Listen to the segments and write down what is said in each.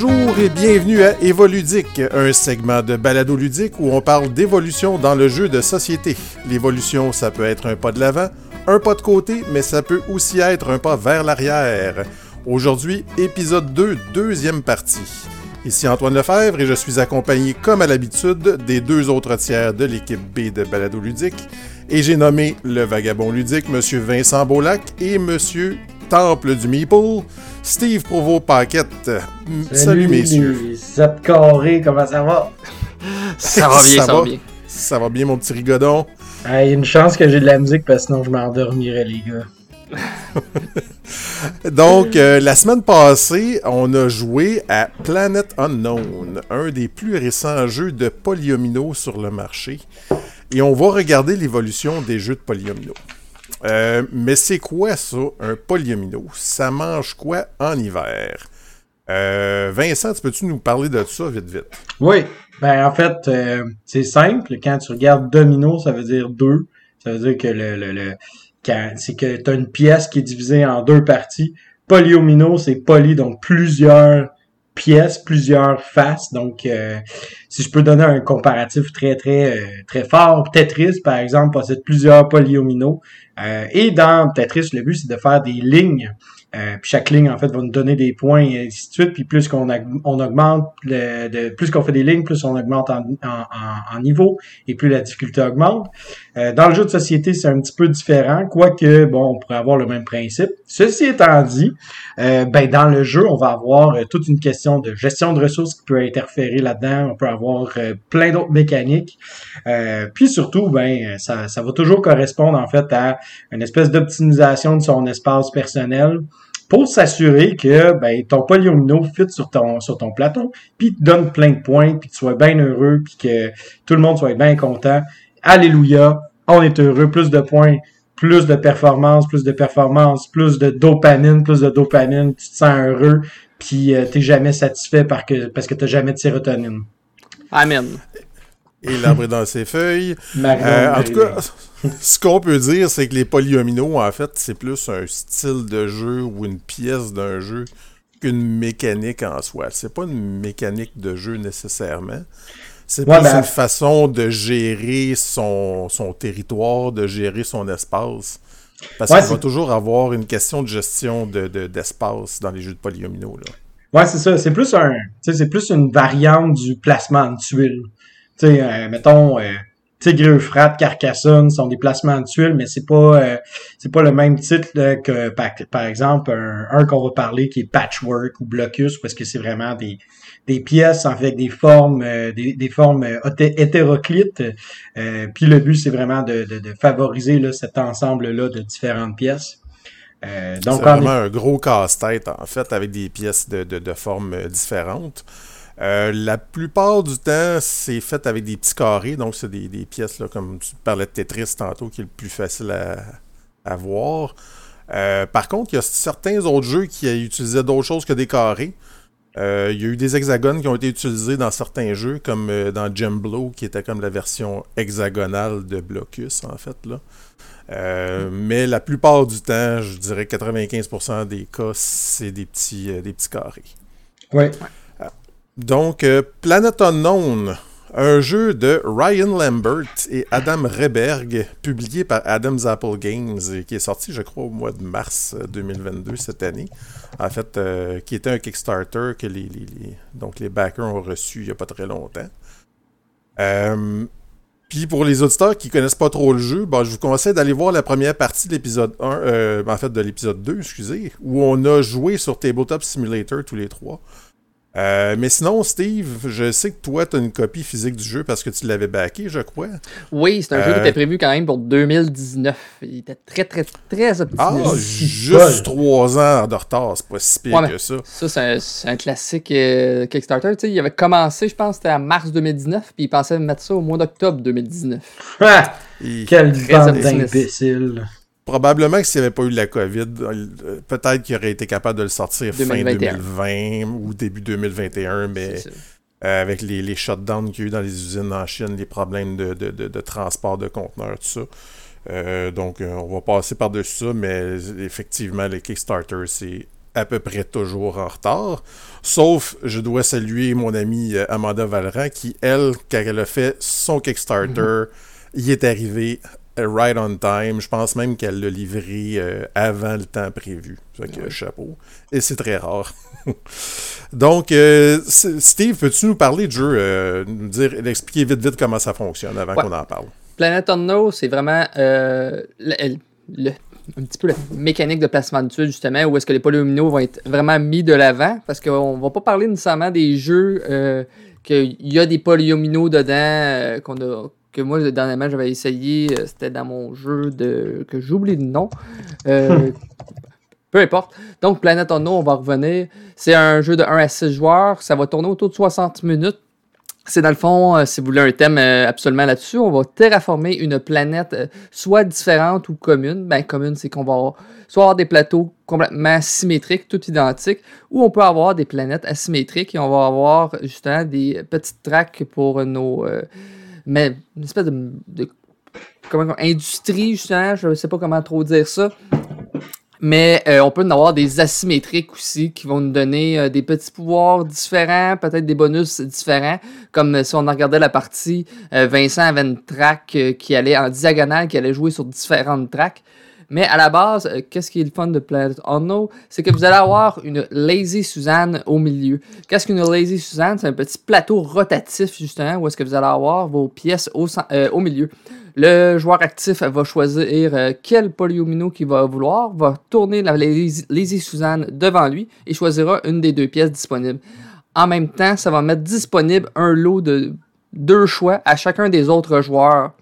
Bonjour et bienvenue à Évoludique, un segment de balado ludique où on parle d'évolution dans le jeu de société. L'évolution, ça peut être un pas de l'avant, un pas de côté, mais ça peut aussi être un pas vers l'arrière. Aujourd'hui, épisode 2, deuxième partie. Ici Antoine Lefebvre et je suis accompagné, comme à l'habitude, des deux autres tiers de l'équipe B de Balado Ludique. Et j'ai nommé le vagabond ludique, Monsieur Vincent Beaulac et Monsieur Temple du Meeple, Steve Provo-Paquette. Salut, messieurs. Zap carré, comment ça va? Ça va bien, ça, va bien. Ça va bien, mon petit rigodon? Il y a une chance que j'ai de la musique parce que sinon je m'endormirais, les gars. Donc, euh, la semaine passée, on a joué à Planet Unknown, un des plus récents jeux de polyomino sur le marché. Et on va regarder l'évolution des jeux de polyomino. Euh, mais c'est quoi ça, un polyomino? Ça mange quoi en hiver? Euh, Vincent, peux-tu nous parler de ça vite vite? Oui, ben en fait, euh, c'est simple. Quand tu regardes domino, ça veut dire deux. Ça veut dire que le, le, le c'est que tu as une pièce qui est divisée en deux parties. Polyomino, c'est poly, donc plusieurs pièces, plusieurs faces. Donc, euh, si je peux donner un comparatif très, très, euh, très fort, Tetris, par exemple, possède plusieurs polyomino. Euh, et dans Tetris, le but, c'est de faire des lignes euh, puis chaque ligne, en fait, va nous donner des points et ainsi de suite. Puis plus qu'on on augmente, le, de, plus qu'on fait des lignes, plus on augmente en, en, en, niveau et plus la difficulté augmente. Euh, dans le jeu de société, c'est un petit peu différent, quoique, bon, on pourrait avoir le même principe. Ceci étant dit, euh, ben, dans le jeu, on va avoir euh, toute une question de gestion de ressources qui peut interférer là-dedans. On peut avoir plein d'autres mécaniques. puis surtout, ben, ça, ça va toujours correspondre, en fait, à une espèce d'optimisation de son espace personnel pour s'assurer que ben, ton polyomino fit sur ton, sur ton plateau, puis te donne plein de points, puis que tu sois bien heureux, puis que tout le monde soit bien content. Alléluia, on est heureux, plus de points, plus de performance, plus de performance, plus de dopamine, plus de dopamine, tu te sens heureux, puis euh, t'es jamais satisfait parce que, parce que t'as jamais de sérotonine. Amen. Et l'arbre dans ses feuilles. Euh, en tout cas, ce qu'on peut dire, c'est que les polyomino, en fait, c'est plus un style de jeu ou une pièce d'un jeu qu'une mécanique en soi. C'est pas une mécanique de jeu nécessairement. C'est plus ben, une façon de gérer son, son, territoire, de gérer son espace. Parce qu'il va toujours avoir une question de gestion d'espace de, dans les jeux de polyomino. Là. Ouais, c'est ça. C'est plus un, c'est plus une variante du placement de tuiles. Sais, euh, mettons, euh, Tigre Euphrate, Carcassonne sont des placements de tuiles, mais c'est pas euh, c'est pas le même titre que par, exemple un, qu'on va parler qui est Patchwork ou Blocus parce que c'est vraiment des, des pièces en fait avec des formes euh, des, des, formes hétéroclites. puis le but c'est vraiment de, de, de favoriser là, cet ensemble là de différentes pièces. donc c'est vraiment un gros casse-tête en fait avec des pièces de, de, formes différentes. Euh, la plupart du temps, c'est fait avec des petits carrés, donc c'est des, pièces, là, comme tu parlais de Tetris tantôt, qui est le plus facile à, voir. Euh, par contre, il y a certains autres jeux qui utilisaient d'autres choses que des carrés. Euh, il y a eu des hexagones qui ont été utilisés dans certains jeux, comme dans Gem Blow, qui était comme la version hexagonale de Blocus, en fait. Là. mais la plupart du temps, je dirais 95% des cas, c'est des petits, des petits carrés. Oui. Donc, euh, Planet Unknown, un jeu de Ryan Lambert et Adam Reberg, publié par Adam's Apple Games, qui est sorti, je crois, au mois de mars 2022, euh, cette année. En fait, euh, qui était un Kickstarter que les, donc les backers ont reçu il n'y a pas très longtemps. puis pour les auditeurs qui connaissent pas trop le jeu, ben, je vous conseille d'aller voir la première partie de l'épisode 1, en fait de l'épisode 2, excusez, où on a joué sur Tabletop Simulator tous les trois. Euh, mais sinon, Steve, je sais que toi, tu as une copie physique du jeu parce que tu l'avais backé, je crois. Oui, c'est un jeu qui était euh, prévu quand même pour 2019. Il était très, très, très optimiste. Ah, juste trois ans de retard, c'est pas si pire que ça. Ça, c'est un, classique euh, Kickstarter. Tu sais, il avait commencé, je pense, c'était en mars 2019, puis il pensait mettre ça au mois d'octobre 2019. Ah! Quel bande d'imbéciles! Probablement que s'il n'y avait pas eu la COVID, euh, peut-être qu'il aurait été capable de le sortir fin 2020 ou début 2021, mais euh, avec les, les shutdowns qu'il y a eu dans les usines en Chine, les problèmes de, transport de conteneurs, tout ça. Euh, donc, on va passer par-dessus ça, mais effectivement, les Kickstarter, c'est à peu près toujours en retard. Sauf, je dois saluer mon amie Amanda Valran qui, elle, quand elle a fait son Kickstarter, y est arrivé right on time. Je pense même qu'elle l'a livré euh, avant le temps prévu. Fait que, chapeau. Et c'est très rare. Donc, euh, Steve, peux-tu nous parler du jeu, nous dire, expliquer vite vite comment ça fonctionne avant qu'on en parle? Planet Unknown, c'est vraiment le, un petit peu la mécanique de placement de tuiles, justement, où est-ce que les polyomino vont être vraiment mis de l'avant, parce qu'on va pas parler nécessairement des jeux euh, qu'il y a des polyomino dedans, euh, qu'on a, que moi, dernièrement, j'avais essayé, euh, c'était dans mon jeu de que j'oublie le nom. peu importe. Donc, Planet Unknown, on va revenir. C'est un jeu de 1 à 6 joueurs. Ça va tourner autour de 60 minutes. C'est dans le fond, euh, si vous voulez un thème euh, absolument là-dessus, on va terraformer une planète euh, soit différente ou commune. Ben, commune, c'est qu'on va soit avoir des plateaux complètement symétriques, tout identiques, ou on peut avoir des planètes asymétriques et on va avoir justement des petites tracks pour nos. Mais une espèce de, de comment, industrie, justement, je ne sais pas comment trop dire ça. Mais euh, on peut en avoir des asymétriques aussi qui vont nous donner euh, des petits pouvoirs différents, peut-être des bonus différents. Comme euh, si on regardait la partie, Vincent avait une track qui allait en diagonale, qui allait jouer sur différentes tracks. Mais à la base, qu'est-ce qui est le fun de Planet Unknown? C'est que vous allez avoir une Lazy Suzanne au milieu. Qu'est-ce qu'une Lazy Suzanne? C'est un petit plateau rotatif, justement, où est-ce que vous allez avoir vos pièces au, au milieu. Le joueur actif va choisir euh, quel polyomino qu'il va vouloir, va tourner la Lazy Suzanne devant lui et choisira une des deux pièces disponibles. En même temps, ça va mettre disponible un lot de deux choix à chacun des autres joueurs.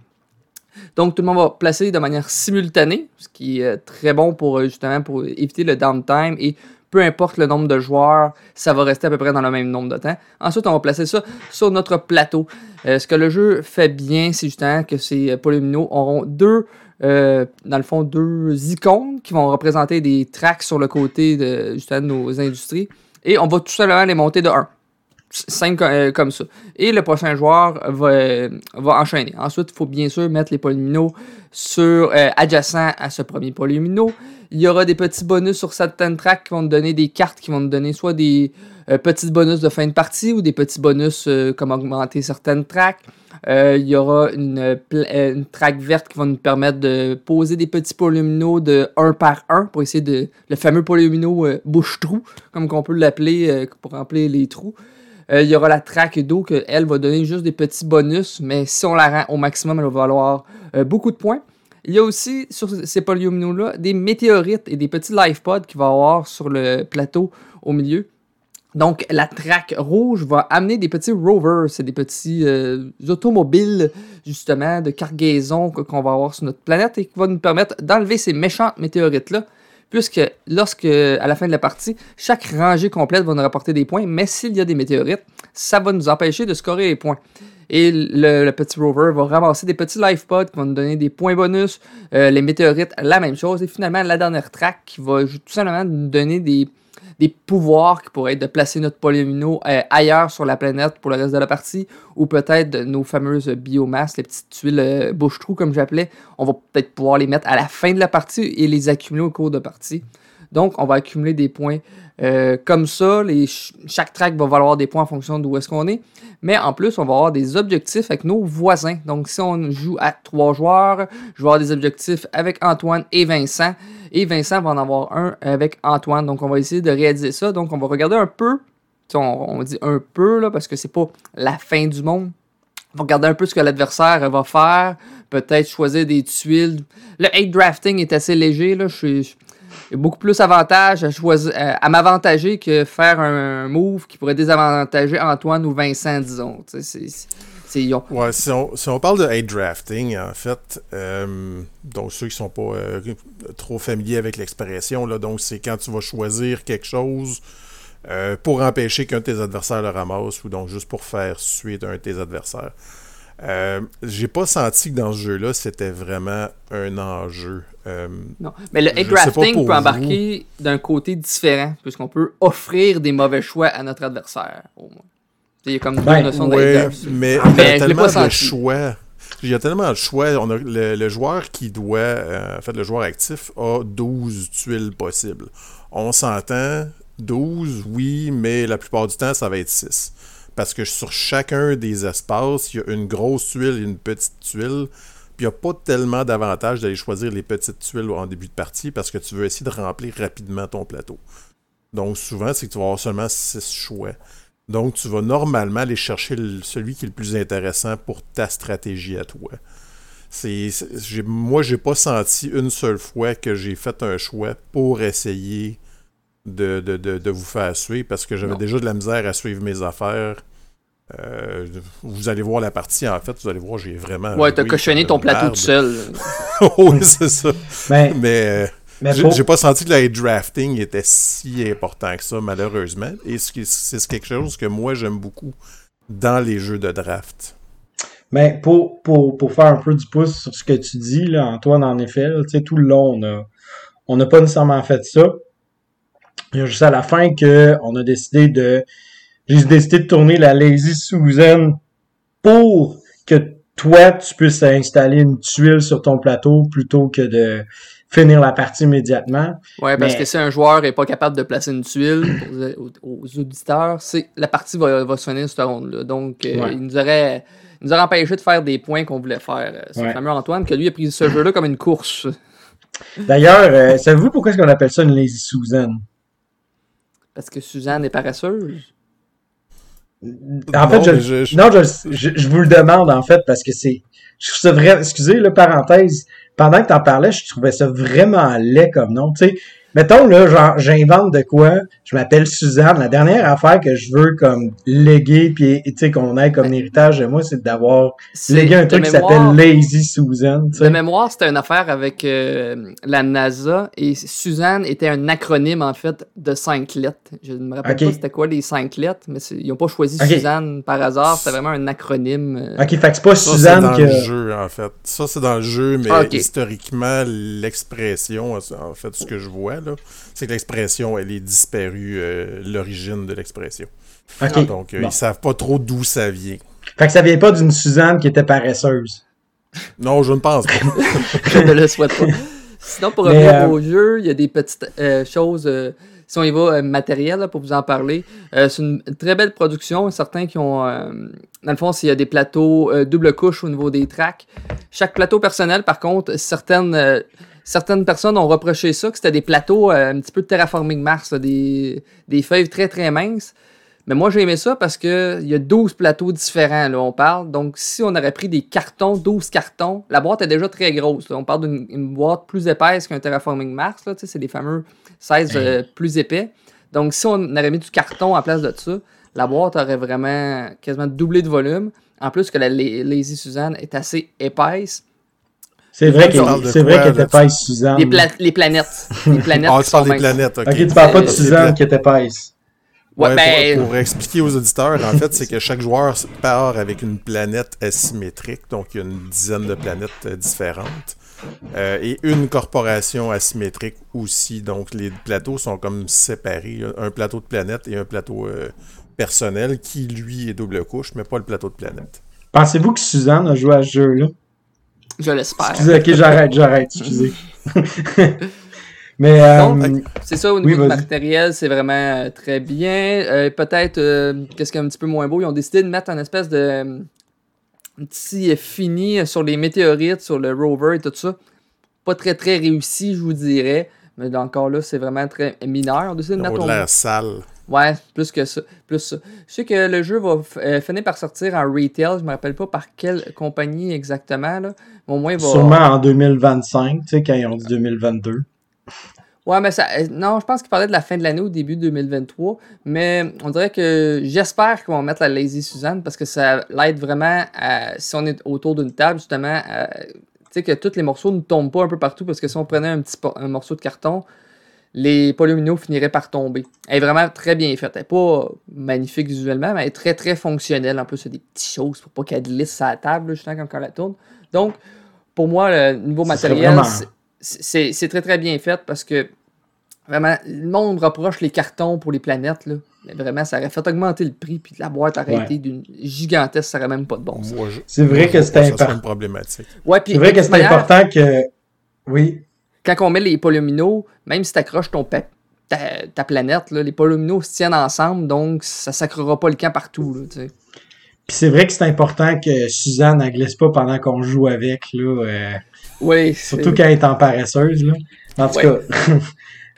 Donc tout le monde va placer de manière simultanée, ce qui est très bon pour euh, justement éviter le downtime et peu importe le nombre de joueurs, ça va rester à peu près dans le même nombre de temps. Ensuite, on va placer ça sur notre plateau. Euh, ce que le jeu fait bien, c'est justement que ces polyomino auront deux, euh, dans le fond, deux icônes qui vont représenter des tracks sur le côté de, justement, nos industries. Et on va tout simplement les monter de 1. Simple euh, comme ça. Et le prochain joueur va, va enchaîner. Ensuite, il faut bien sûr mettre les polyomino sur adjacent à ce premier polyomino. Il y aura des petits bonus sur certaines tracks qui vont te donner des cartes qui vont te donner soit des euh, petits bonus de fin de partie ou des petits bonus euh, comme augmenter certaines tracks. Euh, il y aura une, une, track verte qui va nous permettre de poser des petits polyomino de 1 par 1 pour essayer de. Le fameux polyomino bouche-trou, comme on peut l'appeler pour remplir les trous. Il y aura la track d'eau qu'elle va donner juste des petits bonus, mais si on la rend au maximum, elle va valoir beaucoup de points. Il y a aussi sur ces polyomino-là des météorites et des petits life pods qu'il va avoir sur le plateau au milieu. Donc, la traque rouge va amener des petits rovers, c'est des petits euh, automobiles, justement, de cargaison qu'on va avoir sur notre planète et qui va nous permettre d'enlever ces méchantes météorites-là. Puisque, lorsque, à la fin de la partie, chaque rangée complète va nous rapporter des points, mais s'il y a des météorites, ça va nous empêcher de scorer les points. Et le, petit rover va ramasser des petits life pods qui vont nous donner des points bonus. Euh, les météorites, la même chose. Et finalement, la dernière track qui va tout simplement nous donner des, des pouvoirs qui pourraient être de placer notre polyomino euh, ailleurs sur la planète pour le reste de la partie, ou peut-être nos fameuses biomasses, les petites tuiles euh, bouche-trou comme j'appelais, on va peut-être pouvoir les mettre à la fin de la partie et les accumuler au cours de partie. Donc, on va accumuler des points euh, comme ça. Les, chaque track va valoir des points en fonction d'où est-ce qu'on est. Mais en plus, on va avoir des objectifs avec nos voisins. Donc, si on joue à trois joueurs, je vais avoir des objectifs avec Antoine et Vincent. Et Vincent va en avoir un avec Antoine. Donc, on va essayer de réaliser ça. Donc, on va regarder un peu. On, dit un peu là, parce que c'est pas la fin du monde. On va regarder un peu ce que l'adversaire va faire. Peut-être choisir des tuiles. Le hate drafting est assez léger. Là. Je suis beaucoup plus d'avantages à, choisir, à, m'avantager que faire un move qui pourrait désavantager Antoine ou Vincent, disons. Ouais, si on, parle de hate drafting, en fait, euh, donc ceux qui sont pas euh, trop familiers avec l'expression, donc c'est quand tu vas choisir quelque chose euh, pour empêcher qu'un de tes adversaires le ramasse ou donc juste pour faire suite à un de tes adversaires. Euh, j'ai pas senti que dans ce jeu-là, c'était vraiment un enjeu. Euh, non, mais le hate drafting peut embarquer d'un côté différent, puisqu'on peut offrir des mauvais choix à notre adversaire, au moins. Il y a comme deux notions de Mais, ah, il y a tellement de choix. il y a tellement de choix. On a le, joueur qui doit, euh, en fait, le joueur actif a 12 tuiles possibles. On s'entend, 12, oui, mais la plupart du temps, ça va être 6. Parce que sur chacun des espaces, il y a une grosse tuile et une petite tuile. Puis il n'y a pas tellement d'avantage d'aller choisir les petites tuiles en début de partie parce que tu veux essayer de remplir rapidement ton plateau. Donc souvent, c'est que tu vas avoir seulement 6 choix. Donc, tu vas normalement aller chercher celui qui est le plus intéressant pour ta stratégie à toi. C'est, moi, j'ai pas senti une seule fois que j'ai fait un choix pour essayer de, de, vous faire suivre parce que j'avais déjà de la misère à suivre mes affaires. Euh, vous allez voir la partie, en fait, vous allez voir, j'ai vraiment. Ouais, t'as cochonné ton plateau tout seul. oui, c'est ça. Ben, Mais. Euh, j'ai pas senti que le drafting était si important que ça, malheureusement. Et c'est quelque chose que moi, j'aime beaucoup dans les jeux de draft. Mais pour, pour, pour, faire un peu du pouce sur ce que tu dis, là, Antoine, en effet, sais tout le long, on n'a pas nécessairement fait ça. Il y a juste à la fin qu'on a décidé de. J'ai décidé de tourner la Lazy Susan pour que toi, tu puisses installer une tuile sur ton plateau plutôt que de finir la partie immédiatement. Ouais, parce que si un joueur est pas capable de placer une tuile aux, auditeurs, c'est la partie va, va se finir cette ronde-là. Donc, euh, il nous aurait nous aurait empêché de faire des points qu'on voulait faire. C'est le fameux Antoine que lui a pris ce jeu-là comme une course. D'ailleurs, euh, savez-vous pourquoi est-ce qu'on appelle ça une lazy Susan? Parce que Suzanne est paresseuse. En fait, je, non, je, vous le demande en fait parce que c'est, je trouve ça vrai. Excusez la parenthèse, pendant que t'en parlais, je trouvais ça vraiment laid comme nom. Tu sais, mettons là, genre j'invente de quoi, je m'appelle Suzanne. La dernière affaire que je veux comme léguer puis tu sais qu'on ait comme héritage de moi, c'est d'avoir légué un truc qui s'appelle Lazy Susan. De mémoire, c'était une affaire avec euh, la NASA et Suzanne était un acronyme en fait de cinq lettres. Je ne me rappelle pas c'était quoi les cinq lettres, mais ils n'ont pas choisi Suzanne par hasard. C'était vraiment un acronyme. Euh. Ok, fait que c'est pas Suzanne dans le jeu en fait. Ça c'est dans le jeu, mais ah, historiquement l'expression, en fait, ce que je vois c'est que l'expression, elle est disparue, euh, l'origine de l'expression. Donc, euh, ils savent pas trop d'où ça vient. Fait que ça vient pas d'une Suzanne qui était paresseuse. Non, je ne pense pas. je ne le souhaite pas. Sinon, pour revenir euh, au jeu, il y a des petites choses. si on y va matériel pour vous en parler, c'est une très belle production. Certains qui ont. dans le fond, s'il y a des plateaux double couche au niveau des tracks. Chaque plateau personnel, par contre, certaines certaines personnes ont reproché ça, que c'était des plateaux euh, un petit peu de terraforming Mars, des, feuilles très très minces. Mais moi, j'ai aimé ça parce qu'il y a 12 plateaux différents, là, on parle. Donc, si on aurait pris des cartons, 12 cartons, la boîte est déjà très grosse. On parle d'une boîte plus épaisse qu'un Terraforming Mars. C'est des fameux 16 euh, plus épais. Donc, si on avait mis du carton en place de ça, la boîte aurait vraiment quasiment doublé de volume. En plus que la Lazy Suzanne est assez épaisse. C'est vrai qu'elle était pas Suzanne. les planètes. Les planètes. ah, tu parles des planètes. Ok, tu parles pas de Suzanne qui était pas Ouais, ben... pour, expliquer aux auditeurs, en fait, c'est que chaque joueur part avec une planète asymétrique, donc il y a une dizaine de planètes euh, différentes, euh, et une corporation asymétrique aussi. Donc les plateaux sont comme séparés, un plateau de planète et un plateau euh, personnel qui lui est double couche, mais pas le plateau de planète. Pensez-vous que Suzanne a joué à ce jeu-là? Je l'espère. Excusez, ok, j'arrête, j'arrête, excusez. Mais euh, c'est ça au niveau du matériel, c'est vraiment euh, très bien. Euh, peut-être qu'est-ce qui est un petit peu moins beau, ils ont décidé de mettre un espèce de petit fini sur les météorites, sur le rover et tout ça. Pas très très réussi, je vous dirais. Mais encore là, c'est vraiment très mineur. On décide de mettre. l'air sale. Ouais, plus que ça. Plus Je sais que le jeu va euh, finir par sortir en retail. Je me rappelle pas par quelle compagnie exactement. Là. au moins, va... Sûrement en 2025, tu sais, quand ils ont dit 2022. Ouais, mais ça. Euh, non, je pense qu'il parlait de la fin de l'année au début 2023. Mais on dirait que j'espère qu'ils vont mettre la Lazy Suzanne parce que ça l'aide vraiment à, si on est autour d'une table, justement, tu sais, que tous les morceaux ne tombent pas un peu partout parce que si on prenait un petit un morceau de carton, les polyomino finiraient par tomber. Elle est vraiment très bien faite. Elle n'est pas magnifique visuellement, mais elle est très très fonctionnelle. En plus, il y a des petites choses pour pas qu'elle glisse à la table, justement, quand elle tourne. Donc, pour moi, le niveau matériel, c'est très très bien fait parce que Vraiment, le monde reproche les cartons pour les planètes, là. Mais vraiment, ça aurait fait augmenter le prix, puis la boîte aurait été d'une gigantesque, ça aurait même pas de bon sens. C'est vrai que c'est important. problématique. Ouais, c'est vrai que c'est important que. Oui. Quand on met les polyomino, même si tu accroches ton ta, ta, planète, là, les polyomino se tiennent ensemble, donc ça sacrera pas le camp partout. Là, Puis c'est vrai que c'est important que Suzanne ne glisse pas pendant qu'on joue avec. Là, euh, oui. Surtout quand elle est en paresseuse. Là. En tout cas.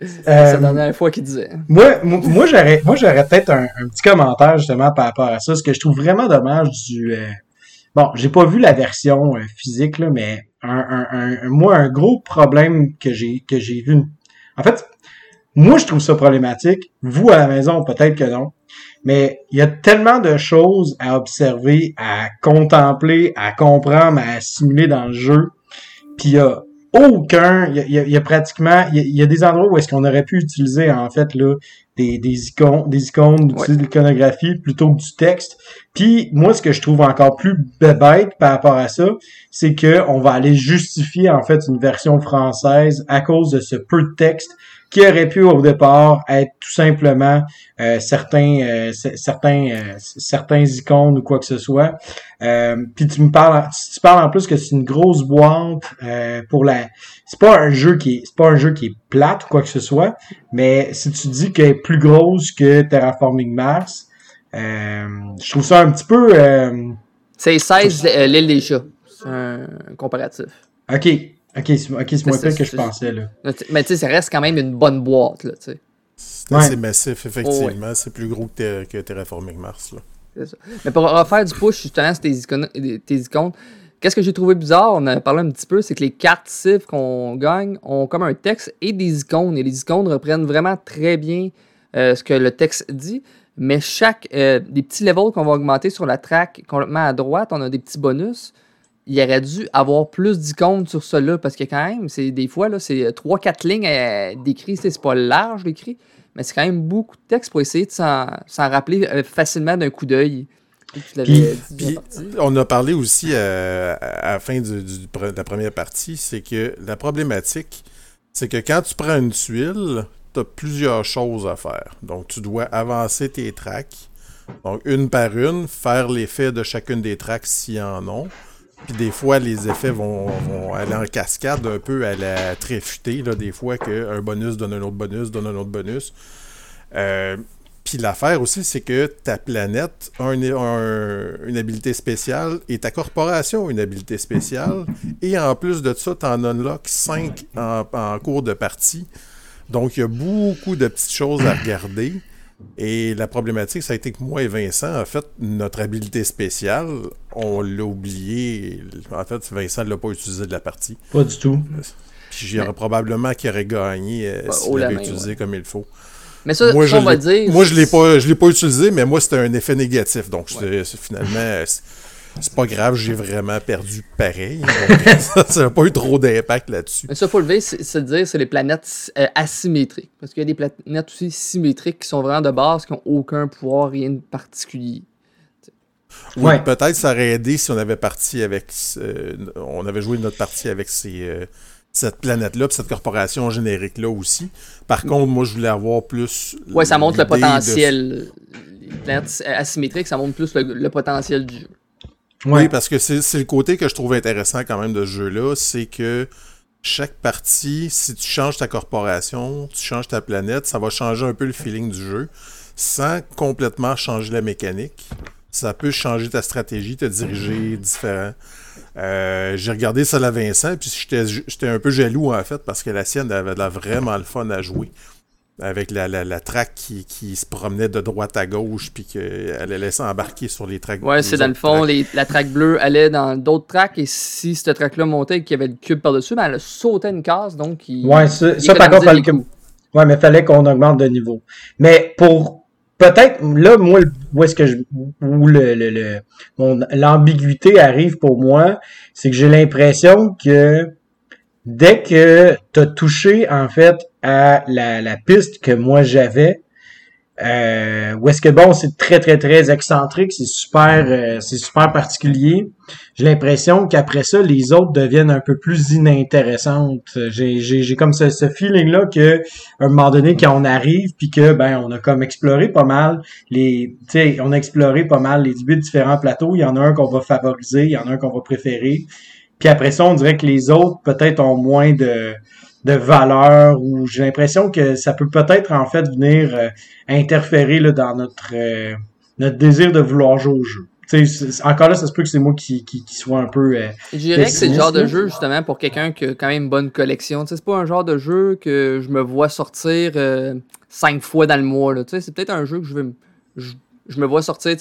C'est la euh, dernière fois qu'il disait. Moi, moi, j'aurais, moi, j'aurais peut-être un, petit commentaire justement par rapport à ça. Ce que je trouve vraiment dommage du. Euh... Bon, j'ai pas vu la version euh, physique là, mais un, un, moi, un gros problème que j'ai que j'ai vu. En fait, moi, je trouve ça problématique. Vous à la maison, peut-être que non. Mais il y a tellement de choses à observer, à contempler, à comprendre, à assimiler dans le jeu. Puis il y a aucun, il y, a, pratiquement, il y, a, des endroits où est-ce qu'on aurait pu utiliser en fait là des, des icônes, des icônes, de l'iconographie plutôt que du texte. Puis moi, ce que je trouve encore plus bête par rapport à ça, c'est que on va aller justifier en fait une version française à cause de ce peu de texte qui aurait pu au départ être tout simplement euh, certains euh, certains euh, certains icônes ou quoi que ce soit. puis tu me parles tu parles en plus que c'est une grosse boîte pour la c'est pas un jeu qui est c'est pas un jeu qui est plate ou quoi que ce soit, mais si tu dis qu'elle est plus grosse que Terraforming Mars, je trouve ça un petit peu c'est 16 l'île des chats. C'est un comparatif. OK. Ok, c'est moins pire que je pensais. Là. Mais tu sais, ça reste quand même une bonne boîte. Là, tu sais. C'est massif, effectivement. C'est plus gros que, que Terraforming Mars. Là. Ça. Mais pour refaire du push, justement, sur tes icônes, tes icônes qu'est-ce que j'ai trouvé bizarre, on a parlé un petit peu, c'est que les cartes cibles qu'on gagne ont comme un texte et des icônes. Et les icônes reprennent vraiment très bien euh, ce que le texte dit. Mais chaque euh, des petits levels qu'on va augmenter sur la track complètement à droite, on a des petits bonus il aurait dû avoir plus d'icônes sur cela parce que quand même, c'est des fois, là, c'est 3-4 lignes euh, d'écrit, c'est pas large l'écrit, mais c'est quand même beaucoup de texte pour essayer de s'en rappeler euh, facilement d'un coup d'œil. on a parlé aussi euh, à la fin de la première partie, c'est que la problématique, c'est que quand tu prends une tuile, tu as plusieurs choses à faire. Donc, tu dois avancer tes tracks, donc une par une, faire l'effet de chacune des tracks s'il y en a puis des fois, les effets vont, aller en cascade un peu à la tréfutée. Là, des fois, qu'un bonus donne un autre bonus, donne un autre bonus. Euh, puis l'affaire aussi, c'est que ta planète a une habilité spéciale et ta corporation a une habilité spéciale. Et en plus de ça, tu en unlocks 5 en, en cours de partie. Donc, il y a beaucoup de petites choses à regarder. Et la problématique, ça a été que moi et Vincent, en fait, notre habilité spéciale, on l'a oublié. En fait, Vincent ne l'a pas utilisé de la partie. Pas du tout. Puis j'aurais probablement qu'il aurait gagné euh, s'il l'avait utilisé comme il faut. Mais ça, moi, je on va dire. Moi, je ne l'ai pas utilisé, mais moi, c'était un effet négatif. Donc, finalement, c'est pas grave, j'ai vraiment perdu pareil. ça n'a pas eu trop d'impact là-dessus. Mais ça, faut lever, c'est dire, c'est les planètes euh, asymétriques. Parce qu'il y a des planètes aussi symétriques qui sont vraiment de base, qui n'ont aucun pouvoir, rien de particulier. Oui, peut-être ça aurait aidé si on avait parti avec. Euh, on avait joué notre partie avec ces, euh, cette planète-là, cette corporation générique-là aussi. Par contre, moi, je voulais avoir plus. Ouais, ça montre le potentiel. Les planètes asymétriques, ça montre plus le potentiel du jeu. Oui, parce que c'est le côté que je trouve intéressant quand même de ce jeu-là, c'est que chaque partie, si tu changes ta corporation, tu changes ta planète, ça va changer un peu le feeling du jeu, sans complètement changer la mécanique. Ça peut changer ta stratégie, te diriger différent. Euh, j'ai regardé ça à Vincent, puis j'étais un peu jaloux en fait, parce que la sienne avait vraiment le fun à jouer avec la, la, la track qui, qui, se promenait de droite à gauche puis qu'elle allait s'embarquer sur les tracks. Ouais, c'est dans le fond, les, la track bleue allait dans d'autres tracks et si cette track-là montait et qu'il y avait le cube par-dessus, ben elle sautait une case donc il. Ouais, ça, ça par contre, fallait Ouais, mais fallait qu'on augmente de niveau. Mais pour peut-être là, moi, où est-ce que je où le, le, le l'ambiguïté arrive pour moi, c'est que j'ai l'impression que dès que tu as touché en fait à la, la piste que moi j'avais, Euh, où est-ce que bon, c'est très très très excentrique, c'est super, euh, c'est super particulier. J'ai l'impression qu'après ça, les autres deviennent un peu plus inintéressantes. J'ai, j'ai, j'ai comme ce, ce feeling là que à un moment donné, quand on arrive, puis que ben on a comme exploré pas mal les, tu sais, on a exploré pas mal les huit différents plateaux. Il y en a un qu'on va favoriser, il y en a un qu'on va préférer. Puis après ça, on dirait que les autres peut-être ont moins de de valeur ou j'ai l'impression que ça peut peut-être en fait venir euh, interférer là, dans notre euh, notre désir de vouloir jouer au jeu. encore là, ça se peut que c'est moi qui, qui, qui, soit un peu. Euh, je dirais que c'est le genre de jeu, justement, pour quelqu'un qui a quand même une bonne collection. C'est pas un genre de jeu que je me vois sortir cinq fois dans le mois. C'est peut-être un jeu que je vais je, je me vois sortir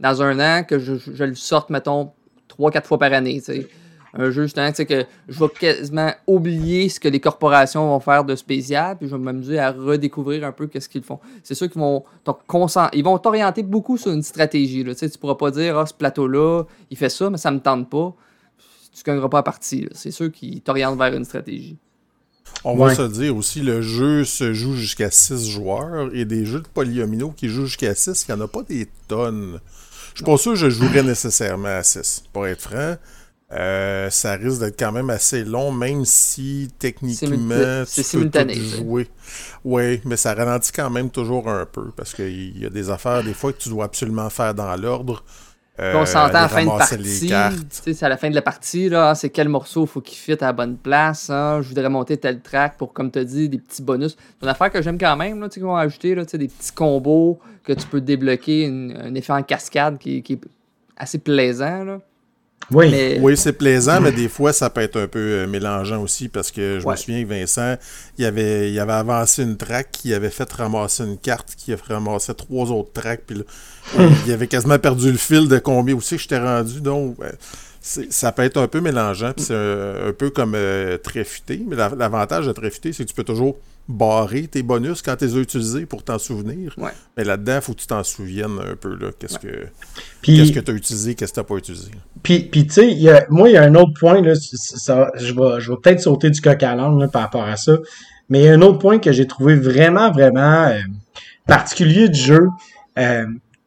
dans un an, que je, je le sorte, mettons, trois, quatre fois par année. T'sais un jeu justement, tu sais, que je vais quasiment oublier ce que les corporations vont faire de spécial, puis je vais m'amuser à redécouvrir un peu qu'est-ce qu'ils font. C'est sûr qu'ils vont ils vont t'orienter beaucoup sur une stratégie. Là. Tu sais, pourras pas dire, ah, ce plateau-là, il fait ça, mais ça me tente pas. Tu ne gagneras pas à partie. C'est sûr qu'ils t'orientent vers une stratégie. On va se dire aussi, le jeu se joue jusqu'à 6 joueurs et des jeux de polyomino qui jouent jusqu'à 6, il n'y en a pas des tonnes. Je suis pas sûr que je jouerais nécessairement à 6, pour être franc. Euh, ça risque d'être quand même assez long, même si techniquement c'est simultané. Jouer. Oui, mais ça ralentit quand même toujours un peu parce qu'il y a des affaires des fois que tu dois absolument faire dans l'ordre. Euh, on s'entend à la fin de partie. C'est à la fin de la partie, là, ah, c'est quel morceau faut qu'il fit à la bonne place. Hein, je voudrais monter tel track pour, comme tu as dit, des petits bonus. C'est une affaire que j'aime quand même, là, qu'ils vont ajouter là, des petits combos que tu peux débloquer, un effet en cascade qui, qui est assez plaisant. Là. Oui, oui c'est plaisant, mais des fois, ça peut être un peu euh, mélangeant aussi parce que je me souviens que Vincent, il avait, il avait avancé une track, qui avait fait ramasser une carte, qui a ramassé trois autres tracks, puis il avait quasiment perdu le fil de combien aussi j'étais rendu. Donc, ça peut être un peu mélangeant, puis c'est un, peu comme euh, tréfuté, mais l'avantage de tréfuté, c'est que tu peux toujours barrer tes bonus quand tu les as utilisés pour t'en souvenir. Mais là-dedans, il faut que tu t'en souviennes un peu. là Qu'est-ce que qu'est-ce que tu as utilisé, qu'est-ce que tu n'as pas utilisé. Puis, puis tu sais, moi, il y a un autre point, là, ça, je vais, je vais peut-être sauter du coq à l'âne par rapport à ça. Mais il y a un autre point que j'ai trouvé vraiment, vraiment euh, particulier du jeu. Euh,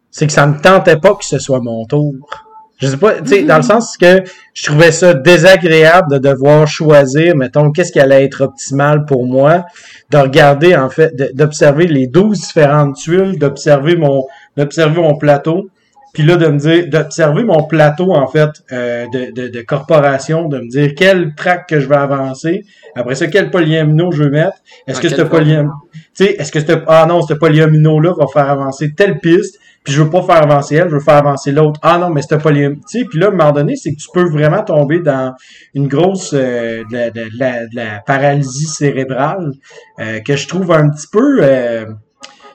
c'est que ça ne tentait pas que ce soit mon tour. Je sais pas, tu sais, dans le sens que je trouvais ça désagréable de devoir choisir, mettons, qu'est-ce qui allait être optimal pour moi, de regarder, en fait, d'observer les 12 différentes tuiles, d'observer mon, d'observer mon plateau, puis là, de me dire, d'observer mon plateau, en fait, euh, de, de, de, corporation, de me dire quel track que je vais avancer. Après ça, quel polyamino je veux mettre. Est-ce que ce polyamino, tu sais, est-ce que ce, ah non, ce polyamino-là va faire avancer telle piste, puis je veux pas faire avancer elle, je veux faire avancer l'autre. Ah non, mais ce polyamino, tu sais, puis là, à un moment donné, c'est que tu peux vraiment tomber dans une grosse, euh, de, de, la, de, la, paralysie cérébrale, euh, que je trouve un petit peu,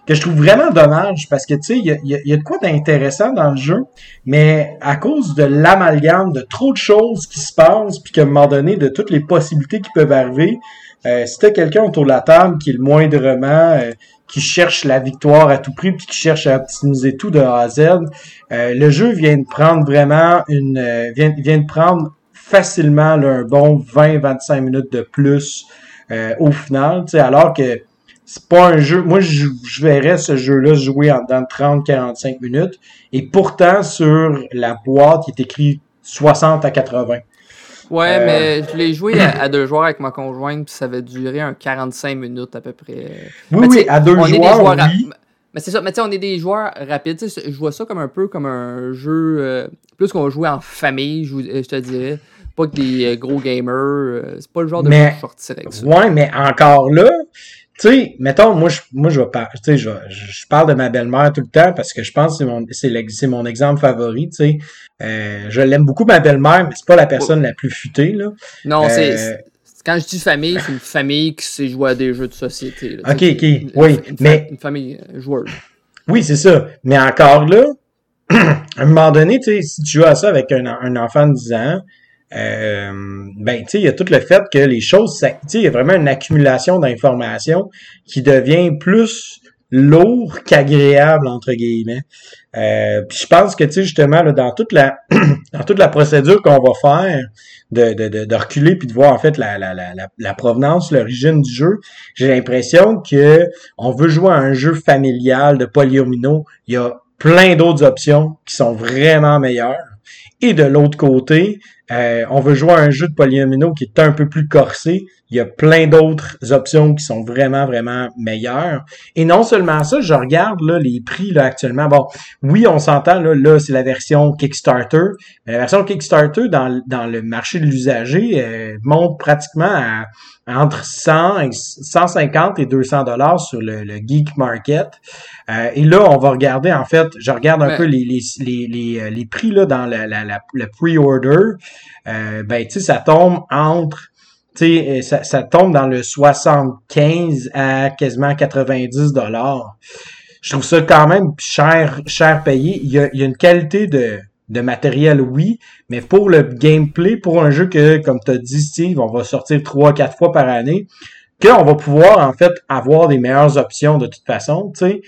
que je trouve vraiment dommage parce que tu sais, il y a, y a, de quoi d'intéressant dans le jeu, mais à cause de l'amalgame de trop de choses qui se passent, puis qu'à un moment donné, de toutes les possibilités qui peuvent arriver, euh, si t'as quelqu'un autour de la table qui est le moindrement euh, qui cherche la victoire à tout prix puis qui cherche à optimiser tout de A à Z, euh, le jeu vient de prendre vraiment une euh, vient, de prendre facilement là, un bon 20-25 minutes de plus au final, alors que c'est pas un jeu. Moi, je, verrais ce jeu-là jouer dans 30-45 minutes. Et pourtant, sur la boîte, il est écrit 60 à 80. Ouais, euh, mais je l'ai joué à, deux joueurs avec ma conjointe, puis ça avait duré un 45 minutes à peu près. Oui, oui, à deux joueurs, oui. Mais c'est ça, mais tu sais, on est des joueurs rapides. Je vois ça comme un peu comme un jeu. Euh, plus qu'on va jouer en famille, je, je, te dirais. Pas que des euh, gros gamers. c'est pas le genre de mais, jeu sortir avec ça. Ouais, mais encore là, tu sais, mettons, moi, je, moi, je, je, je, parle de ma belle-mère tout le temps parce que je pense que c'est mon, mon exemple favori, tu sais. Euh, je l'aime beaucoup, ma belle-mère, mais c'est pas la personne la plus futée, là. Non, c'est, euh, quand je dis famille, c'est une famille qui sait jouer à des jeux de société. ok, ok, oui, mais... Une famille euh, joueuse. Oui, c'est ça. Mais encore là, à un moment donné, tu sais, si tu joues à ça avec un, un enfant de 10 ans, euh, ben, tu sais, il y a tout le fait que les choses, tu sais, il y a vraiment une accumulation d'informations qui devient plus lourd qu'agréable, entre guillemets. Euh, je pense que, tu sais, justement, là, dans toute la dans toute la procédure qu'on va faire, de, de, de, reculer puis de voir en fait la, la, la, la provenance, l'origine du jeu, j'ai l'impression que on veut jouer à un jeu familial de polyomino. Il y a plein d'autres options qui sont vraiment meilleures. Et de l'autre côté, euh, on veut jouer à un jeu de polyomino qui est un peu plus corsé. Il y a plein d'autres options qui sont vraiment, vraiment meilleures. Et non seulement ça, je regarde là, les prix là, actuellement. Bon, oui, on s'entend, là, là c'est la version Kickstarter. Mais la version Kickstarter dans, dans le marché de l'usager euh, monte pratiquement à entre 100 150 et 200 dollars sur le, geek market. Euh, et là, on va regarder, en fait, je regarde un peu les, les, les, euh, les, prix là, dans la, la, le pre-order. Euh, ben, tu sais, ça tombe entre tu sais, ça, ça tombe dans le 75 à quasiment 90 dollars. Je trouve ça quand même cher, cher payé. Il y a, il y a une qualité de, de matériel, oui, mais pour le gameplay, pour un jeu que, comme tu as dit, Steve, on va sortir trois, quatre fois par année, qu'on va pouvoir, en fait, avoir des meilleures options de toute façon, tu.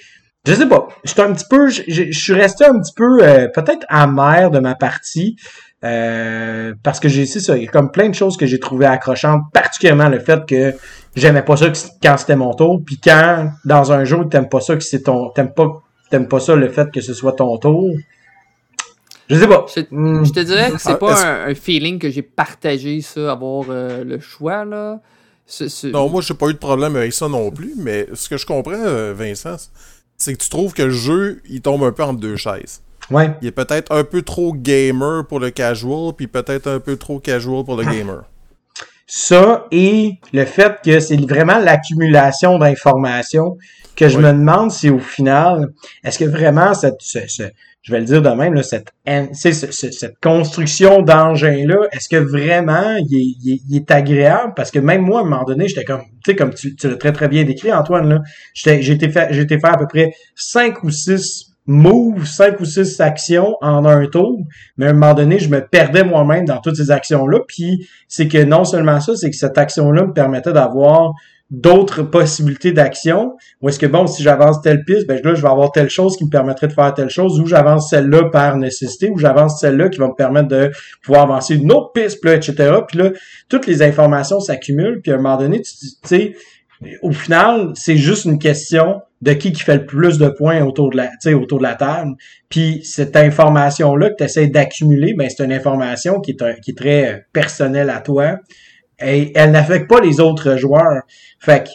Je sais pas. Je un petit peu, je suis resté un petit peu, euh, peut-être amer de ma partie, euh, parce que j'ai, c'est ça, il y a comme plein de choses que j'ai trouvé accrochantes, particulièrement le fait que j'aimais pas ça quand c'était mon tour, puis quand, dans un jeu, t'aimes pas ça que c'est ton, t'aimes pas, t'aimes pas ça le fait que ce soit ton tour, je sais pas. Je, hmm. te dirais que c'est ah, pas un, feeling que j'ai partagé, ça, avoir euh, le choix, là. Non, moi, j'ai pas eu de problème avec ça non plus, mais ce que je comprends, euh, Vincent, c'est que tu trouves que le jeu, il tombe un peu entre deux chaises. Ouais. Il est peut-être un peu trop gamer pour le casual, puis peut-être un peu trop casual pour le gamer. Ça et le fait que c'est vraiment l'accumulation d'informations que je me demande si au final, est-ce que vraiment cette, je vais le dire de même, là, cette, cette construction d'engin-là, est-ce que vraiment il est, agréable? Parce que même moi, à un moment donné, j'étais comme, tu sais, comme tu, l'as très très bien décrit, Antoine, là, j'ai été fait, j'ai été faire à peu près cinq ou six moves, cinq ou six actions en un tour, mais à un moment donné, je me perdais moi-même dans toutes ces actions-là, puis c'est que non seulement ça, c'est que cette action-là me permettait d'avoir d'autres possibilités d'action ou est-ce que bon si j'avance telle piste ben là je vais avoir telle chose qui me permettrait de faire telle chose ou j'avance celle-là par nécessité ou j'avance celle-là qui va me permettre de pouvoir avancer une autre piste là, etc puis là toutes les informations s'accumulent puis à un moment donné tu sais au final c'est juste une question de qui qui fait le plus de points autour de la autour de la table puis cette information là que tu essaies d'accumuler ben c'est une information qui est qui est très personnelle à toi et elle n'affecte pas les autres joueurs. Fait que,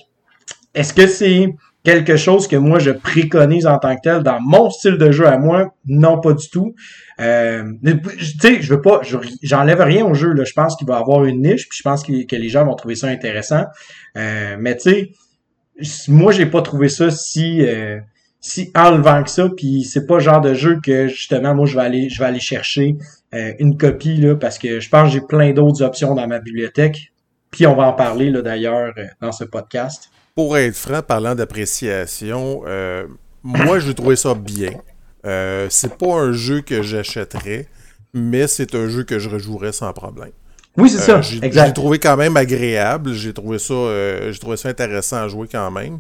est-ce que c'est quelque chose que moi je préconise en tant que tel dans mon style de jeu à moi? Non, pas du tout. Euh, tu sais, je veux pas, j'enlève rien au jeu. Là. Je pense qu'il va avoir une niche, puis je pense que, les gens vont trouver ça intéressant. Euh, mais tu sais, moi j'ai pas trouvé ça si euh, si enlevant que ça. Puis c'est pas le genre de jeu que justement moi je vais aller je vais aller chercher euh, une copie là parce que je pense que j'ai plein d'autres options dans ma bibliothèque. Puis on va en parler là d'ailleurs euh, dans ce podcast. Pour être franc, parlant d'appréciation, euh, moi j'ai trouvé ça bien. c'est pas un jeu que j'achèterais, mais c'est un jeu que je rejouerais sans problème. Oui, c'est ça. J'ai trouvé quand même agréable. J'ai trouvé ça, j'ai trouvé ça intéressant à jouer quand même.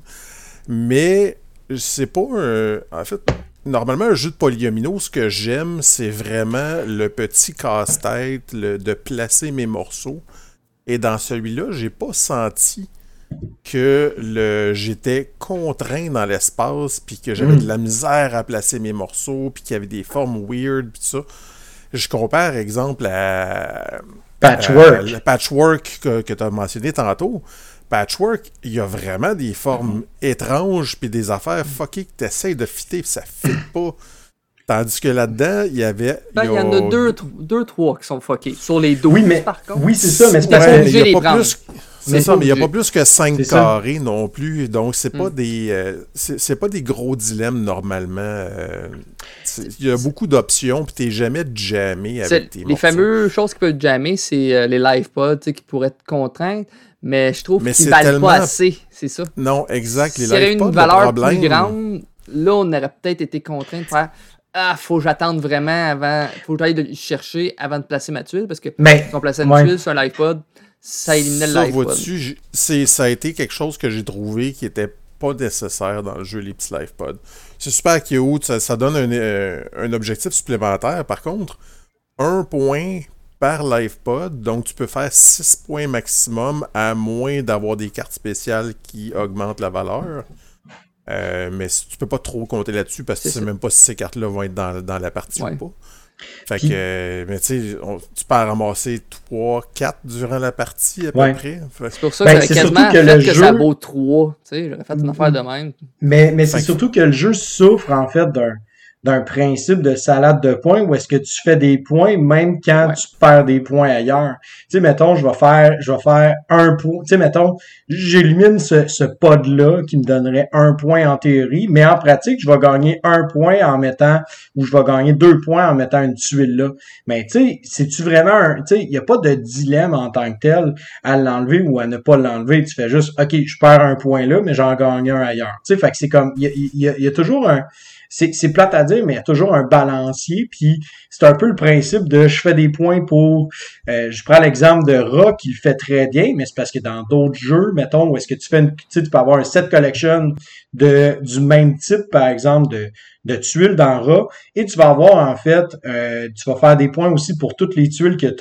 Mais c'est pas un. En fait, normalement, un jeu de polyomino, ce que j'aime, c'est vraiment le petit casse-tête de placer mes morceaux. Et dans celui-là, j'ai pas senti que le j'étais contraint dans l'espace puis que j'avais hmm. de la misère à placer mes morceaux puis qu'il y avait des formes weird puis ça. Je compare exemple à Patchwork. le patchwork que, que tu as mentionné tantôt. Patchwork, il y a vraiment des formes étranges puis des affaires fuckées que tu essaies de fitter puis ça fit pas. Tandis que là-dedans, il y avait. Ben, il y, en a deux, deux, trois qui sont fuckés. Sur les 12, oui, mais, par contre. Oui, c'est ça, mais c'est parce qu'il a pas plus. C'est ça, mais il n'y a pas plus que 5 carrés non plus. Donc, c'est pas hmm. des euh, c'est pas des gros dilemmes normalement. Euh, il y a beaucoup d'options, puis t'es jamais jammé avec tes Les fameuses choses qui peuvent jammer, c'est euh, les live pods qui pourraient être contraintes mais je trouve qu'ils valent pas assez, c'est ça. Non, exact. S'il y avait une valeur plus grande, là, on aurait peut-être été contraint de faire Ah, faut que j'attende vraiment avant, faut que j'aille le chercher avant de placer ma tuile, parce que mais, quand on plaçait une tuile sur un iPod, ça. Ça, ça a été quelque chose que j'ai trouvé qui était pas nécessaire dans le jeu, les petits life pods. C'est super cute, ça, ça donne un, euh, un, objectif supplémentaire. Par contre, un point par life pod, donc tu peux faire 6 points maximum à moins d'avoir des cartes spéciales qui augmentent la valeur. Euh, mais tu peux pas trop compter là-dessus parce que tu sais même pas si ces cartes-là vont être dans, dans la partie ou pas. Fait que, mais tu sais, tu peux ramasser 3, 4 durant la partie à peu près. C'est pour ça ben, que c'est quasiment que, le jeu... ça vaut 3. Tu sais, j'aurais fait une affaire de même. Mais, mais c'est surtout que le jeu souffre en fait d'un d'un principe de salade de points où est-ce que tu fais des points même quand tu perds des points ailleurs? Tu sais, mettons, je vais faire, je vais faire un point. Tu sais, mettons, j'élimine ce, ce pod-là qui me donnerait un point en théorie, mais en pratique, je vais gagner un point en mettant, ou je vais gagner deux points en mettant une tuile là. Mais tu sais, c'est-tu vraiment un, tu sais, il n'y a pas de dilemme en tant que tel à l'enlever ou à ne pas l'enlever. Tu fais juste, OK, je perds un point là, mais j'en gagne un ailleurs. Tu sais, fait que c'est comme, il y a, y a toujours un, c'est plate à dire, mais il y a toujours un balancier. Puis c'est un peu le principe de je fais des points pour. Euh, je prends l'exemple de Ra qui le fait très bien, mais c'est parce que dans d'autres jeux, mettons, où est-ce que tu fais une. Tu peux avoir un set collection de du même type, par exemple, de, de tuiles dans Ra, et tu vas avoir en fait, euh, tu vas faire des points aussi pour toutes les tuiles que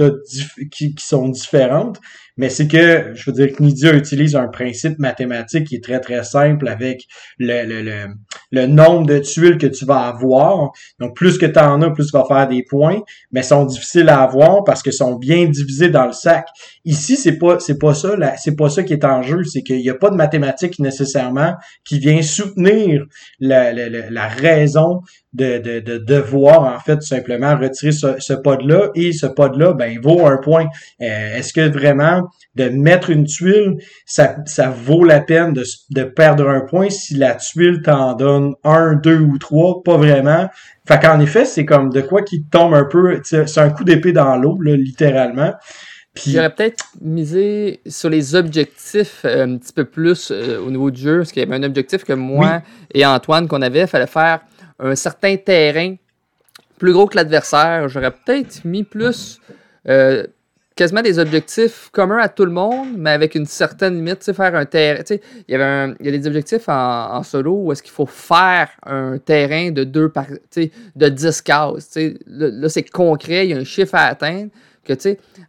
qui, qui sont différentes. Mais c'est que, je veux dire, que Nidia utilise un principe mathématique qui est très, très simple avec le, le, le, le nombre de tuiles que tu vas avoir. Donc, plus que tu en as, plus tu vas faire des points, mais sont difficiles à avoir parce que sont bien divisés dans le sac. Ici, c'est pas, c'est pas ça, c'est pas ça qui est en jeu. C'est qu'il n'y a pas de mathématiques nécessairement qui vient soutenir la, la, la raison de, de, de devoir en fait tout simplement retirer ce, ce pod-là et ce pod-là ben vaut un point. Euh, est-ce que vraiment de mettre une tuile, ça, ça vaut la peine de, de perdre un point si la tuile t'en donne un, deux ou trois? Pas vraiment. Fait qu'en effet, c'est comme de quoi qui tombe un peu, c'est un coup d'épée dans l'eau, littéralement. Puis... J'aurais peut-être misé sur les objectifs euh, un petit peu plus euh, au niveau du jeu, parce qu'il y avait un objectif que moi et Antoine qu'on avait, fallait faire un certain terrain plus gros que l'adversaire, j'aurais peut-être mis plus euh, quasiment des objectifs communs à tout le monde, mais avec une certaine limite, faire un terrain. Il y avait il y a des objectifs en, solo où est-ce qu'il faut faire un terrain de deux par, de 10 cases. Là, là c'est concret, il y a un chiffre à atteindre. Que,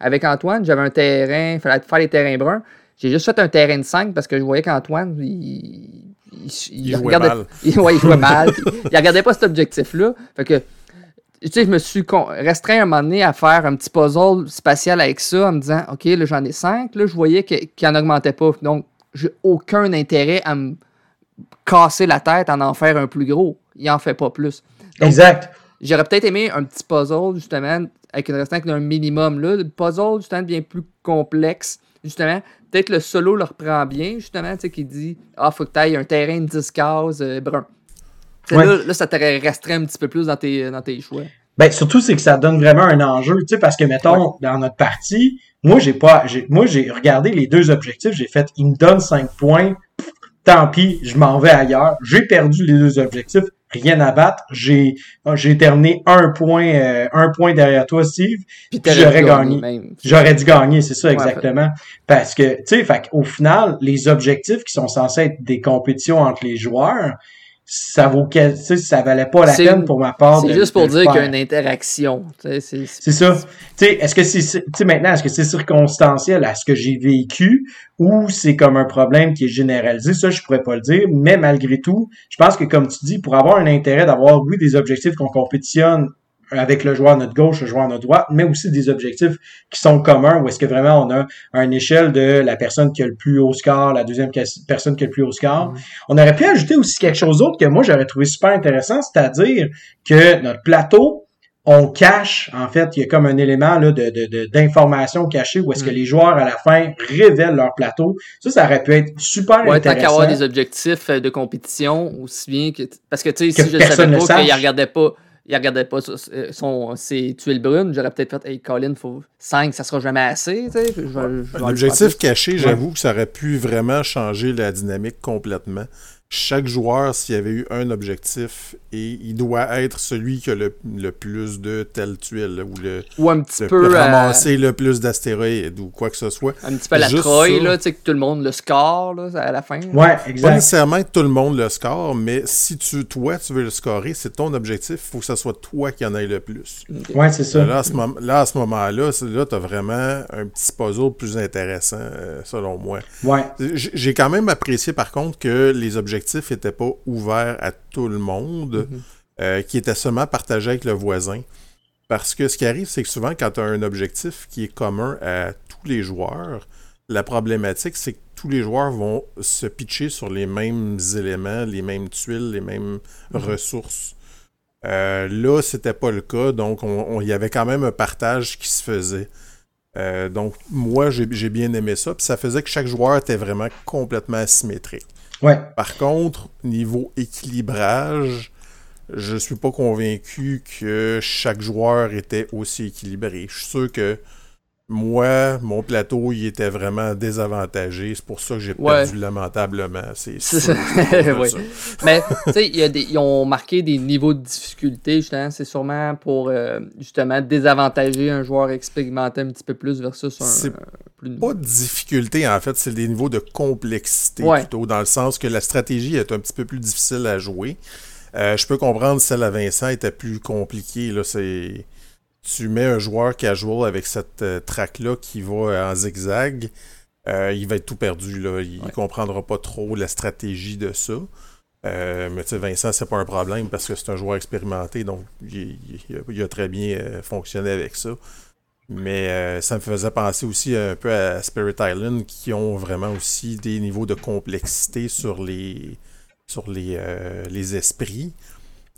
avec Antoine, j'avais un terrain, il fallait faire les terrains bruns. J'ai juste fait un terrain de 5 parce que je voyais qu'Antoine, il, il, jouait mal. Il, jouait mal. il regardait pas cet objectif-là. Fait que, tu sais, je me suis restreint un moment donné à faire un petit puzzle spatial avec ça en me disant, OK, là, j'en ai cinq. Là, je voyais qu'il n'en augmentait pas. Donc, j'ai aucun intérêt à me casser la tête en en faire un plus gros. Il en fait pas plus. exact. J'aurais peut-être aimé un petit puzzle, justement, avec une restreinte d'un minimum. Là. Le puzzle, justement, devient plus complexe. Justement, peut-être le solo le reprend bien, justement, tu sais, qui dit Ah, faut que tu ailles un terrain de 10 cases euh, brun. Là, ça t'aurait restreint un petit peu plus dans tes, dans tes choix. Ben, surtout, c'est que ça donne vraiment un enjeu, tu sais, parce que, mettons, dans notre partie, moi, j'ai pas, moi, j'ai regardé les deux objectifs, j'ai fait, il me donne 5 points, tant pis, je m'en vais ailleurs. J'ai perdu les deux objectifs, rien à battre. J'ai j'ai terminé un point euh, un point derrière toi, Steve. Puis, j'aurais gagné. J'aurais dû gagner, c'est ça exactement. Parce que tu sais, au final, les objectifs qui sont censés être des compétitions entre les joueurs, ça vaut ça valait pas la peine pour ma part. C'est juste pour dire qu'il y a une interaction. C'est ça. Est-ce que c'est maintenant, est-ce que c'est circonstanciel à ce que j'ai vécu ou c'est comme un problème qui est généralisé? Ça, je pourrais pas le dire, mais malgré tout, je pense que comme tu dis, pour avoir un intérêt d'avoir, oui, des objectifs qu'on compétitionne avec le joueur à notre gauche, le joueur à notre droite, mais aussi des objectifs qui sont communs, où est-ce que vraiment on a une échelle de la personne qui a le plus haut score, la deuxième personne qui a le plus haut score. Mm-hmm. On aurait pu ajouter aussi quelque chose d'autre que moi j'aurais trouvé super intéressant, c'est-à-dire que notre plateau, on cache, en fait, il y a comme un élément là, de, d'information cachée où est-ce que mm. les joueurs, à la fin, révélent leur plateau. Ça, ça aurait pu être super ouais, intéressant. Tant qu'avoir des objectifs de compétition, aussi bien que... Parce que, tu sais, si je savais pas qu'ils regardaient pas il regardait pas euh, son, ses tuiles brunes, j'aurais peut-être fait Hey Colin, faut 5, ça sera jamais assez. L'objectif caché, j'avoue que ça aurait pu vraiment changer la dynamique complètement. Chaque joueur, s'il y avait eu un objectif, et il doit être celui qui a le, plus de telle tuile, ou le, ou un petit peu, ramasser le plus d'astéroïdes, ou quoi que ce soit. Un petit peu la Troy, là, tu sais, que tout le monde le score là, à la fin. Ouais, exact. Pas nécessairement que tout le monde le score, mais si tu, toi, tu veux le scorer, c'est ton objectif, il faut que ce soit toi qui en aille le plus. Ouais, c'est ça. Là, à ce, moment-là, là, tu as vraiment un petit puzzle plus intéressant, euh, selon moi. Ouais. J'ai quand même apprécié, par contre, que les objectifs n'était pas ouvert à tout le monde, mhm. euh, qui était seulement partagé avec le voisin. Parce que ce qui arrive, c'est que souvent, quand tu as un objectif qui est commun à tous les joueurs, la problématique, c'est que tous les joueurs vont se pitcher sur les mêmes éléments, les mêmes tuiles, les mêmes mhm. ressources. Euh, là, c'était pas le cas, donc il y avait quand même un partage qui se faisait. Euh, donc, moi, j'ai bien aimé ça. Puis ça faisait que chaque joueur était vraiment complètement asymétrique. Par contre, niveau équilibrage, je suis pas convaincu que chaque joueur était aussi équilibré. Je suis sûr que moi, mon plateau, il était vraiment désavantagé. C'est pour ça que j'ai perdu lamentablement. C'est ça. Mais, tu sais, ils ont marqué des niveaux de difficulté, justement. C'est sûrement pour, euh, justement, désavantager un joueur expérimenté un petit peu plus versus un, plus... Pas de difficulté, en fait. C'est des niveaux de complexité, plutôt, dans le sens que la stratégie est un petit peu plus difficile à jouer. Euh, je peux comprendre celle à Vincent était plus compliquée. Là, c'est tu mets un joueur casual avec cette euh, track-là qui va euh, en zigzag, euh, il va être tout perdu. Là. Il ne comprendra pas trop la stratégie de ça. mais tu sais, Vincent, c'est pas un problème parce que c'est un joueur expérimenté, donc il, a, très bien fonctionné avec ça. Mais ça me faisait penser aussi un peu à Spirit Island qui ont vraiment aussi des niveaux de complexité sur les, sur les, les esprits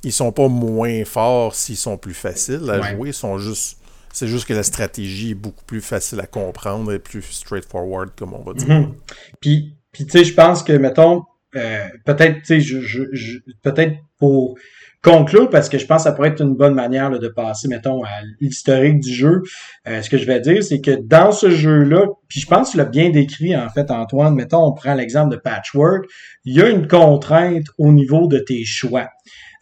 ils sont pas moins forts s'ils sont plus faciles à jouer. Ils sont juste. C'est juste que la stratégie est beaucoup plus facile à comprendre et plus straightforward, comme on va dire. Mhm. Puis, puis tu sais, je pense que, mettons, euh, peut-être, tu sais, je, je, peut-être pour conclure, parce que je pense que ça pourrait être une bonne manière de passer, mettons, à l'historique du jeu. Euh, ce que je vais dire, c'est que dans ce jeu-là, puis je pense que tu l'as bien décrit, en fait, Antoine, mettons, on prend l'exemple de Patchwork, il y a une contrainte au niveau de tes choix.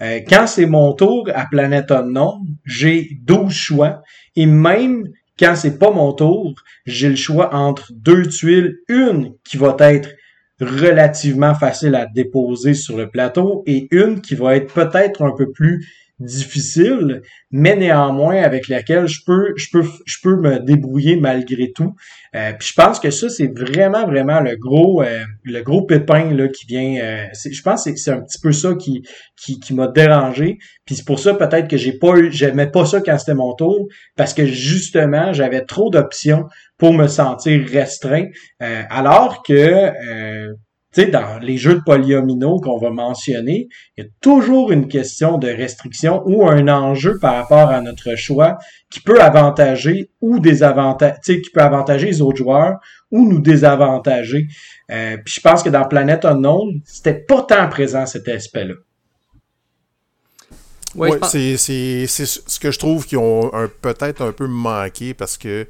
Euh, quand c'est mon tour à Planète Unknown, j'ai 12 choix. Et même quand c'est pas mon tour, j'ai le choix entre deux tuiles. Une qui va être relativement facile à déposer sur le plateau et une qui va être peut-être un peu plus difficile, mais néanmoins avec laquelle je peux, je peux, je peux me débrouiller malgré tout. Euh, puis je pense que ça c'est vraiment vraiment le gros, euh, le gros pépin là qui vient. Euh, je pense que c'est un petit peu ça qui, qui, qui m'a dérangé. Puis c'est pour ça peut-être que j'ai pas eu, j'aimais pas ça quand c'était mon tour, parce que justement j'avais trop d'options pour me sentir restreint, alors que tu sais, dans les jeux de polyomino qu'on va mentionner, il y a toujours une question de restriction ou un enjeu par rapport à notre choix qui peut avantager ou désavantager, tu sais, qui peut avantager les autres joueurs ou nous désavantager. Euh, puis je pense que dans Planète Unknown, c'était pas tant présent cet aspect-là. Oui, ouais, c'est ce que je trouve qu'ils ont peut-être un peu manqué parce que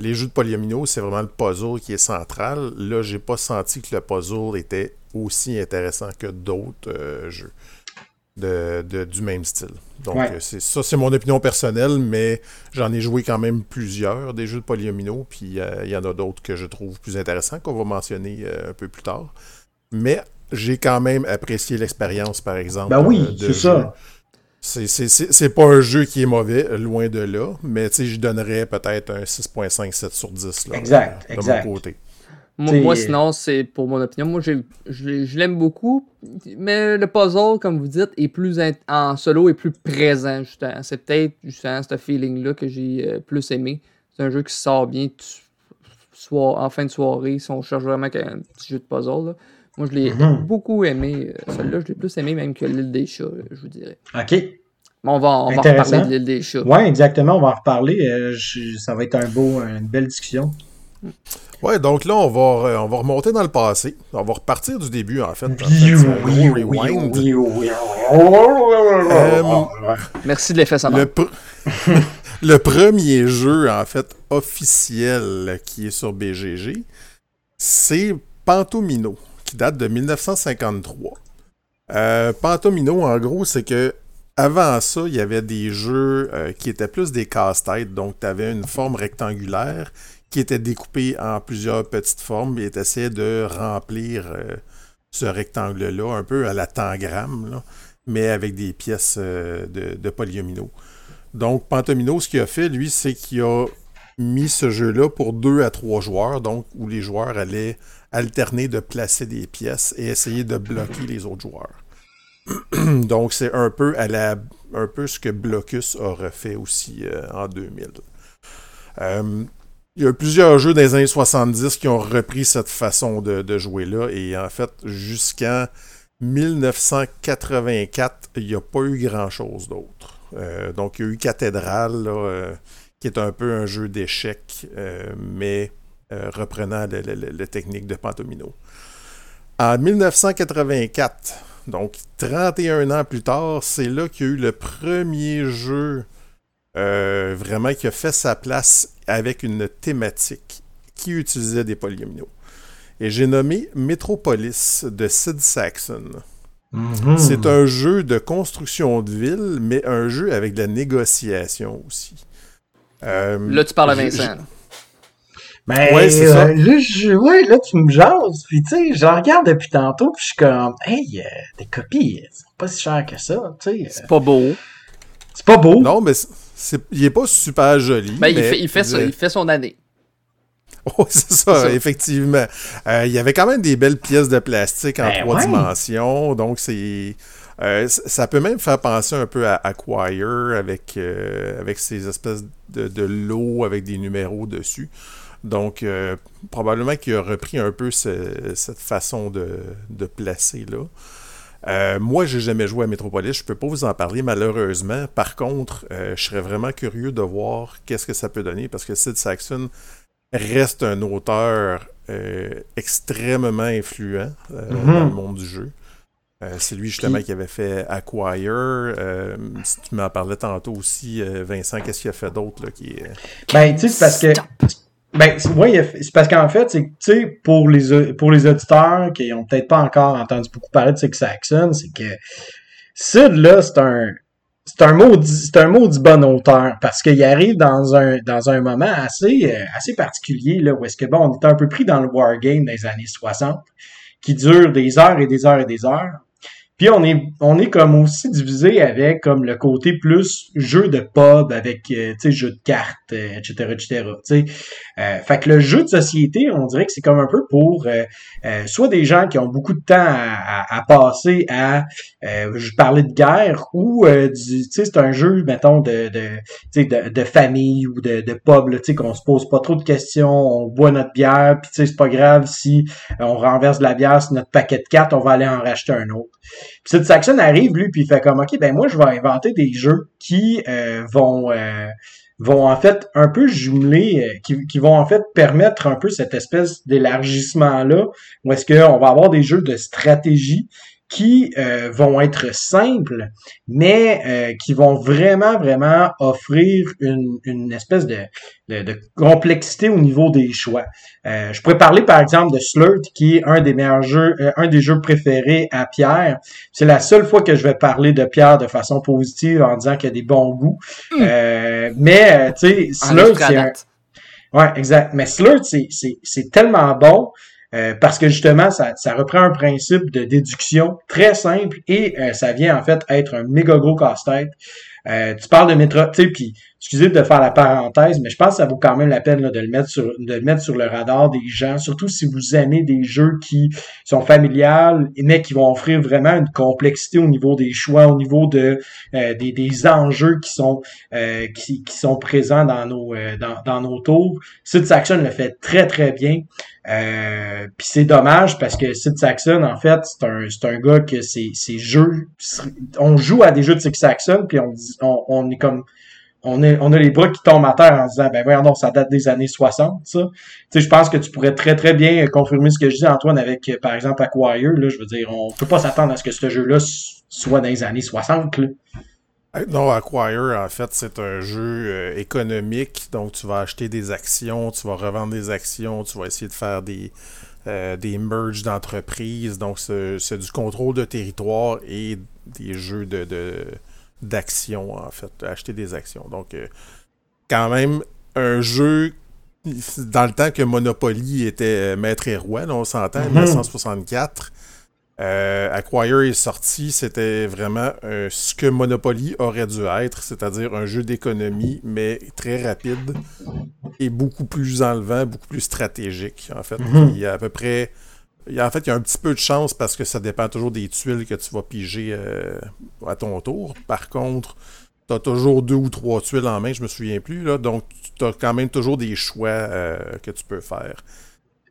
les jeux de polyomino, c'est vraiment le puzzle qui est central. Là, j'ai pas senti que le puzzle était aussi intéressant que d'autres euh, jeux de, du même style. Donc, euh, c'est, ça, c'est mon opinion personnelle, mais j'en ai joué quand même plusieurs des jeux de polyomino, puis euh, il y en a d'autres que je trouve plus intéressants qu'on va mentionner un peu plus tard. Mais j'ai quand même apprécié l'expérience, par exemple. Ben oui, c'est ça. C'est pas un jeu qui est mauvais, loin de là, mais je donnerais peut-être un 6.5, 7 sur 10 là, exact, de mon côté. Moi, sinon, c'est pour mon opinion. Moi, je l'aime beaucoup, mais le puzzle, comme vous dites, est plus en solo et plus présent, justement. C'est peut-être justement ce feeling-là que j'ai euh, plus aimé. C'est un jeu qui sort bien soit en fin de soirée, si on cherche vraiment un petit jeu de puzzle. Moi, je l'ai mhm. beaucoup aimé. Euh, celui-là, je l'ai plus aimé même que l'île des chats, je vous dirais. OK. on va, on va reparler de l'île des chats. Oui, exactement, on va en reparler. Euh, ça va être un beau, une belle discussion. Ouais, donc là, on va, euh, on va remonter dans le passé. On va repartir du début, en fait. Merci de l'effet sonore. Le, le premier jeu, en fait, officiel qui est sur BGG, c'est Pantomino qui date de 1953. Euh, Pantomino, en gros, c'est que avant ça, il y avait des jeux euh, qui étaient plus des casse-têtes. Donc, tu avais une forme rectangulaire qui était découpée en plusieurs petites formes et tu essayais de remplir euh, ce rectangle-là un peu à la tangramme, mais avec des pièces de, de polyomino. Donc, Pantomino, ce qu'il a fait, lui, c'est qu'il a mis ce jeu-là pour deux à trois joueurs, donc où les joueurs allaient alterner de placer des pièces et essayer de bloquer les autres joueurs. donc c'est un peu à la un peu ce que Blocus a refait aussi euh, en 2000. Euh, il y a plusieurs jeux des années 70 qui ont repris cette façon de, jouer-là et en fait jusqu'en 1984, il n'y a pas eu grand-chose d'autre. Euh, donc il y a eu Cathédrale, qui est un peu un jeu d'échecs, mais euh, reprenant la technique de Pantomino. En 1984, donc 31 ans plus tard, c'est là qu'il y a eu le premier jeu euh, vraiment qui a fait sa place avec une thématique qui utilisait des polyomino. Et j'ai nommé Metropolis de Sid Saxon. Mm-hmm. C'est un jeu de construction de ville, mais un jeu avec de la négociation aussi. Euh, là, tu parles à Vincent. Ben, ouais, c'est ça. Euh, là, je, ouais, là, tu me jases. Puis, tu sais, je regarde depuis tantôt, puis je suis comme, hey, euh, des copies, c'est pas si cher que ça, tu sais. C'est pas beau. C'est pas beau. Non, mais c'est, il est pas super joli. Ben, il, fait, il, fait ça, il fait son année. Oh, c'est ça, effectivement. il y avait quand même des belles pièces de plastique en ben trois dimensions, donc c'est. Euh, ça peut même faire penser un peu à Acquire avec, euh, avec ces espèces de, de lots avec des numéros dessus. Donc, euh, probablement qu'il a repris un peu cette façon de, de placer là. Euh, moi, j'ai jamais joué à Metropolis, je peux pas vous en parler malheureusement. Par contre, je serais vraiment curieux de voir qu'est-ce que ça peut donner parce que Sid Saxon reste un auteur extrêmement influent mm-hmm. dans le monde du jeu. Euh, c'est lui justement qui avait fait Acquire. Euh, tu m'en parlais tantôt aussi, euh, Vincent, qu'est-ce qu'il a fait d'autre qui Ben, tu sais, c'est parce que. Ben, c'est parce qu'en fait, c'est tu sais, pour les, pour les auditeurs qui ont peut-être pas encore entendu beaucoup parler de Six Saxon, c'est que Sid, là, c'est un. C'est un maudit, c'est un maudit bon auteur parce qu'il arrive dans un, dans un moment assez, assez particulier, là, où est-ce que, bon, on était un peu pris dans le wargame des années 60, qui dure des heures et des heures et des heures. Puis on est on est comme aussi divisé avec comme le côté plus jeu de pub avec euh, jeu de cartes etc euh, etc euh, fait que le jeu de société on dirait que c'est comme un peu pour soit des gens qui ont beaucoup de temps à, passer à je parlais de guerre ou du c'est un jeu mettons de de de, de, famille ou de de pub sais qu'on se pose pas trop de questions on boit notre bière puis c'est pas grave si on renverse la bière sur notre paquet de cartes on va aller en racheter un autre puis cette Saxon arrive, lui, puis il fait comme, OK, ben moi, je vais inventer des jeux qui euh, vont... Euh, vont en fait un peu jumeler, euh, qui, qui, vont en fait permettre un peu cette espèce d'élargissement-là, où est-ce qu'on va avoir des jeux de stratégie qui euh, vont être simples, mais euh, qui vont vraiment, vraiment offrir une, une espèce de, de, complexité au niveau des choix. Euh, je pourrais parler par exemple de Slurt, qui est un des meilleurs jeux, un des jeux préférés à Pierre. C'est la seule fois que je vais parler de Pierre de façon positive en disant qu'il a des bons goûts. Hmm. mais tu sais, Slurt, c'est un... Ouais, exact. Mais Slurt, c'est tellement bon euh, parce que justement, ça, ça, reprend un principe de déduction très simple et euh, ça vient en fait être un méga gros casse-tête. Euh, tu parles de métro, tu sais, puis excusez de faire la parenthèse, mais je pense que ça vaut quand même la peine de le mettre sur de le mettre sur le radar des gens, surtout si vous aimez des jeux qui sont familiales, mais qui vont offrir vraiment une complexité au niveau des choix, au niveau de des, des, enjeux qui sont qui, qui, sont présents dans nos dans, dans nos tours. Sid Saxon le fait très très bien. Euh, Puis c'est dommage parce que Sid Saxon, en fait, c'est un, un gars que ses, jeux. On joue à des jeux de Sid Saxon, puis on, on, on est comme. On, est, on a les bras qui tombent à terre en disant ben voyons non, ça date des années 60, ça. Tu sais, je pense que tu pourrais très très bien confirmer ce que je dis, Antoine, avec par exemple Acquire. Là, je veux dire, on peut pas s'attendre à ce que ce jeu-là soit dans les années 60. Là. Non, Acquire, en fait, c'est un jeu euh, économique. Donc, tu vas acheter des actions, tu vas revendre des actions, tu vas essayer de faire des, des merges d'entreprises. Donc, c'est du contrôle de territoire et des jeux de, d'action, en fait, acheter des actions. Donc, quand même, un jeu dans le temps que Monopoly était maître et roi, on s'entend, en 1964. Euh, Acquire est sorti, c'était vraiment ce que Monopoly aurait dû être, c'est-à-dire un jeu d'économie, mais très rapide et beaucoup plus enlevant, beaucoup plus stratégique. En fait, mhm. il y a à peu près. En fait, il y a un petit peu de chance parce que ça dépend toujours des tuiles que tu vas piger euh, à ton tour. Par contre, tu as toujours deux ou trois tuiles en main, je me souviens plus, là, donc tu as quand même toujours des choix euh, que tu peux faire.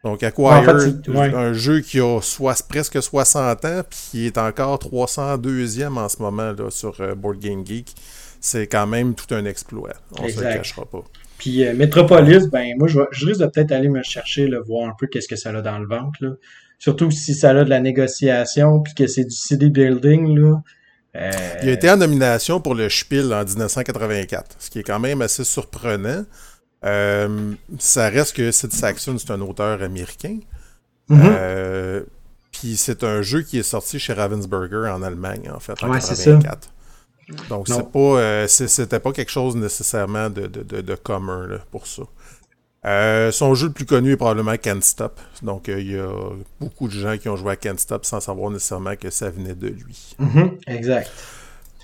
Donc, Acquire, un jeu qui a soit, presque 60 ans, puis qui est encore 302e en ce moment là, sur euh, Board Game Geek, c'est quand même tout un exploit. On ne se le cachera pas. Puis euh, Metropolis, ben moi, je, risque de peut-être aller me chercher, le voir un peu qu'est-ce que ça a dans le ventre. Là. Surtout si ça a de la négociation, puis que c'est du CD building. Là. Euh, Il a été en nomination pour le Spiel en 1984, ce qui est quand même assez surprenant. Euh, ça reste que Sid Saxon, c'est un auteur américain. Mhm. Euh, puis c'est un jeu qui est sorti chez Ravensburger en Allemagne, en fait, en ouais, 1984. Donc c'est pas, euh, c'était pas quelque chose nécessairement de, de, commun pour ça. son jeu le plus connu est probablement Can't Stop. Donc, il y a beaucoup de gens qui ont joué à Can't Stop sans savoir nécessairement que ça venait de lui. Mhm, exact.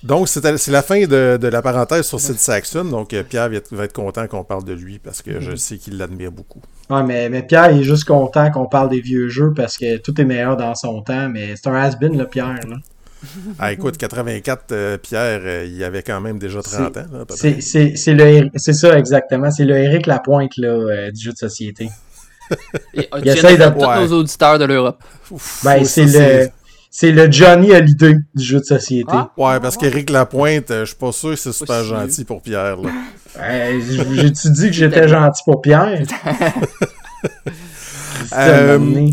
Donc, c'est la fin de, la parenthèse sur Sid Saxon. Donc, euh, Pierre va être, content qu'on parle de lui parce que je mhm. sais qu'il l'admire beaucoup. Ouais, mais, mais Pierre il est juste content qu'on parle des vieux jeux parce que tout est meilleur dans son temps. Mais c'est un has-been, le Pierre. Là. Ah, écoute, 84, euh, Pierre, euh, il avait quand même déjà 30 ans. C'est ça, exactement. C'est le Eric Lapointe là, du jeu de société. il essaie de... tous nos auditeurs de l'Europe? Ben, c'est le c'est le Johnny Hallyday du jeu de société. Ah. ouais, parce qu'Éric Lapointe, euh, je suis pas sûr que c'est super gentil pour Pierre. Là. J'ai-tu dit que j'étais gentil pour Pierre? Euh,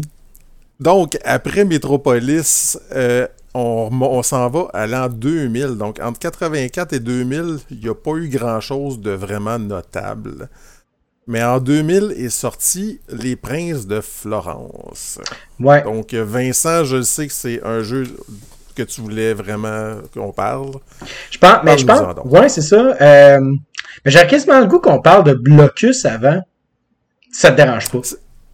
donc, après Metropolis, euh, on, on s'en va à l'an 2000. Donc, entre 84 et 2000, il n'y a pas eu grand-chose de vraiment notable. Mais en 2000 est sorti Les Princes de Florence. Ouais. Donc, Vincent, je sais que c'est un jeu que tu voulais vraiment qu'on parle. Je pense, mais je pense, ouais, c'est ça. Euh, mais j'ai quasiment le goût qu'on parle de Blocus avant. Ça te dérange pas?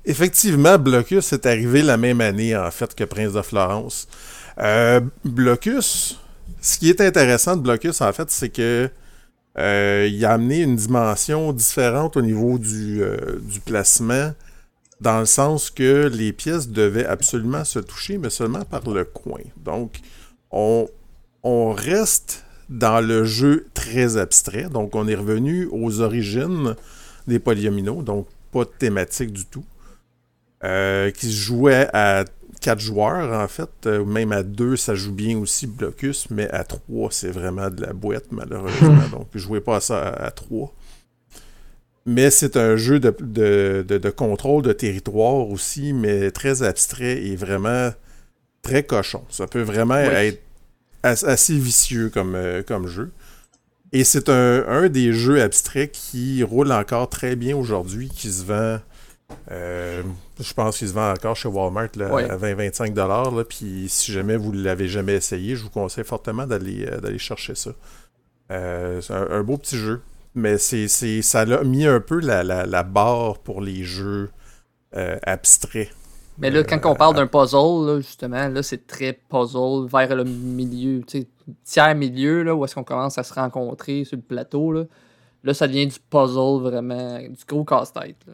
Effectivement, Blocus est arrivé la même année, en fait, que Prince de Florence. Euh, Blocus, ce qui est intéressant de Blocus, en fait, c'est que euh, il a amené une dimension différente au niveau du, euh, du, placement, dans le sens que les pièces devaient absolument se toucher, mais seulement par le coin. Donc, on, reste dans le jeu très abstrait. Donc, on est revenu aux origines des polyomino, donc pas de thématique du tout, qui se jouait à quatre joueurs, en fait. Euh, même à deux, ça joue bien aussi, Blocus, mais à trois, c'est vraiment de la boîte, malheureusement. Donc, jouez pas à ça à, trois. Mais c'est un jeu de, de, contrôle de territoire aussi, mais très abstrait et vraiment très cochon. Ça peut vraiment être assez vicieux comme, euh, comme jeu. Et c'est un, un, des jeux abstraits qui roule encore très bien aujourd'hui, qui se vend euh, je pense qu'il se vend encore chez Walmart à 20-25$. Puis si jamais vous ne l'avez jamais essayé, je vous conseille fortement d'aller euh, chercher ça. Euh, c'est un, beau petit jeu. Mais c'est ça a mis un peu la, barre pour les jeux abstraits. Mais là, quand on parle d'un puzzle, justement, là, c'est très puzzle vers le milieu, tu sais, tiers milieu, là, où est-ce qu'on commence à se rencontrer sur le plateau. Là, là ça devient du puzzle vraiment, du gros casse-tête.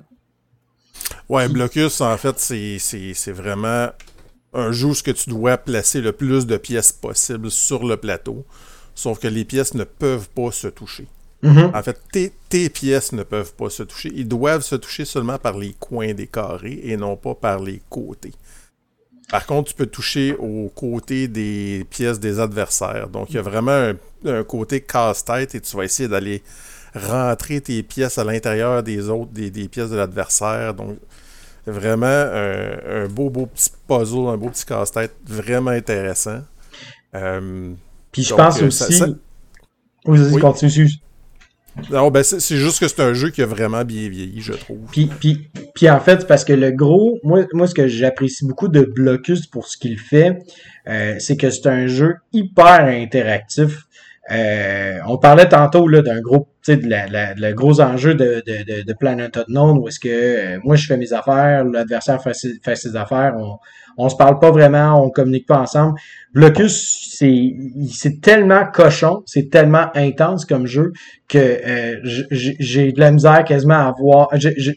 Ouais, Blocus, en fait, c'est vraiment un jeu où tu dois placer le plus de pièces possible sur le plateau. Sauf que les pièces ne peuvent pas se toucher. Mm-hmm. En fait, tes, pièces ne peuvent pas se toucher. Ils doivent se toucher seulement par les coins des carrés et non pas par les côtés. Par contre, tu peux toucher aux côtés des pièces des adversaires. Donc, il y a vraiment un, un côté casse-tête et tu vas essayer d'aller rentrer tes pièces à l'intérieur des autres, des, pièces de l'adversaire. Donc, vraiment un, beau, beau petit puzzle, un beau petit casse-tête vraiment intéressant. Euh, Puis je pense euh, aussi. oui, continue. Non, ben c'est juste que c'est un jeu qui a vraiment bien vieilli, je trouve. Puis, puis, puis en fait, parce que le gros, moi, moi ce que j'apprécie beaucoup de Blocus pour ce qu'il fait, euh, c'est que c'est un jeu hyper interactif. Euh, on parlait tantôt là d'un gros, tu sais, de la, la, le gros enjeu de, de, de, de Planet où est-ce que euh, moi je fais mes affaires, l'adversaire fait, fait, ses affaires, on, on se parle pas vraiment, on communique pas ensemble. Blocus, c'est c'est tellement cochon, c'est tellement intense comme jeu que euh, j'ai de la misère quasiment à voir.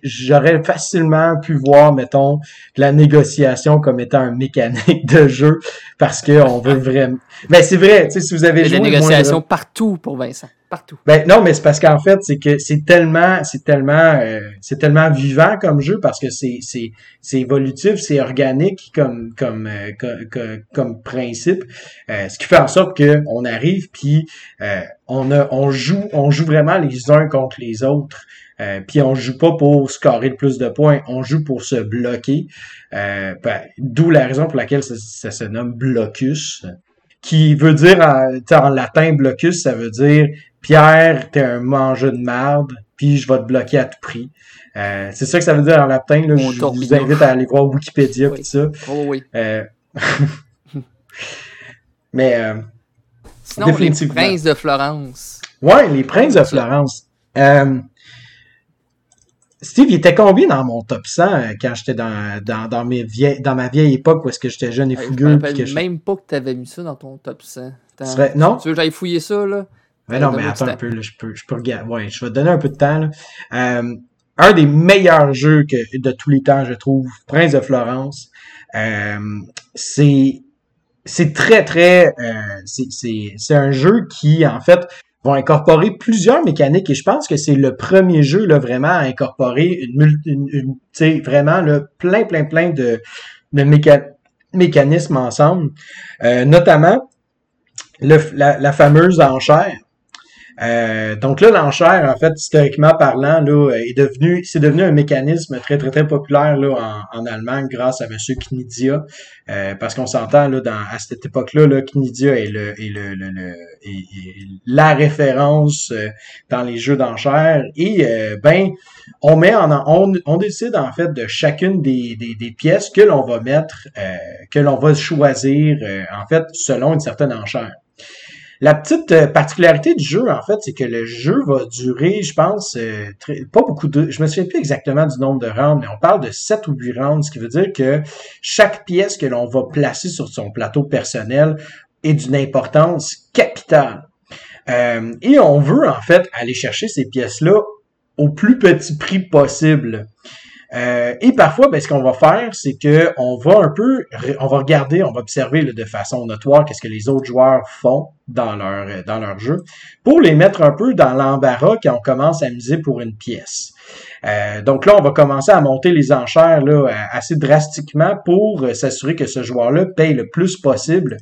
J'aurais facilement pu voir, mettons, la négociation comme étant un mécanique de jeu parce que on veut vraiment. Mais c'est vrai, tu sais, si vous avez joué. Des négociations partout pour Vincent Ben non, mais c'est parce qu'en fait, c'est que c'est tellement, c'est tellement, euh, c'est tellement vivant comme jeu parce que c'est c'est c'est évolutif, c'est organique comme comme euh, comme, comme, principe, euh, ce qui fait en sorte que on arrive puis on a on joue on joue vraiment les uns contre les autres. puis on joue pas pour scorer le plus de points, on joue pour se bloquer. Ben, D'où la raison pour laquelle ça, se nomme blocus qui veut dire en, latin blocus, ça veut dire Pierre, t'es un mangeur de merde, puis je vais te bloquer à tout prix. Euh, c'est ça que ça veut dire en latin. Là. Je vous invite à aller voir Wikipédia et tout ça. Oh oui. Euh... Mais euh... Sinon, les princes de Florence. Ouais, les princes de Florence. Euh... Steve, il était combien dans mon top 100 euh, quand j'étais dans, dans, dans, mes vieilles, dans ma vieille époque où est-ce que j'étais jeune et fougueux? Je me même pas que tu avais mis ça dans ton top 100. Non? Tu veux que j'aille fouiller ça, là? Mais non, mais attends un peu, là, je peux, je peux regarder. Ouais, je vais te donner un peu de temps. Là. Euh, un des meilleurs jeux que, de tous les temps, je trouve, Prince de Florence. Euh, c'est c'est très très euh, c'est un jeu qui en fait va incorporer plusieurs mécaniques et je pense que c'est le premier jeu là vraiment à incorporer une, une, une vraiment là, plein plein plein de, de mécanismes ensemble euh, notamment le, la, la fameuse enchère euh, donc là, l'enchère, en fait, historiquement parlant, là, est devenu, c'est devenu un mécanisme très, très, très populaire là, en, Allemagne grâce à Monsieur Knidia. Euh, parce qu'on s'entend là, dans, à cette époque-là, là, Knidia est, le, est, le, le, la référence euh, dans les jeux d'enchères. Et ben, on met en on, on, décide en fait de chacune des, des, des pièces que l'on va mettre, que l'on va choisir en fait selon une certaine enchère. La petite euh, particularité du jeu, en fait, c'est que le jeu va durer, je pense, euh, pas beaucoup de... Je me souviens plus exactement du nombre de rounds, mais on parle de 7 ou 8 rounds, ce qui veut dire que chaque pièce que l'on va placer sur son plateau personnel est d'une importance capitale. Euh, et on veut, en fait, aller chercher ces pièces-là au plus petit prix possible. Euh, et parfois, ben, ce qu'on va faire, c'est que on va un peu, on va regarder, on va observer de façon notoire qu'est-ce que les autres joueurs font dans leur dans leur jeu, pour les mettre un peu dans l'embarras quand on commence à miser pour une pièce. Euh, donc là, on va commencer à monter les enchères là, assez drastiquement pour s'assurer que ce joueur-là paye le plus possible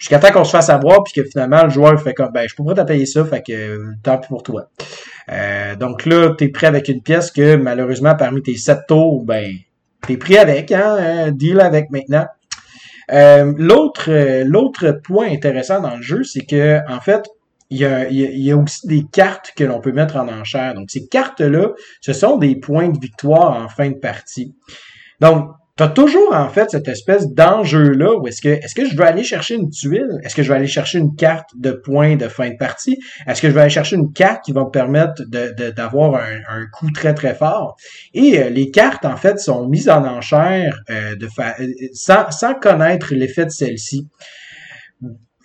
jusqu'à temps qu'on se fasse avoir puis que finalement le joueur fait comme ben je peux pas ça fait que tant pis pour toi. Euh, donc là, tu es prêt avec une pièce que malheureusement parmi tes sept tours, ben t'es pris avec, hein, euh, deal avec maintenant. Euh, l'autre l'autre point intéressant dans le jeu, c'est que en fait, il y, a, y a aussi des cartes que l'on peut mettre en enchère. Donc ces cartes-là, ce sont des points de victoire en fin de partie. Donc, T'as toujours en fait cette espèce d'enjeu-là où est-ce que est-ce que je vais aller chercher une tuile? Est-ce que je vais aller chercher une carte de points de fin de partie? Est-ce que je vais aller chercher une carte qui va me permettre d'avoir un, un, coup très très fort? Et euh, les cartes en fait sont mises en enchère euh, de euh, sans, sans connaître l'effet de celle-ci.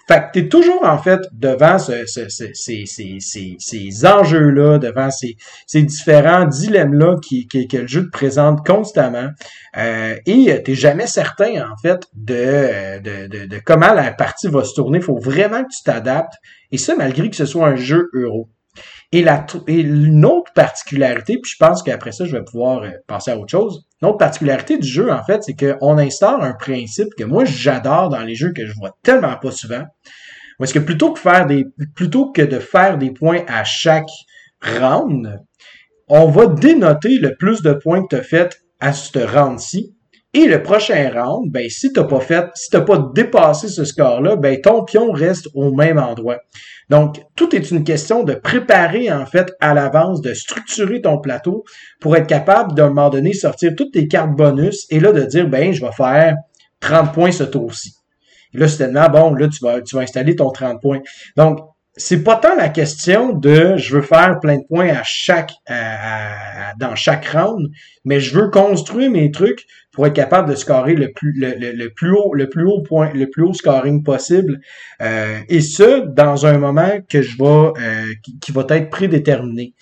Fait que t'es toujours en fait devant ce, ce, ces, ces, ces, enjeux-là, devant ces, ces différents dilemmes-là qui, que le jeu te présente constamment. Euh, et t'es jamais certain en fait de, de, de, de, comment la partie va se tourner. Faut vraiment que tu t'adaptes. Et ça, malgré que ce soit un jeu euro. Et, une autre particularité, puis je pense qu'après ça, je vais pouvoir euh, passer à autre chose. Une autre particularité du jeu, en fait, c'est qu'on instaure un principe que moi, j'adore dans les jeux que je vois tellement pas souvent. Parce que plutôt que de faire des points à chaque round, on va dénoter le plus de points que tu as fait à ce round-ci Et le prochain round, ben, si t'as pas fait, si t'as pas dépassé ce score-là, ben, ton pion reste au même endroit. Donc, tout est une question de préparer, en fait, à l'avance, de structurer ton plateau pour être capable, d'un moment donné, sortir toutes tes cartes bonus et là, de dire, ben, je vais faire 30 points ce tour-ci. Et là, soudainement, bon, là, tu vas, tu vas installer ton 30 points. Donc, c'est pas tant la question de je veux faire plein de points à chaque dans chaque round, mais je veux construire mes trucs pour être capable de scorer le plus le, le, plus haut le plus haut point le plus haut scoring possible euh, et ce dans un moment que je vais euh, qui, qui, va être prédéterminé.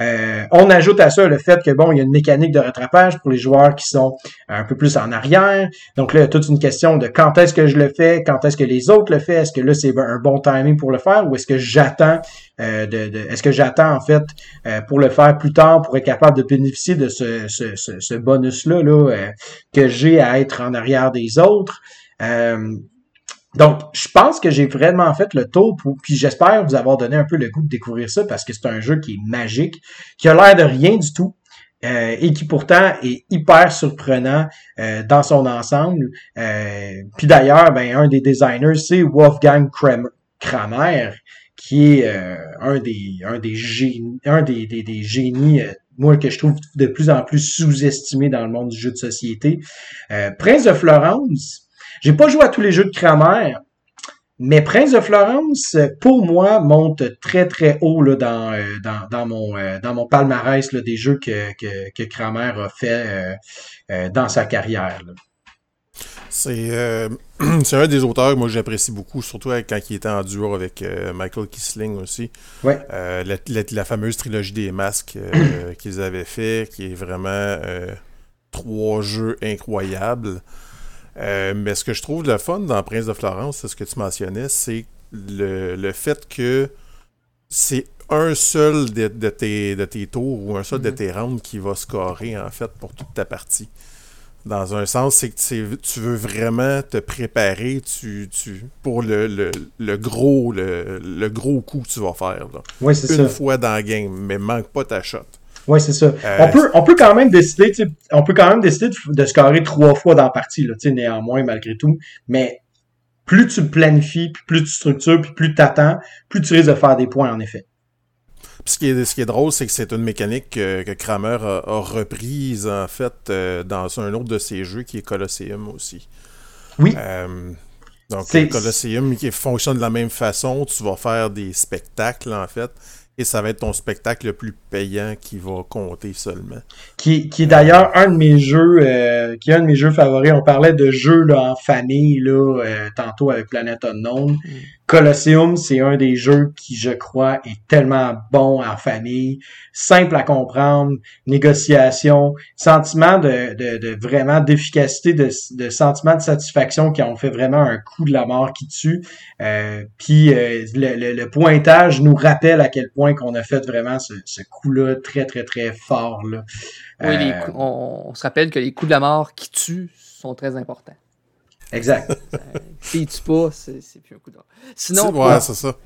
Euh, on ajoute à ça le fait que bon, il y a une mécanique de rattrapage pour les joueurs qui sont un peu plus en arrière. Donc là, il y a toute une question de quand est-ce que je le fais, quand est-ce que les autres le font, est-ce que là c'est un bon timing pour le faire ou est-ce que j'attends euh, de, est-ce que j'attends en fait euh, pour le faire plus tard pour être capable de bénéficier de ce, ce, ce, bonus là, là que j'ai à être en arrière des autres? Donc, je pense que j'ai vraiment fait le tour, pour, puis j'espère vous avoir donné un peu le goût de découvrir ça parce que c'est un jeu qui est magique, qui a l'air de rien du tout. Euh, et qui pourtant est hyper surprenant euh, dans son ensemble. Euh, puis d'ailleurs, ben, un des designers, c'est Wolfgang Kramer, qui est un des un des génies, un des, des, des génies moi que je trouve de plus en plus sous-estimé dans le monde du jeu de société. Prince de Florence, j'ai pas joué à tous les jeux de Kramer, mais Prince de Florence, pour moi, monte très très haut là, dans, euh, dans, dans, mon, euh, dans mon palmarès là, des jeux que, que, que Kramer a fait euh, dans sa carrière. C'est un des auteurs que moi j'apprécie beaucoup, surtout quand il était en duo avec Michael Kisling aussi. Ouais. La, la, fameuse trilogie des masques qu'ils avaient fait, qui est vraiment trois jeux incroyables. Euh, mais ce que je trouve le fun dans Prince de Florence, c'est ce que tu mentionnais, c'est le, fait que c'est un seul de, tes, de tes tours ou un seul de mhm. tes rounds qui va scorer en fait pour toute ta partie. Dans un sens, c'est que tu veux vraiment te préparer tu, tu, pour le, le, gros le, gros coup que tu vas faire. Une fois dans le game, mais manque pas ta shot. Oui, c'est ça. Euh, on, peut, on peut quand même décider, on peut quand même décider de, scorer trois fois dans la partie, là, néanmoins, malgré tout. Mais plus tu planifies, plus tu structures, puis plus tu attends, plus tu risques de faire des points, en effet. Ce, qui est, ce qui est drôle, c'est que c'est une mécanique que, Kramer a, reprise, en fait, euh, dans un autre de ses jeux, qui est Colosseum aussi. Oui. Euh, donc, Colosseum qui fonctionne de la même façon. Tu vas faire des spectacles, en fait et ça va être ton spectacle le plus payant qui va compter seulement. Qui, qui est d'ailleurs un de mes jeux, euh, qui est un de mes jeux favoris. On parlait de jeux là, en famille là, euh, tantôt avec Planet Unknown. Colosseum, c'est un des jeux qui, je crois, est tellement bon en famille, simple à comprendre, négociation, sentiment de, de, de vraiment d'efficacité, de, de sentiment de satisfaction qui ont fait vraiment un coup de la mort qui tue. Euh, puis euh, le, le, pointage nous rappelle à quel point qu'on a fait vraiment ce, ce coup-là très, très, très fort. Là. Oui, euh, on, se rappelle que les coups de la mort qui tuent sont très importants. Exact. S'il tue pas, c'est plus un coup de Sinon, ouais, c'est ça.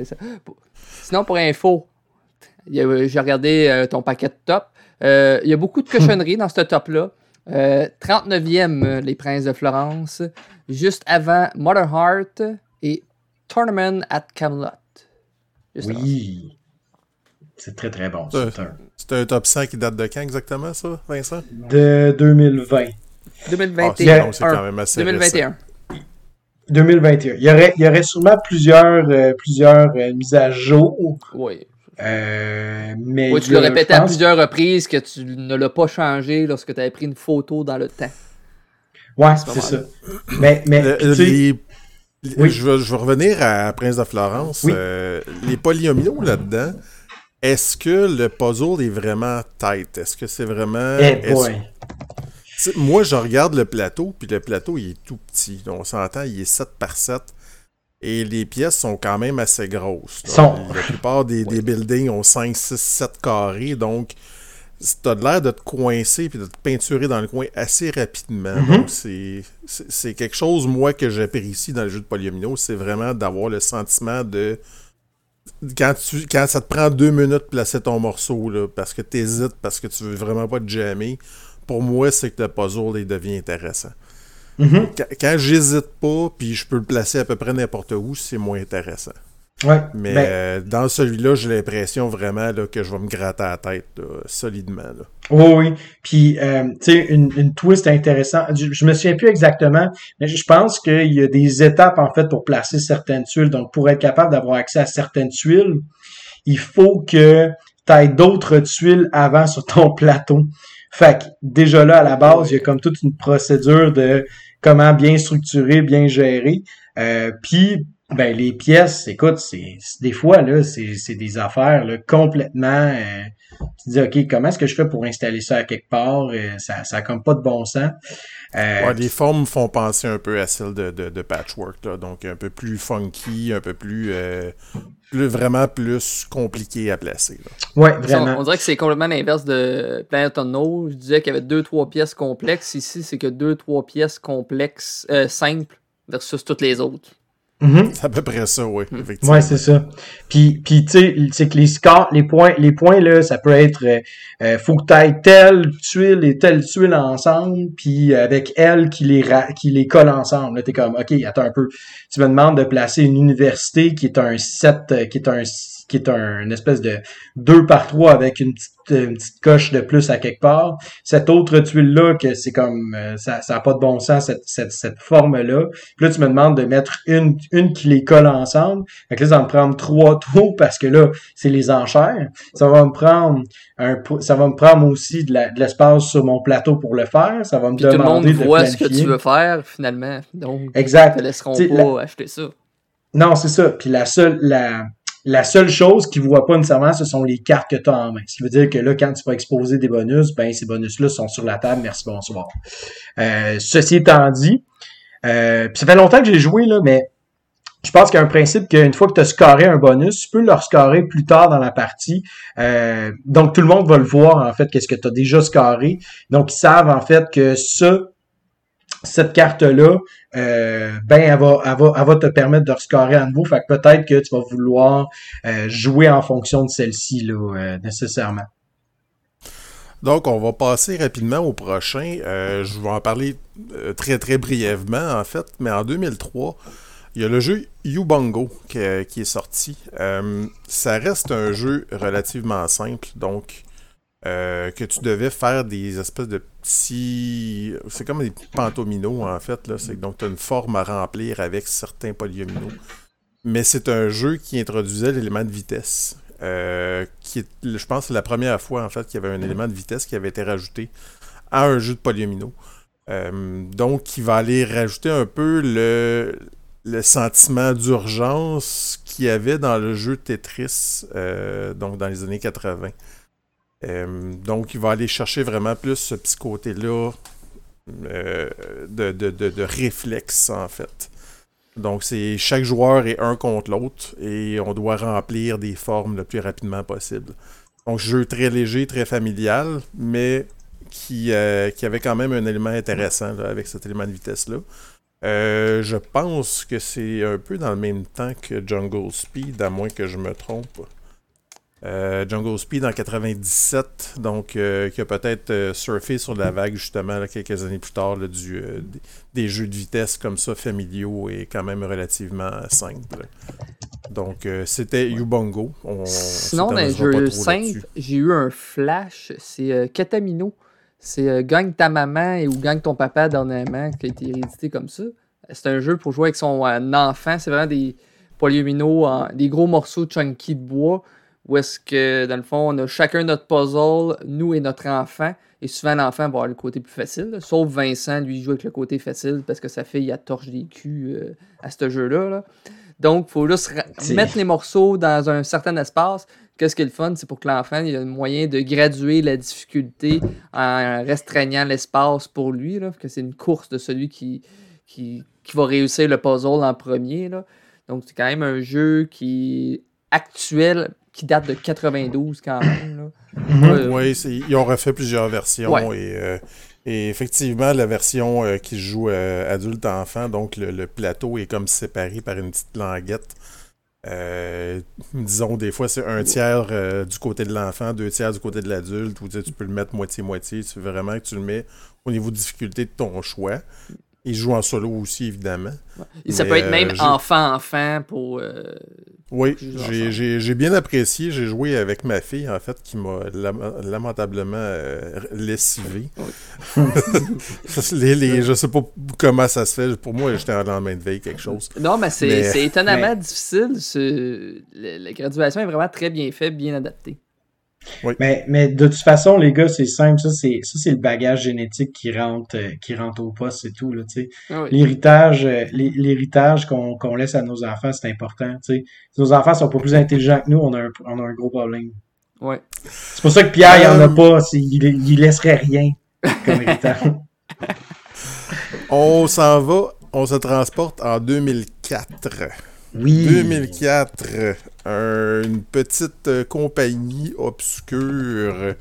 Sinon, pour info, j'ai regardé euh, ton paquet de top. Euh, il y a beaucoup de cochonneries dans ce top-là. 39e, euh, Les Princes de Florence. Juste avant Mother Heart et Tournament at Camelot. oui. C'est très très bon. C'est un, top 100 qui date de quand exactement, ça, Vincent? De 2020. 2021. Ah, c'est quand même assez 2021. 2021. Il y aurait, il y aurait sûrement plusieurs, euh, plusieurs euh, mises à jour. Oui. Euh, mais oui, tu l'as répété à plusieurs reprises que tu ne l'as pas changé lorsque tu avais pris une photo dans le temps. Ouais, c'est ça. Mais, mais oui. je, veux, je veux revenir à Prince de Florence. les polyomino là-dedans, est-ce que le puzzle est vraiment tight? Est-ce que c'est vraiment. Eh moi, je regarde le plateau, puis le plateau, il est tout petit. On s'entend, il est 7 par 7. Et les pièces sont quand même assez grosses. La plupart des, buildings ont 5, 6, 7 carrés. Donc, t'as l'air de te coincer puis de te peinturer dans le coin assez rapidement. Mm-hmm. Donc, c'est quelque chose, moi, que j'apprécie dans le jeu de polyomino. C'est vraiment d'avoir le sentiment de quand, tu, quand ça te prend deux minutes de placer ton morceau, là, parce que tu hésites, parce que tu veux vraiment pas te jammer, pour moi, c'est que le puzzle il devient intéressant. Mhm. Quand, j'hésite pas, puis je peux le placer à peu près n'importe où, c'est moins intéressant. Ouais, Mais ben euh, dans celui-là, j'ai l'impression vraiment là, que je vais me gratter la tête solidement. Là. Oh, oui, Puis, euh, tu sais, une, une, twist intéressante. Je, je, me souviens plus exactement, mais je pense qu'il y a des étapes, en fait, pour placer certaines tuiles. Donc, pour être capable d'avoir accès à certaines tuiles, il faut que tu aies d'autres tuiles avant sur ton plateau. Fait que déjà là, à la base, il y a comme toute une procédure de comment bien structurer, bien gérer. Euh, puis, ben les pièces, écoute, c'est des fois là, c'est des affaires là, complètement. Euh, tu te dis ok, comment est-ce que je fais pour installer ça à quelque part? Euh, Ça, ça a comme pas de bon sens. Euh, ouais, les formes font penser un peu à celle de, de, de patchwork, là, donc un peu plus funky, un peu plus, euh, plus vraiment plus compliqué à placer. Là. Ouais, vraiment. On, dirait que c'est complètement l'inverse de Planet Unknown. Je disais qu'il y avait deux trois pièces complexes. Ici, c'est que deux trois pièces complexes euh, simples versus toutes les autres. Mhm. C'est à peu près ça, oui, mm. effectivement. Ouais, c'est ça. Puis, puis tu sais, c'est que les scores, les points, les points, là, ça peut être, euh, euh faut que tu ailles telle tuile et telle tuile ensemble, puis avec elle qui les, qui les colle ensemble. Là, t'es comme, OK, attends un peu. Tu me demandes de placer une université qui est un set, euh, qui est un qui est un espèce de 2 par 3 avec une petite, une petite coche de plus à quelque part. Cette autre tuile-là, que c'est comme euh, ça n'a pas de bon sens, cette, cette, cette forme-là. Puis là, tu me demandes de mettre une, une qui les colle ensemble. Fait que là, ça va me prendre trois trous parce que là, c'est les enchères. Ça va me prendre un ça va me prendre aussi de l'espace sur mon plateau pour le faire. Ça va me demander tout le monde voit ce que tu veux faire finalement. Donc, exact. ils te laisseront pas acheter ça. Non, c'est ça. Puis la seule, la, la seule chose qu'ils voient pas nécessairement, ce sont les cartes que tu as en main. Ce qui veut dire que là, quand tu vas exposer des bonus, ben ces bonus-là sont sur la table. Merci, bonsoir. Euh, ceci étant dit, euh, ça fait longtemps que j'ai joué, là, mais je pense qu'il y a un principe qu'une fois que tu as scoré un bonus, tu peux le scorer plus tard dans la partie. Euh, donc, tout le monde va le voir, en fait, qu'est-ce que tu as déjà scoré. Donc, ils savent, en fait, que ça, cette carte-là, euh, ben, elle va, elle, va, elle va te permettre de rescorer à nouveau. Fait que peut-être que tu vas vouloir euh, jouer en fonction de celle-ci, là, euh, nécessairement. Donc, on va passer rapidement au prochain. je vais en parler très, très brièvement, en fait. Mais en 2003, il y a le jeu Ubongo qui, qui est sorti. ça reste un jeu relativement simple. Donc, que tu devais faire des espèces de C'est comme des en fait. Là. Donc, tu as une forme à remplir avec certains polyominoes. Mais c'est un jeu qui introduisait l'élément de vitesse. Euh, qui je pense que c'est la première fois, en fait, qu'il y avait un élément de vitesse qui avait été rajouté à un jeu de polyomino. Euh, donc, qui va aller rajouter un peu le, sentiment d'urgence qu'il y avait dans le jeu Tetris, donc dans les années 80. Euh, donc, il va aller chercher vraiment plus ce petit côté-là euh, de, de, réflexe, en fait. Donc, c'est chaque joueur est un contre l'autre et on doit remplir des formes le plus rapidement possible. Donc, jeu très léger, très familial, mais qui, euh, qui avait quand même un élément intéressant avec cet élément de vitesse-là. je pense que c'est un peu dans le même temps que Jungle Speed, à moins que je me trompe. Euh, Jungle Speed en 97, donc euh, qui a peut-être euh, surfé sur la vague justement quelques années plus tard du, des jeux de vitesse comme ça familiaux et quand même relativement simples. Donc c'était Ubongo. Sinon, dans les jeux simples, j'ai eu un flash, c'est Katamino. C'est Gagne ta maman et ou Gagne ton papa dernièrement qui a été hérédité comme ça. C'est un jeu pour jouer avec son enfant. C'est vraiment des polyomino, des gros morceaux chunky de bois où est-ce que, dans le fond, on a chacun notre puzzle, nous et notre enfant. Et souvent, l'enfant va avoir le côté plus facile. Sauf Vincent, lui, joue avec le côté facile parce que sa fille, a torche des culs euh, à ce jeu-là. Donc, il faut juste mettre les morceaux dans un certain espace. Qu'est-ce qui est le fun? C'est pour que l'enfant ait un moyen de graduer la difficulté en restreignant l'espace pour lui. Là, que c'est une course de celui qui, qui, qui, va réussir le puzzle en premier. Là. Donc, c'est quand même un jeu qui est actuel qui date de 92 quand même. Mhm. oui, ils ont refait plusieurs versions et, euh, et, effectivement, la version euh, qui joue euh, adulte-enfant, donc le, plateau est comme séparé par une petite languette. disons, des fois, c'est un tiers du côté de l'enfant, deux tiers du côté de l'adulte, ou tu peux le mettre moitié-moitié. Tu veux vraiment que tu le mets au niveau de difficulté de ton choix. Il joue en solo aussi, évidemment. ça peut être même enfant-enfant pour. oui, j'ai bien apprécié. J'ai joué avec ma fille, en fait, qui m'a lamentablement lessivé. les, les, je sais pas comment ça se fait. Pour moi, j'étais en lendemain de veille, quelque chose. Non, mais c'est étonnamment difficile. La graduation est vraiment très bien faite, bien adaptée. Mais, mais de toute façon, les gars, c'est simple. Ça, c'est, ça, c'est le bagage génétique qui rentre, euh, qui rentre au poste, c'est tout, là, tu sais. Ah l'héritage, euh, l'héritage qu'on, qu'on laisse à nos enfants, c'est important, tu sais. Si nos enfants sont pas plus intelligents que nous, on a un, on a un gros problème. Ouais. C'est pour ça que Pierre, il en a euh, pas. Il, il laisserait rien comme héritage. on s'en va, on se transporte en 2004. Oui. 2004, une petite euh, compagnie obscure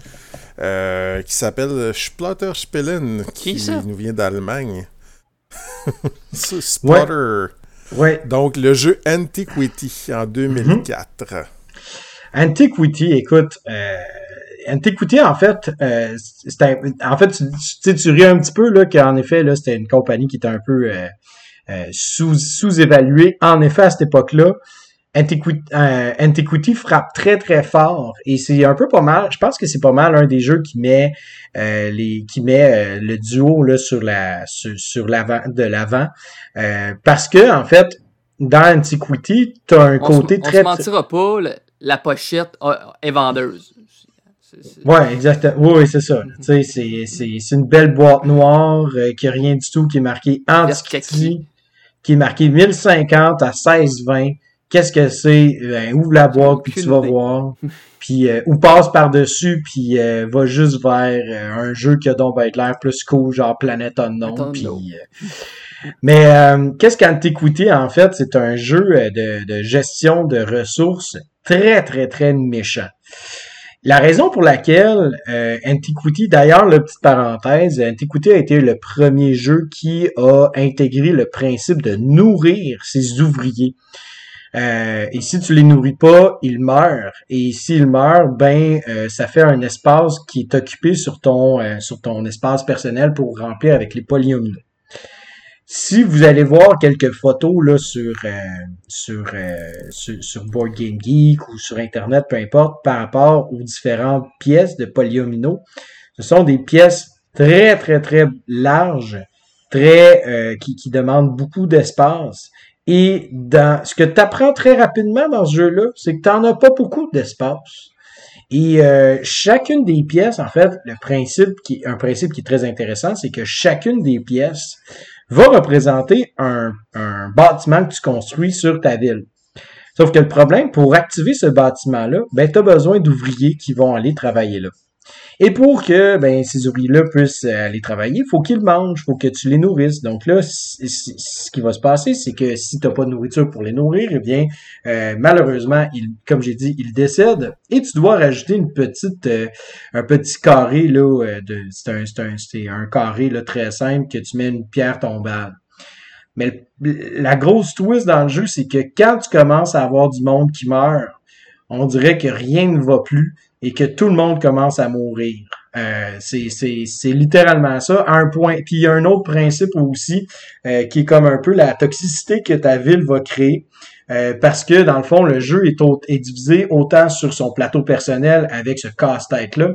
euh, qui s'appelle Splatterspellen, qui, qui nous vient d'Allemagne. Splatter. Ouais. Donc, le jeu Antiquity en 2004. Mhm. Antiquity, écoute, euh, Antiquity, en fait, euh, en fait, tu, tu ris un petit peu là qu'en effet, là, c'était une compagnie qui était un peu euh, sous, sous-évalué. En effet, à cette époque-là, Antiquity, euh, Antiquity, frappe très très fort et c'est un peu pas mal. Je pense que c'est pas mal un des jeux qui met euh, les qui met le duo là sur la sur, l'avant de l'avant parce que en fait dans Antiquity t'as un côté très. On se mentira pas, la pochette est vendeuse. Ouais, exactement. Oui, c'est ça. Tu sais, c'est une belle boîte noire qui a rien du tout, qui est marqué Antiquity qui est marqué 1050 à 1620. Qu'est-ce que c'est? Ben, ouvre la boîte, puis tu vas voir. Puis, euh, ou passe par-dessus, puis euh, va juste vers euh, un jeu qui a donc va être l'air plus cool, genre Planète Unknown. Puis, mais qu'est-ce qu'Antiquity, en fait? C'est un jeu de, de gestion de ressources très, très, très méchant. La raison pour laquelle euh, Antiquity, d'ailleurs, la petite parenthèse, Antiquity a été le premier jeu qui a intégré le principe de nourrir ses ouvriers. Euh, et si tu les nourris pas, ils meurent. Et s'ils meurent, ben euh, ça fait un espace qui est occupé sur ton euh, sur ton espace personnel pour remplir avec les polyomino. Si vous allez voir quelques photos là sur euh, euh, sur, sur, Board Game Geek ou sur Internet, peu importe, par rapport aux différentes pièces de polyomino, ce sont des pièces très très très larges, très euh, qui, qui demandent beaucoup d'espace. Et dans ce que tu apprends très rapidement dans ce jeu-là, c'est que tu n'en as pas beaucoup d'espace. Et chacune des pièces, en fait, le principe qui un principe qui est très intéressant, c'est que chacune des pièces va représenter un, bâtiment que tu construis sur ta ville. Sauf que le problème, pour activer ce bâtiment-là, ben, tu as besoin d'ouvriers qui vont aller travailler là. Et pour que ben, ces ouvriers-là puissent euh, aller travailler, il faut qu'ils mangent, il faut que tu les nourrisses. Donc là, ce qui va se passer, c'est que si tu n'as pas de nourriture pour les nourrir, eh bien, euh, malheureusement, comme j'ai dit, ils décèdent. Et tu dois rajouter une petite, euh, un petit carré là, de, c'est un, c'est un, c'est un carré là, très simple que tu mets une pierre tombale. Mais la grosse twist dans le jeu, c'est que quand tu commences à avoir du monde qui meurt, on dirait que rien ne va plus et que tout le monde commence à mourir. Euh, c'est littéralement ça. Un point. Puis il y a un autre principe aussi euh, qui est comme un peu la toxicité que ta ville va créer. Euh, parce que dans le fond, le jeu est, est, divisé autant sur son plateau personnel avec ce casse-tête-là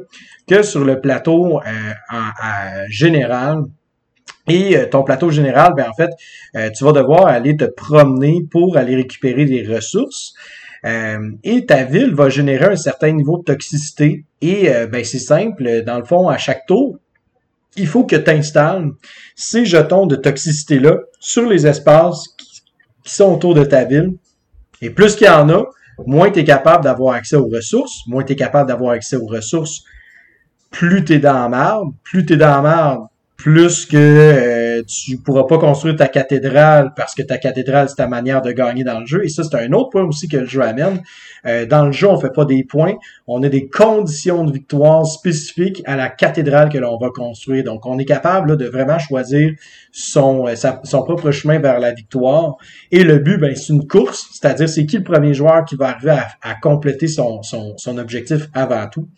que sur le plateau euh, général. Et ton plateau général, ben en fait, tu vas devoir aller te promener pour aller récupérer des ressources. Euh, et ta ville va générer un certain niveau de toxicité. Et euh, ben, c'est simple, dans le fond, à chaque tour, il faut que tu installes ces jetons de toxicité-là sur les espaces qui, sont autour de ta ville. Et plus qu'il y en a, moins tu es capable d'avoir accès aux ressources, moins tu es capable d'avoir accès aux ressources, plus tu es dans la plus tu es dans la merde, plus que euh, tu pourras pas construire ta cathédrale parce que ta cathédrale c'est ta manière de gagner dans le jeu. Et ça c'est un autre point aussi que le jeu amène. Euh, dans le jeu on fait pas des points. On a des conditions de victoire spécifiques à la cathédrale que l'on va construire. Donc on est capable de vraiment choisir son euh, son propre chemin vers la victoire. Et le but ben c'est une course. C'est-à-dire c'est qui le premier joueur qui va arriver à, compléter son, son, objectif avant tout.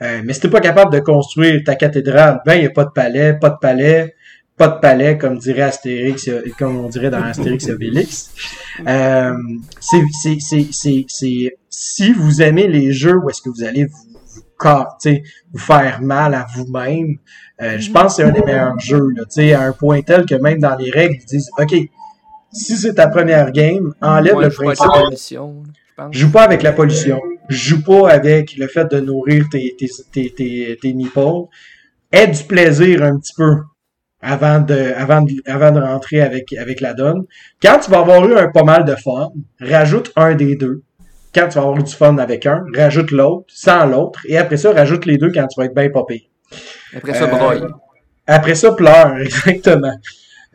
Mais si t'es pas capable de construire ta cathédrale ben il y a pas de palais pas de palais pas de palais, comme dirait Astérix, comme on dirait dans Astérix et Obélix. Euh, c'est, c'est, c'est, c'est, si vous aimez les jeux où est-ce que vous allez vous, vous, vous faire mal à vous-même, euh, je pense que c'est un des meilleurs jeux, là, à un point tel que même dans les règles, ils disent, OK, si c'est ta première game, enlève le principe. Je joue pas avec la pollution. Je joue pas avec le fait de nourrir tes, tes, tes, tes, tes nipples. Aie du plaisir un petit peu avant de, avant de, avant de rentrer avec, avec la donne. Quand tu vas avoir eu un pas mal de fun, rajoute un des deux. Quand tu vas avoir du fun avec un, rajoute l'autre, sans l'autre, et après ça, rajoute les deux quand tu vas être bien popé. Après ça, broye. Euh, après ça, pleure, exactement.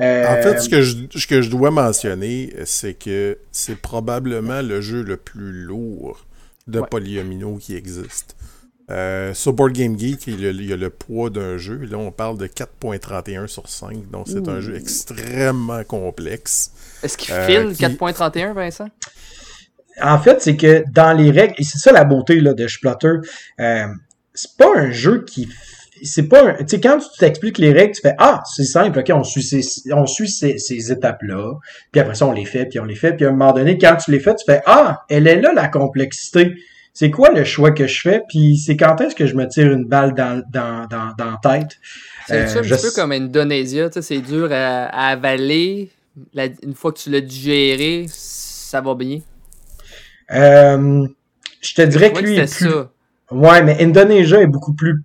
Euh, en fait, ce que, je, ce que je dois mentionner, c'est que c'est probablement le jeu le plus lourd de polyomino qui existe. Euh, sur Board Game Geek, il y, a, le poids d'un jeu. Là, on parle de 4.31 sur 5. Donc, c'est un jeu extrêmement complexe. Est-ce qu'il file 4.31, Vincent? En fait, c'est que dans les règles, et c'est ça la beauté là, de Splotter, euh, c'est pas un jeu qui c'est pas tu sais quand tu t'expliques les règles tu fais ah c'est simple ok on suit ces on suit ces, ces étapes là puis après ça on les fait puis on les fait puis à un moment donné quand tu les fais tu fais ah elle est là la complexité c'est quoi le choix que je fais? Puis c'est quand est-ce que je me tire une balle dans dans dans, dans la tête? C'est euh, un peu comme Indonésia c'est dur à, avaler. Une fois que tu l'as digéré ça va bien. Euh, je te dirais que lui est plus... ça. Ouais, mais Indonesia est beaucoup plus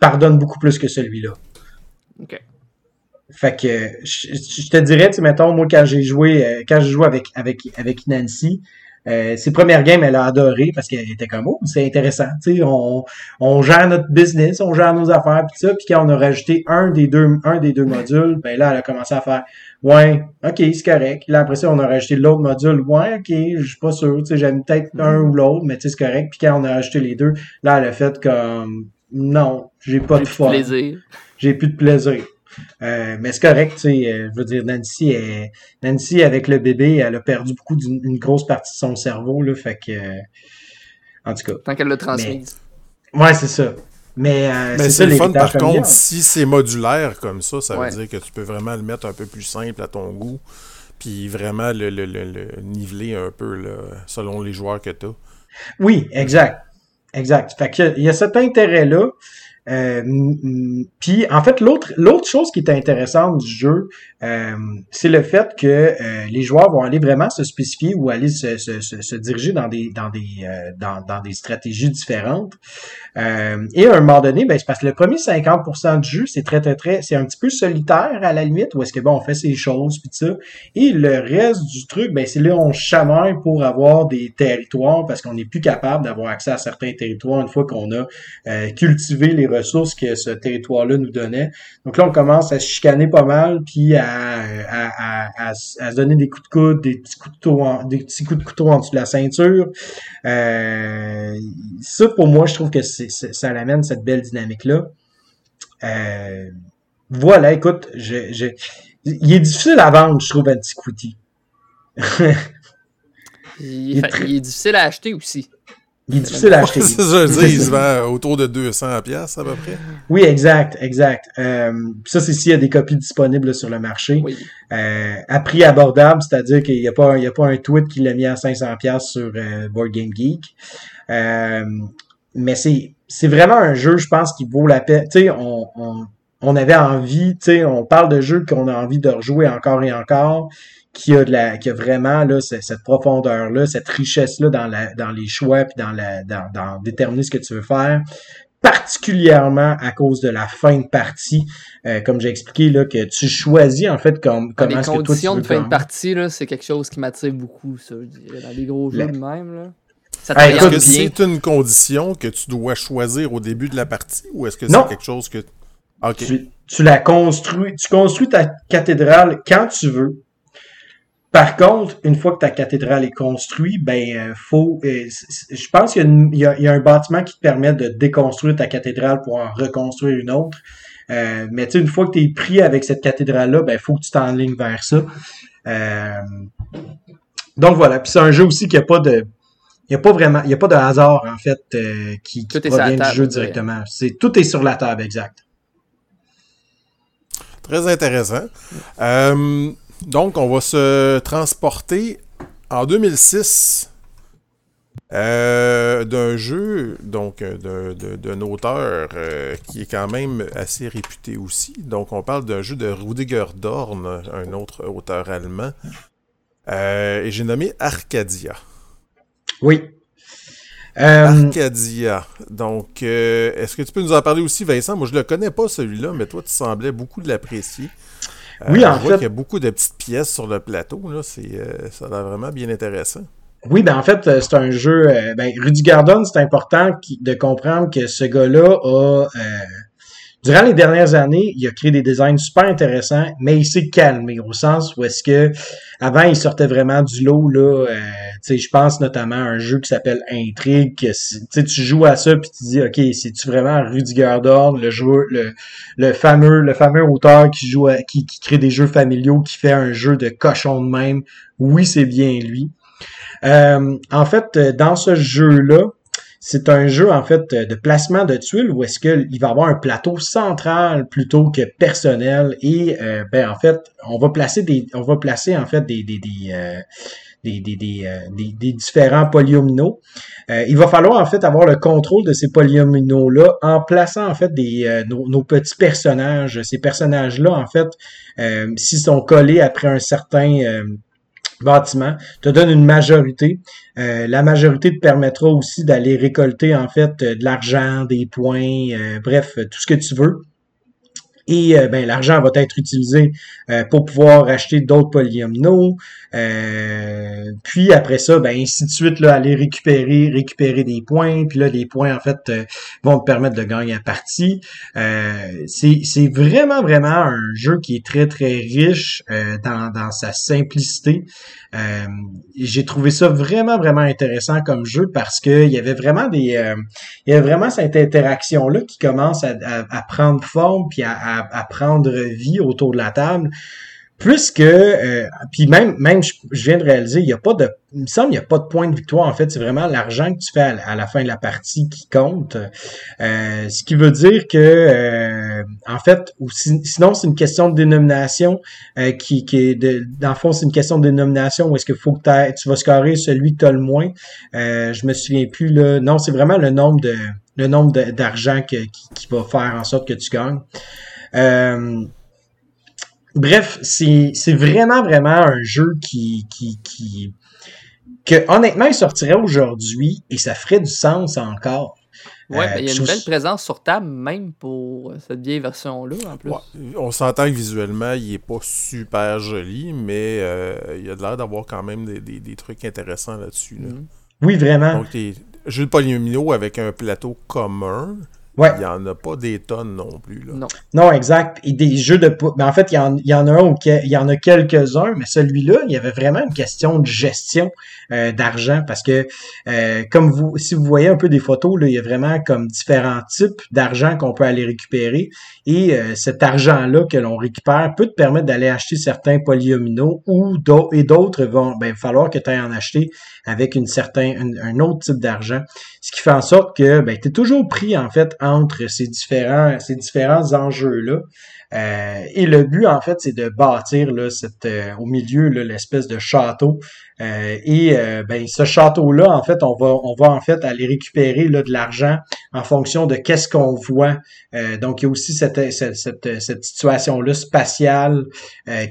pardonne beaucoup plus que celui-là. OK. Fait que je, te dirais, tu mettons, moi quand j'ai joué euh, quand j'ai joué avec avec avec Nancy, euh, ses premières games, elle a adoré parce qu'elle était comme oh, c'est intéressant. Tu sais, on, on gère notre business, on gère nos affaires puis ça. Puis quand on a rajouté un des deux un des deux modules, ben là, elle a commencé à faire Ouais, ok, c'est correct. Là, après ça, on a rajouté l'autre module. Ouais, ok, je suis pas sûr. Tu sais, j'aime peut-être un ou l'autre, mais tu sais, c'est correct. Puis quand on a rajouté les deux, là, elle a fait comme non, j'ai pas de fun. plaisir. J'ai plus de plaisir. Euh, mais c'est correct, tu sais, euh, je veux dire, Nancy, est, Nancy, avec le bébé, elle a perdu beaucoup d'une grosse partie de son cerveau, là, fait que, en tout cas. Tant qu'elle le transmise. Ouais, c'est ça. Mais, euh, c'est le fun, par contre, si c'est modulaire comme ça, ça veut dire que tu peux vraiment le mettre un peu plus simple à ton goût, puis vraiment le, le, le, niveler un peu là, selon les joueurs que tu as. Oui, exact. Exact. Fait que, il y a cet intérêt-là. Euh, puis en fait, l'autre l'autre chose qui est intéressante du jeu, euh, c'est le fait que euh, les joueurs vont aller vraiment se spécifier ou aller se, se, se, diriger dans des dans des euh, dans, dans, des stratégies différentes. et à un moment donné, ben, c'est parce que le premier 50% du jeu, c'est très très très, c'est un petit peu solitaire à la limite, où est-ce que bon, on fait ces choses puis ça. Et le reste du truc, ben c'est là on chamaille pour avoir des territoires parce qu'on n'est plus capable d'avoir accès à certains territoires une fois qu'on a cultivé les ressources que ce territoire-là nous donnait. Donc là, on commence à se chicaner pas mal, puis à, à, à, se donner des coups de coude, des petits coups de couteau en, des petits coups de couteau en dessous de la ceinture. Euh, ça, pour moi, je trouve que ça amène cette belle dynamique-là. Euh, voilà, écoute, je, je, il est difficile à vendre, je trouve, Antiquity. il, est, il est difficile à acheter aussi. Il est difficile à acheter. c'est ça, je dis, il se vend autour de 200 pièces à peu près. Oui, exact, exact. Euh, ça, c'est s'il y a des copies disponibles sur le marché. Oui. Euh, à prix abordable, c'est-à-dire qu'il n'y a pas, il y a pas un tweet qui l'a mis à 500 pièces sur euh, Board Game Geek. Euh, mais c'est, c'est vraiment un jeu, je pense, qui vaut la peine. Tu sais, on, on, on avait envie, tu sais, on parle de jeux qu'on a envie de rejouer encore et encore qui a de la qui a vraiment là cette profondeur là cette richesse là dans la dans les choix puis dans la dans, dans déterminer ce que tu veux faire particulièrement à cause de la fin de partie, euh, comme j'ai expliqué là, que tu choisis en fait comme comment est-ce que toi tu conditions de fin de partie là, c'est quelque chose qui m'attire beaucoup, ça, je dirais, dans les gros jeux de même là. Est-ce que c'est une condition que tu dois choisir au début de la partie ou est-ce que c'est quelque chose que. Tu, tu la construis, tu construis ta cathédrale quand tu veux, par contre, une fois que ta cathédrale est construite, ben euh, faut. Euh, je pense qu'il y, a un bâtiment qui te permet de déconstruire ta cathédrale pour en reconstruire une autre. Euh, mais tu sais, une fois que tu es pris avec cette cathédrale-là, ben faut que tu t'enlignes vers ça. donc voilà. Puis c'est un jeu aussi qui a pas de. Il n'y a pas vraiment. Il y a pas de hasard, en fait, qui, qui provient du jeu directement. C'est, tout est sur la table, exact. Très intéressant. Euh, donc, on va se transporter en 2006 euh, d'un jeu, donc d'un auteur qui est quand même assez réputé aussi. Donc, on parle d'un jeu de Rudiger Dorn, un autre auteur allemand. et j'ai nommé Arcadia. Oui, euh, Arcadia. Donc, euh, est-ce que tu peux nous en parler aussi, Vincent? Moi, je le connais pas celui-là, mais toi, tu semblais beaucoup l'apprécier. Euh, oui, en vois qu'il y a beaucoup de petites pièces sur le plateau. Là. C'est, ça a l'air vraiment bien intéressant. Oui, ben en fait, c'est un jeu. ben, Rudy Gardon, c'est important de comprendre que ce gars-là a Durant les dernières années, il a créé des designs super intéressants, mais il s'est calmé au sens où est-ce que avant il sortait vraiment du lot là. Euh, je pense notamment à un jeu qui s'appelle Intrigue. Que, tu joues à ça puis tu dis ok, c'est tu vraiment Rudiger Dorn, le joueur, le, le fameux le fameux auteur qui joue qui, qui crée des jeux familiaux, qui fait un jeu de cochon de même? Oui, c'est bien lui. Euh, en fait, dans ce jeu-là, c'est un jeu en fait de placement de tuiles où est-ce qu'il va avoir un plateau central plutôt que personnel et euh, ben en fait on va placer des on va placer en fait des des des euh, des, des, euh, des, différents polyomino. il va falloir en fait avoir le contrôle de ces polyomino-là en plaçant en fait des, nos, nos, petits personnages. Ces personnages-là, en fait, s'ils sont collés après un certain bâtiment, te donne une majorité. Euh, la majorité te permettra aussi d'aller récolter en fait de l'argent, des points, euh, bref, tout ce que tu veux. Et euh, ben, l'argent va être utilisé pour pouvoir acheter d'autres polyomino. puis après ça, ben, ainsi de suite, là, aller récupérer, récupérer des points. Puis là, les points, en fait, vont te permettre de gagner la partie. c'est vraiment, vraiment un jeu qui est très, très riche dans, dans sa simplicité. Euh, j'ai trouvé ça vraiment, vraiment intéressant comme jeu parce que il y avait vraiment des. Euh, il y avait vraiment cette interaction-là qui commence à, prendre forme puis à, prendre vie autour de la table. Plus que, euh, puis même, même je, viens de réaliser, il n'y a pas de, il me semble, il n'y a pas de point de victoire. En fait, c'est vraiment l'argent que tu fais à, la fin de la partie qui compte. Euh, ce qui veut dire que, euh, en fait, ou sinon c'est une question de dénomination qui, qui est, de, dans le fond, c'est une question de dénomination où est-ce qu'il faut que tu vas scorer celui que tu as le moins? je me souviens plus là. Non, c'est vraiment le nombre de, le nombre d'argent qui, qui, va faire en sorte que tu gagnes. Bref, c'est vraiment, vraiment un jeu qui, qui, qui, que honnêtement, il sortirait aujourd'hui et ça ferait du sens encore. Ouais, euh, ben, il y a une belle présence sur table, même pour cette vieille version-là, en plus. on s'entend que visuellement, il est pas super joli, mais euh, il y a de l'air d'avoir quand même des, des, trucs intéressants là-dessus. Mhm. Oui, vraiment. Donc, les jeux de polyomino avec un plateau commun, il n'y en a pas des tonnes non plus. Là. Non. non, exact. Et des jeux de... Mais en fait, il y en, y en a un il y en a quelques-uns, mais celui-là, il y avait vraiment une question de gestion euh, d'argent parce que, euh, comme vous, si vous voyez un peu des photos, là, il y a vraiment comme différents types d'argent qu'on peut aller récupérer. Et euh, cet argent-là que l'on récupère peut te permettre d'aller acheter certains polyomino ou et d'autres vont ben, falloir que tu ailles en acheter avec une certain, un, autre type d'argent. Ce qui fait en sorte que ben, tu es toujours pris en fait entre ces différents, ces différents enjeux-là. Euh, et le but, en fait, c'est de bâtir là, cette, euh, au milieu l'espèce de château. Euh, et ben, ce château-là, en fait, on va, on va en fait aller récupérer là, de l'argent en fonction de qu'est-ce qu'on voit. donc, il y a aussi cette, cette, cette, situation-là spatiale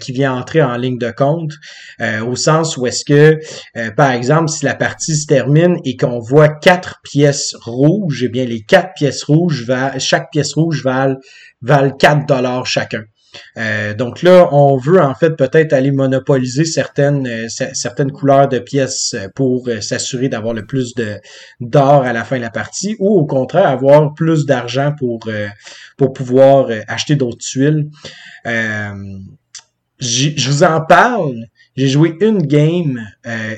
qui vient entrer en ligne de compte, au sens où est-ce que, par exemple, si la partie se termine et qu'on voit quatre pièces rouges, eh bien, les quatre pièces rouges, va, chaque pièce rouge valent valent 4 dollars chacun. Euh, donc là, on veut en fait peut-être aller monopoliser certaines euh, certaines couleurs de pièces pour euh, s'assurer d'avoir le plus de d'or à la fin de la partie, ou au contraire avoir plus d'argent pour pour pouvoir acheter d'autres tuiles. je vous en parle. J'ai joué une game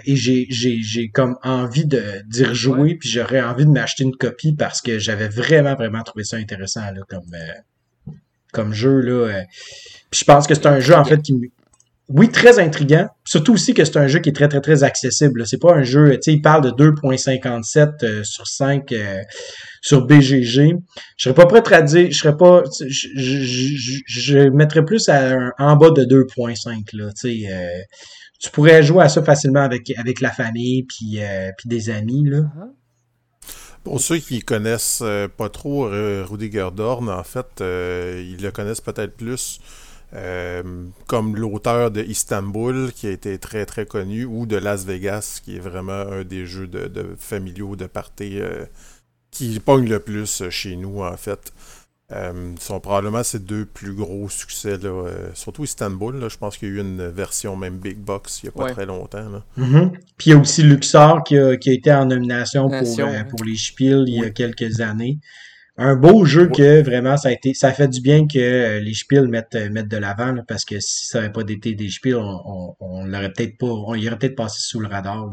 et j'ai j'ai comme envie de d'y rejouer, puis j'aurais envie de m'acheter une copie parce que j'avais vraiment vraiment trouvé ça intéressant là comme comme jeu. Là. Euh. Puis je pense que c'est un jeu, en fait, qui... oui, très intriguant. Surtout aussi que c'est un jeu qui est très, très, très accessible. C'est pas un jeu, tu sais, il parle de 2.57 euh, sur 5 euh, sur BGG. Je serais pas prêt à dire, je serais pas, je, je, je, mettrais plus à en bas de 2.5, là, tu sais. Euh, tu pourrais jouer à ça facilement avec, avec la famille puis, puis des amis, là. Pour ceux qui connaissent pas trop Rudiger Dorn, en fait, ils le connaissent peut-être plus euh, comme l'auteur de Istanbul, qui a été très très connu, ou de Las Vegas, qui est vraiment un des jeux de, familiaux de party euh, qui pogne le plus chez nous, en fait. Euh, sont probablement ses deux plus gros succès, là, surtout Istanbul. je pense qu'il y a eu une version même Big Box il n'y a pas très longtemps. Là. Mm-hmm. Puis il y a aussi Luxor qui a, qui a été en nomination pour, pour les Spiels il y a quelques années un beau jeu que vraiment ça a été ça fait du bien que euh, les Spiels mettent, euh, mettent de l'avant parce que si ça n'avait pas été des Spiels, on, on, l'aurait peut-être pas on y aurait peut-être passé sous le radar.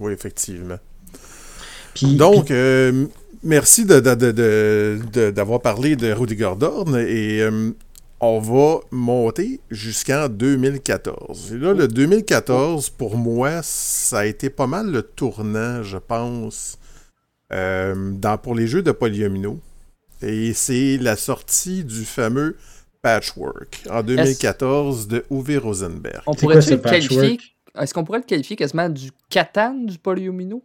Oui, effectivement. Donc euh, merci d'avoir de, parlé de Rudy Gordon et on va monter jusqu'en 2014. Et là, le 2014, pour moi, ça a été pas mal le tournant, je pense, euh, dans, pour les jeux de polyomino. Et c'est la sortie du fameux Patchwork en 2014 de Uwe Rosenberg. On pourrait le qualifier Est-ce qu'on pourrait le qualifier quasiment du Catan du polyomino?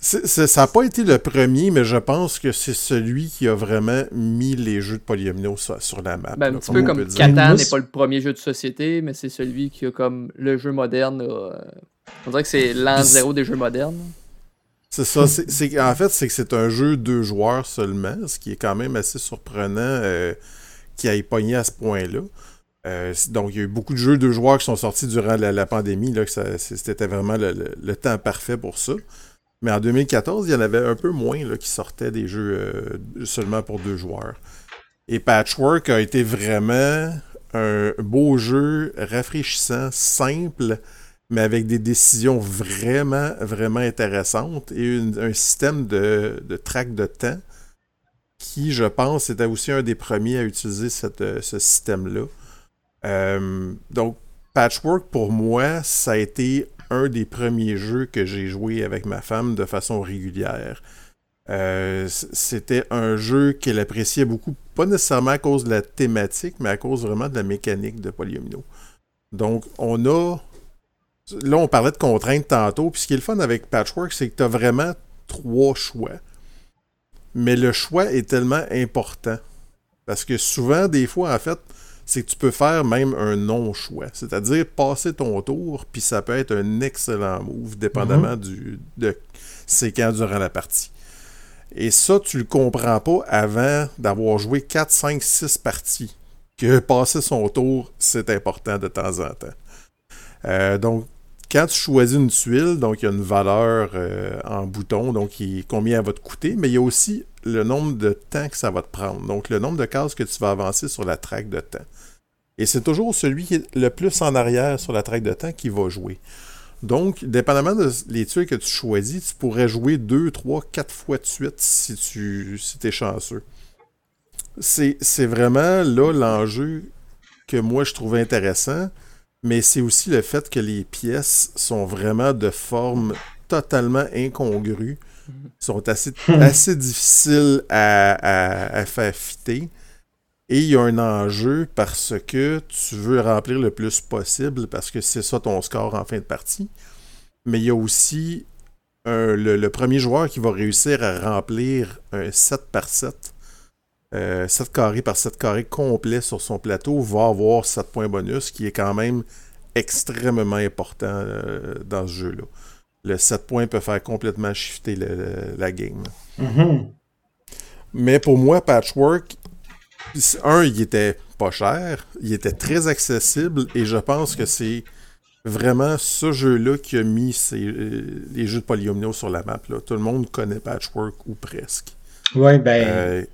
Ça n'a pas été le premier, mais je pense que c'est celui qui a vraiment mis les jeux de polyomino sur, la map. Ben, un petit peu comme Catan n'est pas le premier jeu de société, mais c'est celui qui a comme le jeu moderne. Euh, on dirait que c'est l'an zéro des jeux modernes. C'est ça. En fait, c'est que c'est un jeu deux joueurs seulement, ce qui est quand même assez surprenant euh, qui ait pogné à ce point-là. Euh, donc, il y a eu beaucoup de jeux deux joueurs qui sont sortis durant la, pandémie. Là, que c'était vraiment le, temps parfait pour ça. Mais en 2014, il y en avait un peu moins là, qui sortaient des jeux euh, seulement pour deux joueurs. Et Patchwork a été vraiment un beau jeu rafraîchissant, simple, mais avec des décisions vraiment, vraiment intéressantes et un système de, de track de temps qui, je pense, était aussi un des premiers à utiliser cette, ce système-là. Euh, donc, Patchwork, pour moi, ça a été un des premiers jeux que j'ai joué avec ma femme de façon régulière. Euh, c'était un jeu qu'elle appréciait beaucoup, pas nécessairement à cause de la thématique, mais à cause vraiment de la mécanique de Polyomino. Donc, on a Là, on parlait de contraintes tantôt. Puis ce qui est le fun avec Patchwork, c'est que tu as vraiment trois choix. Mais le choix est tellement important. Parce que souvent, des fois, en fait, c'est que tu peux faire même un non-choix. C'est-à-dire passer ton tour, puis ça peut être un excellent move, dépendamment mhm. du, de c'est quand durant la partie. Et ça, tu le comprends pas avant d'avoir joué 4, 5, 6 parties. Que passer son tour, c'est important de temps en temps. Euh, donc, quand tu choisis une tuile, donc il y a une valeur euh, en bouton, donc combien elle va te coûter, mais il y a aussi le nombre de temps que ça va te prendre, donc le nombre de cases que tu vas avancer sur la traque de temps. Et c'est toujours celui qui est le plus en arrière sur la traque de temps qui va jouer. Donc, dépendamment des tuiles que tu choisis, tu pourrais jouer deux, trois, quatre fois de suite si tu es chanceux. C'est vraiment là l'enjeu que moi je trouve intéressant mais c'est aussi le fait que les pièces sont vraiment de forme totalement incongrue, sont assez, assez difficiles à, faire fitter. Et il y a un enjeu parce que tu veux remplir le plus possible parce que c'est ça ton score en fin de partie. Mais il y a aussi le, premier joueur qui va réussir à remplir un 7 par 7 euh, 7 carrés par 7 carrés complet sur son plateau va avoir 7 points bonus, qui est quand même extrêmement important euh, dans ce jeu-là. Le 7 points peut faire complètement shifter la game. Mm-hmm. Mais pour moi, Patchwork, un, il était pas cher, il était très accessible et je pense que c'est vraiment ce jeu-là qui a mis euh, les jeux de polyomino sur la map. Tout le monde connaît Patchwork ou presque. Oui, ben.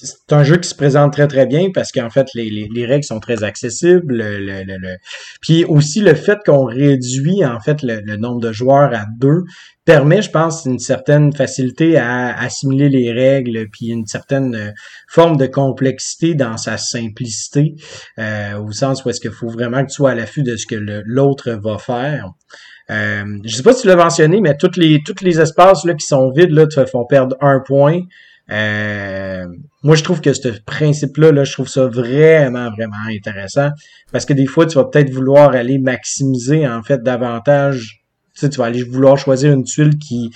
C'est un jeu qui se présente très très bien parce qu'en fait les, les, les, règles sont très accessibles. Le, le, le, Puis aussi le fait qu'on réduit en fait le, nombre de joueurs à deux permet, je pense, une certaine facilité à assimiler les règles, puis une certaine euh, forme de complexité dans sa simplicité, euh, au sens où est-ce qu'il faut vraiment que tu sois à l'affût de ce que l'autre va faire. Euh, je sais pas si tu l'as mentionné, mais toutes les tous les espaces là qui sont vides là te font perdre un point. Euh, moi, je trouve que ce principe-là, là, je trouve ça vraiment, vraiment intéressant. Parce que des fois, tu vas peut-être vouloir aller maximiser, en fait, davantage. Tu sais, tu vas aller vouloir choisir une tuile qui,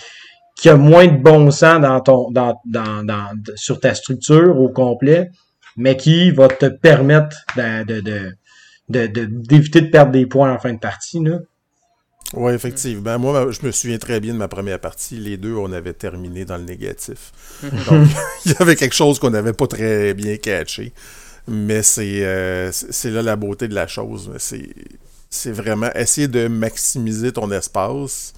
qui a moins de bon sens dans ton, dans, dans, sur ta structure au complet, mais qui va te permettre de, de, de, d'éviter de, de perdre des points en fin de partie, là. Oui, effectivement. Moi, je me souviens très bien de ma première partie. Les deux, on avait terminé dans le négatif. Donc, il y avait quelque chose qu'on n'avait pas très bien catché. Mais c'est euh, c'est là la beauté de la chose. C'est vraiment essayer de maximiser ton espace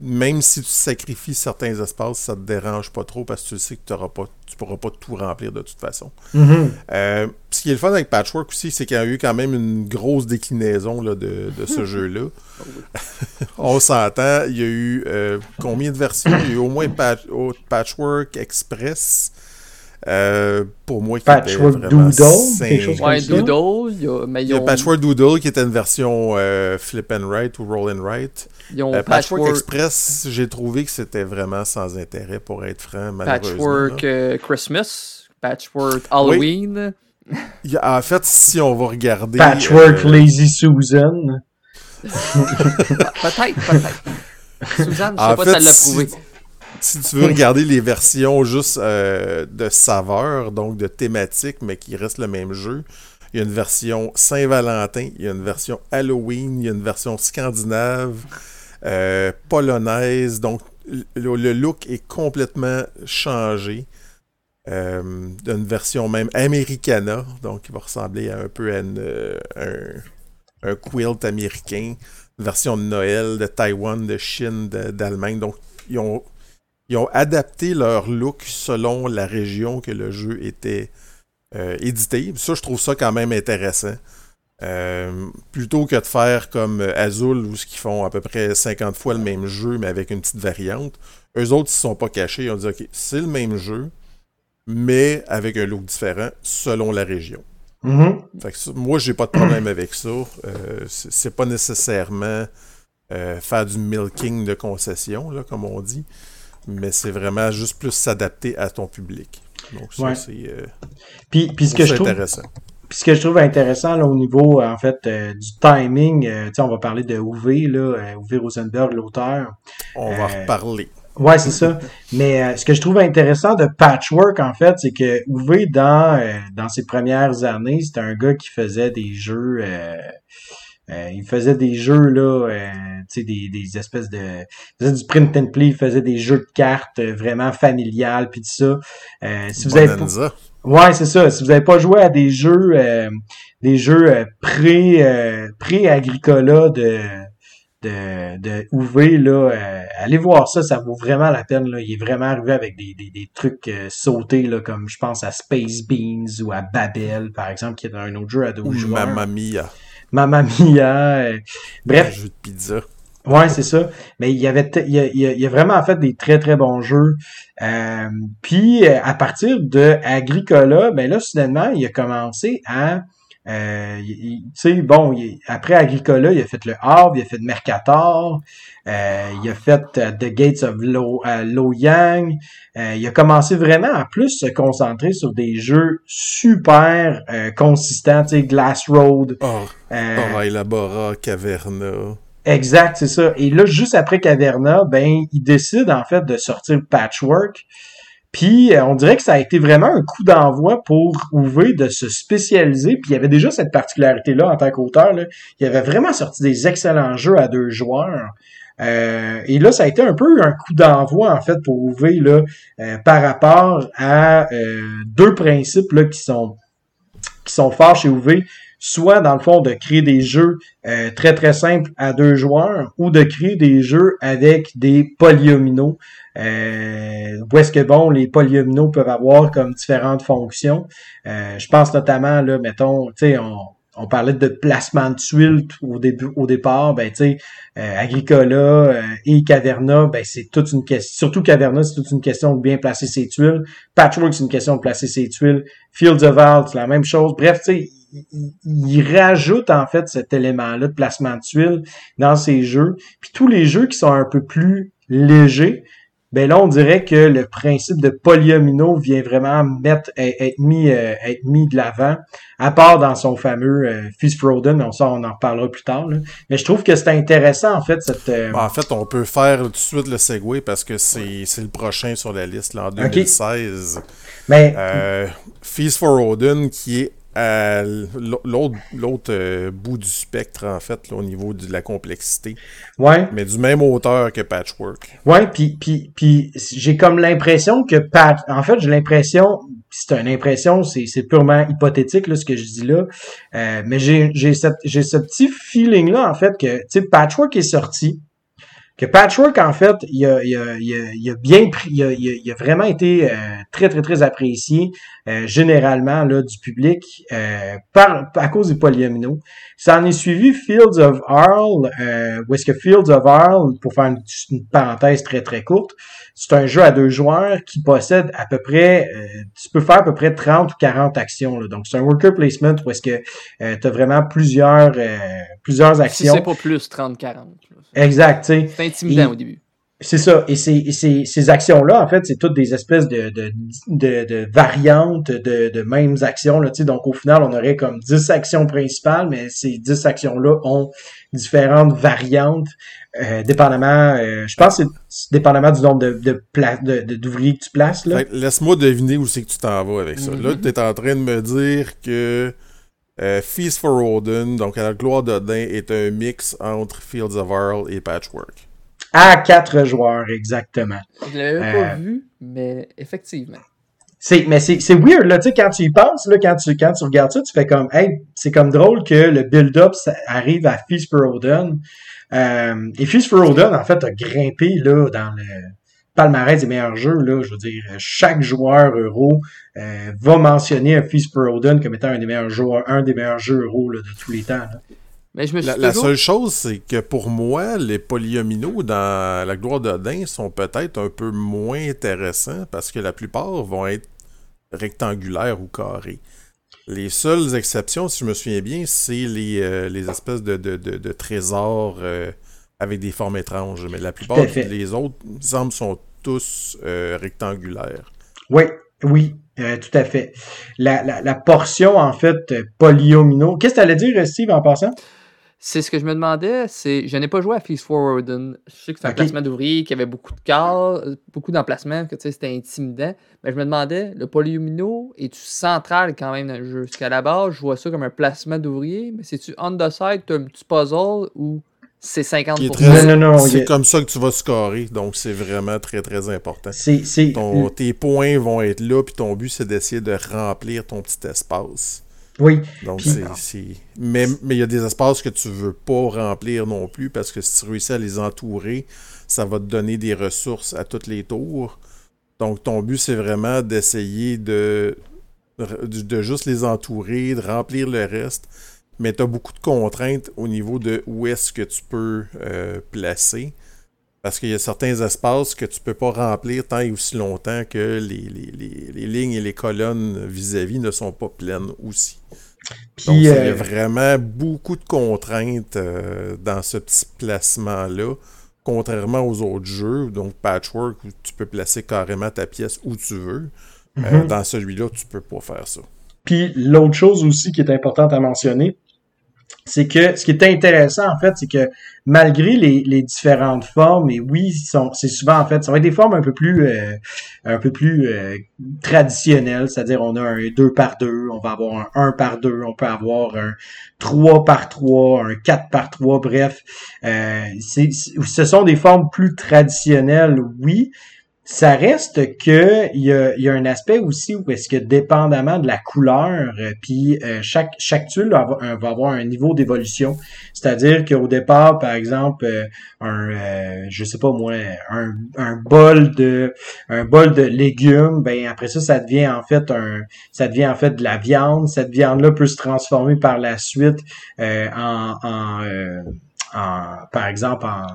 même si tu sacrifies certains espaces, ça te dérange pas trop parce que tu sais que pas, tu pourras pas tout remplir de toute façon. Mm-hmm. Euh, ce qui est le fun avec Patchwork aussi, c'est qu'il y a eu quand même une grosse déclinaison là, de, ce jeu-là. On s'entend, il y a eu euh, combien de versions? Il y a eu au moins Patchwork Express. Euh, pour moi, qui Patchwork était Doodle, quelque chose ouais, Doodle. Il y a, il y a Patchwork Doodle qui était une version flip and write ou roll and write. Euh, Patchwork, Express, j'ai trouvé que c'était vraiment sans intérêt, pour être franc, Patchwork euh, Christmas, Patchwork Halloween. en fait, si on va regarder... Patchwork euh, Lazy Susan. peut-être, peut-être. Suzanne, je sais pas si elle l'a prouvé. Si, tu veux regarder les versions juste de saveur, donc de thématique, mais qui reste le même jeu, il y a une version Saint-Valentin, il y a une version Halloween, il y a une version scandinave. Euh, polonaise. Donc, le, look est complètement changé. Euh, d'une version même americana, donc il va ressembler un peu à euh, un, quilt américain, une version de Noël de Taïwan, de Chine, d'Allemagne. Donc ils ont, ils ont adapté leur look selon la région que le jeu était édité. Ça, je trouve ça quand même intéressant. Euh, plutôt que de faire comme euh, Azul, où ce qu'ils font à peu près 50 fois le même jeu, mais avec une petite variante, eux autres, ils ne sont pas cachés. Ils ont dit, OK, c'est le même jeu, mais avec un look différent selon la région. Mm-hmm. fait que moi, j'ai pas de problème avec ça. Euh, c'est pas nécessairement euh, faire du milking de concession, là, comme on dit, mais c'est vraiment juste plus s'adapter à ton public. Donc, ça, c'est puis, puis ce que je trouve, intéressant. Puis ce que je trouve intéressant là, au niveau en fait euh, du timing, euh, on va parler de Uwe, là, euh, Uwe Rosenberg, l'auteur. On va reparler. Ouais, c'est ça. Mais ce que je trouve intéressant de Patchwork, en fait, c'est que Uwe, dans, dans ses premières années, c'était un gars qui faisait des jeux. Il faisait des jeux là, tu sais, des, des espèces de, il faisait du print and play, il faisait des jeux de cartes vraiment familiales puis tout ça. si vous avez Ouais, c'est ça. Si vous n'avez pas joué à des jeux euh, des jeux euh, pré euh, pré-agricola de de, de UV, là, allez voir ça, ça vaut vraiment la peine. Là. Il est vraiment arrivé avec des, des, des trucs sautés, là, comme je pense à Space Beans ou à Babel, par exemple, qui est un autre jeu à deux joueurs. Mamma Mia. Mamma Mia. bref. Un jeu de pizza. Ouais, c'est ça. Mais il y avait, il a, il, a, vraiment fait des très très bons jeux. Euh, puis euh, à partir de Agricola, ben là soudainement il a commencé à, euh, tu sais, bon, après Agricola, il a fait le Havre, il a fait Mercator, euh, il a fait The Gates of Lo, Loyang. il a commencé vraiment à plus se concentrer sur des jeux super consistants, tu sais, Glass Road. Oh, Elabora, Caverna. Exact, c'est ça. Et là, juste après Caverna, ben, il décide en fait de sortir Patchwork. Puis euh, on dirait que ça a été vraiment un coup d'envoi pour Uwe de se spécialiser. Puis il y avait déjà cette particularité-là en tant qu'auteur. Il avait vraiment sorti des excellents jeux à deux joueurs. Euh, et là, ça a été un peu un coup d'envoi en fait pour Uwe là, euh, par rapport à deux principes là, qui sont qui sont forts chez Uwe. Soit dans le fond de créer des jeux euh, très très simples à deux joueurs ou de créer des jeux avec des polyomino. Euh, où est-ce que bon les polyomino peuvent avoir comme différentes fonctions? Euh, je pense notamment là, mettons, tu sais, on on parlait de placement de tuiles au début, au départ, ben tu sais, euh, Agricola euh, et Caverna, ben c'est toute une question. Surtout Caverna, c'est toute une question de bien placer ses tuiles. Patchwork, c'est une question de placer ses tuiles. Fields of Art, c'est la même chose. Bref, tu sais, il, il, rajoute en fait cet élément-là de placement de tuiles dans ses jeux. Puis tous les jeux qui sont un peu plus légers, ben là, on dirait que le principe de polyomino vient vraiment mettre être mis euh, être mis de l'avant, à part dans son fameux euh, Fist Froden, on ça on en reparlera plus tard. Mais je trouve que c'est intéressant en fait cette. Euh, en fait, on peut faire tout de suite le segue parce que c'est le prochain sur la liste là, en 2016. Mais euh, Feast for Odin qui est l'autre l'autre euh, bout du spectre en fait au niveau de la complexité. Ouais. Mais du même auteur que Patchwork. Ouais, puis puis puis j'ai comme l'impression que Pat en fait, j'ai l'impression c'est une impression, c'est c'est purement hypothétique là ce que je dis là. Euh, mais j'ai j'ai j'ai ce petit feeling là en fait que tu sais Patchwork est sorti que Patchwork, en fait, il a, il a, il a, bien pris, il a, il a, vraiment été euh, très, très, très apprécié euh, généralement là, du public euh, par, à cause des polyomino. Ça en est suivi Fields of Arl, où est-ce que Fields of Arl, pour faire une, parenthèse très, très courte, c'est un jeu à deux joueurs qui possède à peu près, tu peux faire à peu près 30 ou 40 actions. Là. Donc, c'est un worker placement où est-ce que tu as vraiment plusieurs, plusieurs actions. Si c'est pas plus 30-40. Exact. C'est intimidant au début. C'est ça. Et ces, ces, ces actions-là, en fait, c'est toutes des espèces de, de, de, de variantes de, de mêmes actions. Là, donc, au final, on aurait comme 10 actions principales, mais ces 10 actions-là ont différentes variantes, euh, dépendamment, euh, je pense que c'est dépendamment du nombre de, de, d'ouvriers que tu places. Là. Laisse-moi deviner où c'est que tu t'en vas avec ça. Là, mm-hmm. tu es en train de me dire que euh, Feast for Odin, donc à la gloire d'Odin, est un mix entre Fields of Arl et Patchwork. À quatre joueurs, exactement. Je l'avais pas euh, vu, mais effectivement. C'est, mais c'est, c'est weird, là, tu sais, quand tu y penses, là, quand tu, quand tu regardes ça, tu fais comme, hey, c'est comme drôle que le build-up arrive à for Odin. Euh, et for Odin, en fait, a grimpé, là, dans le, palmarès des meilleurs jeux, là, je veux dire, chaque joueur euro euh, va mentionner un for Odin comme étant un des meilleurs joueurs, un des meilleurs jeux euro de tous les temps. Mais je me suis la, seule chose, c'est que pour moi, les polyomino dans la gloire d'Odin sont peut-être un peu moins intéressants parce que la plupart vont être rectangulaires ou carrés. Les seules exceptions, si je me souviens bien, c'est les, euh, les espèces de, de, de, trésors euh, avec des formes étranges. Mais la plupart des autres ensemble sont tous euh, rectangulaires. Oui, oui, euh, tout à fait. La, la, la, portion, en fait, polyomino. Qu'est-ce que tu allais dire, Steve, en passant? C'est ce que je me demandais. C'est, je n'ai pas joué à Feast Forward. Je sais que c'est un placement d'ouvriers, qu'il y avait beaucoup de cas, beaucoup d'emplacements, que tu sais, c'était intimidant. Mais je me demandais, le polyomino, est-tu central quand même dans le jeu? Parce qu'à la base, je vois ça comme un placement d'ouvriers, mais c'est-tu on the side, tu un petit puzzle ou c'est 50%. c'est comme ça que tu vas scorer, donc c'est vraiment très très important. tes points vont être là, puis ton but c'est d'essayer de remplir ton petit espace. Oui. Donc c'est, Mais il y a des espaces que tu veux pas remplir non plus, parce que si tu réussis à les entourer, ça va te donner des ressources à tous les tours. Donc ton but c'est vraiment d'essayer de, de juste les entourer, de remplir le reste mais tu as beaucoup de contraintes au niveau de où est-ce que tu peux euh, placer. Parce qu'il y a certains espaces que tu peux pas remplir tant et aussi longtemps que les, lignes et les colonnes vis-à-vis ne sont pas pleines aussi. Donc, il y a euh, vraiment beaucoup de contraintes euh, dans ce petit placement-là, contrairement aux autres jeux, donc Patchwork, où tu peux placer carrément ta pièce où tu veux. Mhm. dans celui-là, tu peux pas faire ça. Puis l'autre chose aussi qui est importante à mentionner, c'est que ce qui est intéressant en fait, c'est que malgré les, les différentes formes, et oui, c'est souvent en fait, ça va être des formes un peu plus euh, un peu plus euh, traditionnelles, c'est-à-dire on a un 2 par 2, on va avoir un 1 par 2, on peut avoir un 3 par 3, un 4 par 3, bref, euh, ce sont des formes plus traditionnelles, oui, ça reste que il y a, y a, un aspect aussi où est-ce que dépendamment de la couleur, euh, puis euh, chaque chaque tuile va, avoir un niveau d'évolution. C'est-à-dire qu'au départ, par exemple, euh, un je sais pas moi, un, un bol de un bol de légumes, ben après ça, ça devient en fait un ça devient en fait de la viande. Cette viande-là peut se transformer par la suite en, en, en par exemple en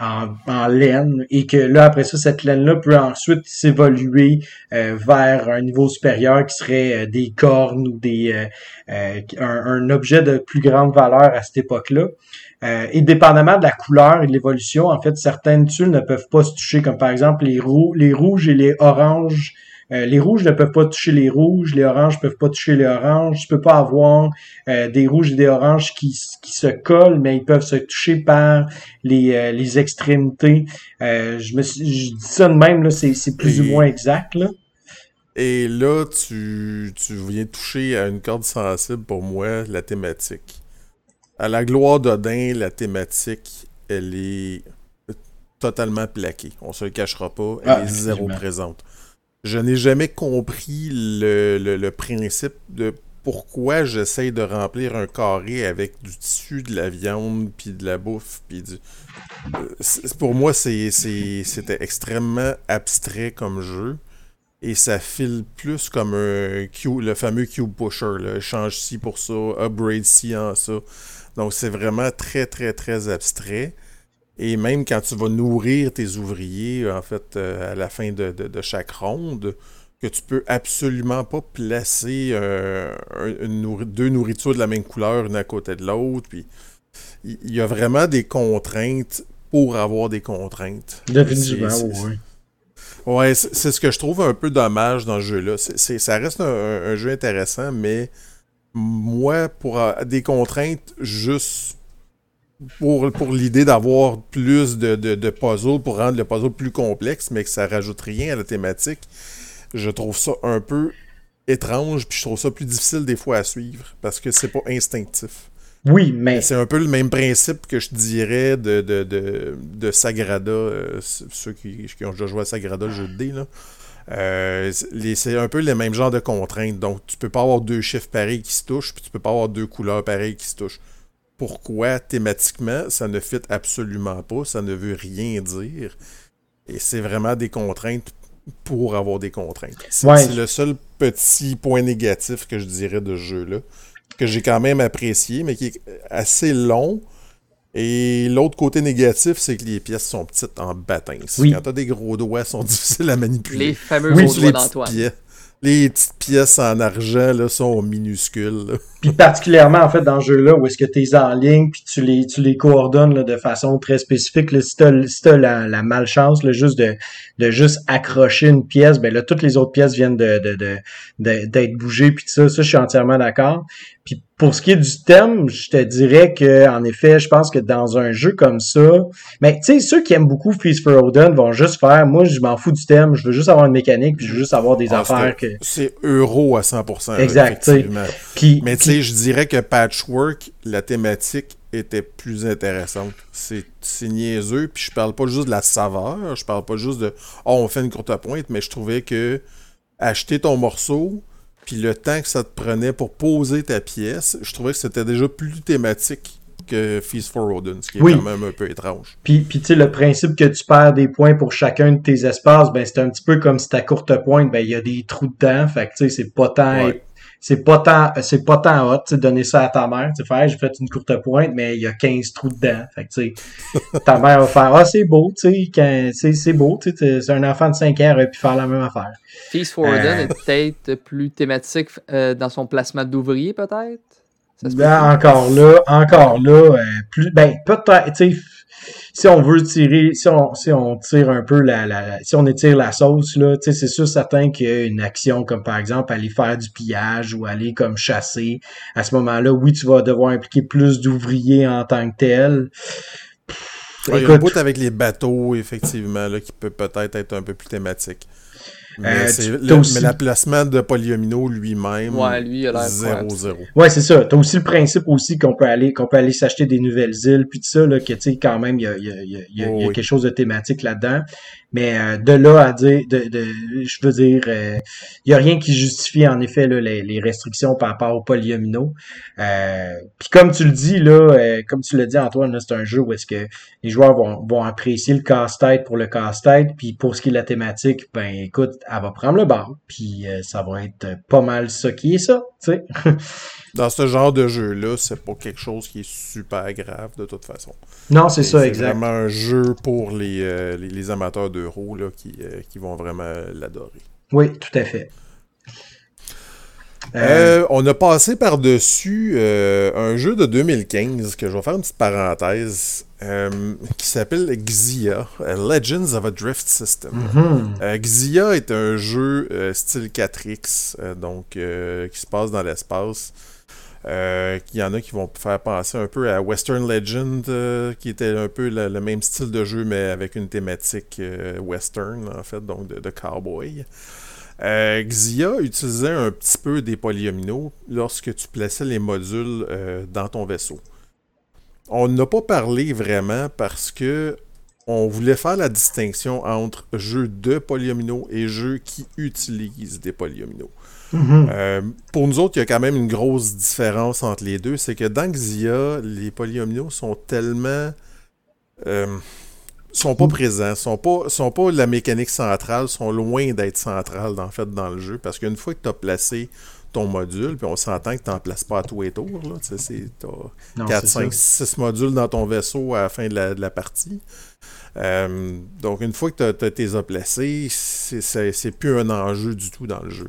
en, laine et que là après ça cette laine là peut ensuite s'évoluer euh, vers un niveau supérieur qui serait euh, des cornes ou des euh, un, objet de plus grande valeur à cette époque là et dépendamment de la couleur et de l'évolution en fait certaines tuiles ne peuvent pas se toucher comme par exemple les, les rouges et les oranges euh, les rouges ne peuvent pas toucher les rouges, les oranges ne peuvent pas toucher les oranges. Tu peux pas avoir euh, des rouges et des oranges qui, qui se collent, mais ils peuvent se toucher par les, euh, les extrémités. je me je dis ça de même là, c'est, c'est plus ou moins exact là. Et là, tu, tu viens toucher à une corde sensible pour moi, la thématique. À la gloire d'Odin, la thématique, elle est totalement plaquée. On se le cachera pas. Elle ah, est zéro présente je n'ai jamais compris le, principe de pourquoi j'essaye de remplir un carré avec du tissu, de la viande, puis de la bouffe, puis du... Euh, pour moi, c'était extrêmement abstrait comme jeu. Et ça file plus comme un le fameux cube pusher. Change ci pour ça, upgrade ci en ça. Donc c'est vraiment très, très, très abstrait. Et même quand tu vas nourrir tes ouvriers, en fait, euh, à la fin de, chaque ronde, que tu peux absolument pas placer euh, deux nourritures de la même couleur une à côté de l'autre. Puis il y, a vraiment des contraintes pour avoir des contraintes. Définitivement, oui. Ouais, c'est ce que je trouve un peu dommage dans ce jeu-là. Ça reste un, jeu intéressant, mais moi, pour des contraintes juste pour, pour l'idée d'avoir plus de, de, puzzles pour rendre le puzzle plus complexe, mais que ça rajoute rien à la thématique, je trouve ça un peu étrange, puis je trouve ça plus difficile des fois à suivre, parce que c'est pas instinctif. Oui, mais... C'est un peu le même principe que je dirais de, de, de, de Sagrada, euh, ceux qui, qui, ont déjà joué à Sagrada, le jeu de dés, là. Euh, c'est un peu le même genre de contraintes. Donc, tu peux pas avoir deux chiffres pareils qui se touchent, puis tu peux pas avoir deux couleurs pareilles qui se touchent pourquoi thématiquement ça ne fit absolument pas, ça ne veut rien dire. Et c'est vraiment des contraintes pour avoir des contraintes. C'est le seul petit point négatif que je dirais de ce jeu-là, que j'ai quand même apprécié, mais qui est assez long. Et l'autre côté négatif, c'est que les pièces sont petites en bâtins. Oui. Quand t'as des gros doigts, sont difficiles à manipuler. Les fameux gros doigts d'Antoine les petites pièces en argent là, sont minuscules. Puis particulièrement en fait dans ce jeu-là où est-ce que tu es en ligne puis tu les tu les coordonnes là, de façon très spécifique. Là, si tu as, la, la, malchance là, juste de, de juste accrocher une pièce, ben là toutes les autres pièces viennent de d'être de, de, bougées puis ça, ça je suis entièrement d'accord. Puis pour ce qui est du thème, je te dirais que en effet, je pense que dans un jeu comme ça, mais tu sais ceux qui aiment beaucoup Feast for Odin vont juste faire moi je m'en fous du thème, je veux juste avoir une mécanique puis je veux juste avoir des ah, affaires que c'est euro à 100%. Exact. Puis, mais tu sais, je dirais que Patchwork, la thématique était plus intéressante. C'est niaiseux, puis je parle pas juste de la saveur, je parle pas juste de oh on fait une courte pointe, mais je trouvais que acheter ton morceau puis le temps que ça te prenait pour poser ta pièce, je trouvais que c'était déjà plus thématique que Feast for Odin, ce qui est quand même un peu étrange. Puis, puis tu sais, le principe que tu perds des points pour chacun de tes espaces, ben c'est un petit peu comme si ta courte pointe, ben il y a des trous dedans, fait que tu sais, c'est pas tant... C'est pas tant, c'est pas tant hot, tu donner ça à ta mère, tu sais, j'ai fait une courte pointe, mais il y a 15 trous dedans. Fait que, tu sais, ta mère va faire, ah, c'est beau, tu sais, c'est beau, tu sais, c'est un enfant de 5 ans, et puis faire la même affaire. Feast for Odin est peut-être plus thématique euh, dans son placement d'ouvrier, peut-être? Ben, encore là, encore là, euh, plus, ben, peut-être, tu sais, si on veut tirer, si on, si on tire un peu la, la si on étire la sauce, là, c'est sûr certain qu'il y a une action comme par exemple aller faire du pillage ou aller comme chasser. À ce moment-là, oui, tu vas devoir impliquer plus d'ouvriers en tant que tel. il y a un bout avec les bateaux, effectivement, là, qui peut peut-être être un peu plus thématique. Mais, le, mais placement de Polyomino lui-même, ouais, lui, 0-0. Ouais, c'est ça. T'as aussi le principe aussi qu'on peut aller qu'on peut aller s'acheter des nouvelles îles, puis tout ça, là, que tu sais, quand même, il y a, y, a, y, a, y a, quelque chose de thématique là-dedans. Mais euh, de là à dire, de, de, je veux dire, il euh, y a rien qui justifie en effet là, les, les, restrictions par rapport au polyomino. Euh, Puis comme tu le dis là, euh, comme tu l'as dit Antoine, c'est un jeu où est-ce que les joueurs vont, vont apprécier le casse-tête pour le casse-tête. Puis pour ce qui est de la thématique, ben écoute, elle va prendre le bar. Puis ça va être pas mal ça qui est ça, tu sais. Dans ce genre de jeu-là, c'est pas quelque chose qui est super grave de toute façon. Non, c'est ça, exact. C'est vraiment un jeu pour les, euh, les, amateurs d'euros qui, euh, qui vont vraiment l'adorer. Oui, tout à fait. Euh, on a passé par-dessus un jeu de 2015 que je vais faire une petite parenthèse qui s'appelle Xia, Legends of a Drift System. Mm-hmm. Xia est un jeu style 4X, donc qui se passe dans l'espace. Euh, il y en a qui vont faire penser un peu à Western Legend, euh, qui était un peu le, même style de jeu, mais avec une thématique euh, western, en fait, donc de, cowboy. Xia utilisait un petit peu des polyomino lorsque tu plaçais les modules dans ton vaisseau. On n'a pas parlé vraiment parce que on voulait faire la distinction entre jeux de polyomino et jeux qui utilisent des polyomino. Mhm. Euh, pour nous autres, il y a quand même une grosse différence entre les deux. C'est que dans Xia, les polyomino sont tellement. Euh, sont pas présents, sont pas, sont pas la mécanique centrale, sont loin d'être centrales en fait dans le jeu. Parce qu'une fois que tu as placé ton module, puis on s'entend que tu n'en places pas à tous les tours. Tu sais, 4, 5, 6 modules dans ton vaisseau à la fin de la, partie. Euh, donc, une fois que tu as, tes placés, c'est plus un enjeu du tout dans le jeu.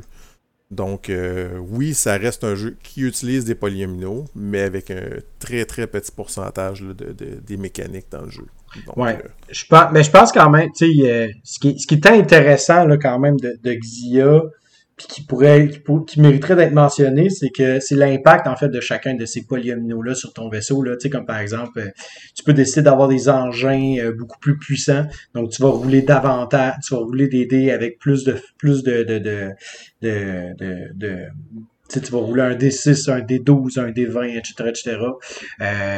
Donc, euh, oui, ça reste un jeu qui utilise des polyomino, mais avec un très très petit pourcentage de, des mécaniques dans le jeu. ouais, euh, je pense, mais je pense quand même, tu sais, euh, ce, qui, ce qui est intéressant là, quand même de, de Xia, qui pourrait, qui, mériterait d'être mentionné, c'est que c'est l'impact en fait de chacun de ces polyomino-là sur ton vaisseau. Là, tu sais, comme par exemple, euh, tu peux décider d'avoir des engins euh, beaucoup plus puissants, donc tu vas rouler davantage, tu vas rouler des dés avec plus de plus de de, de, de, de tu vas rouler un D6, un D12, un D20, etc., etc.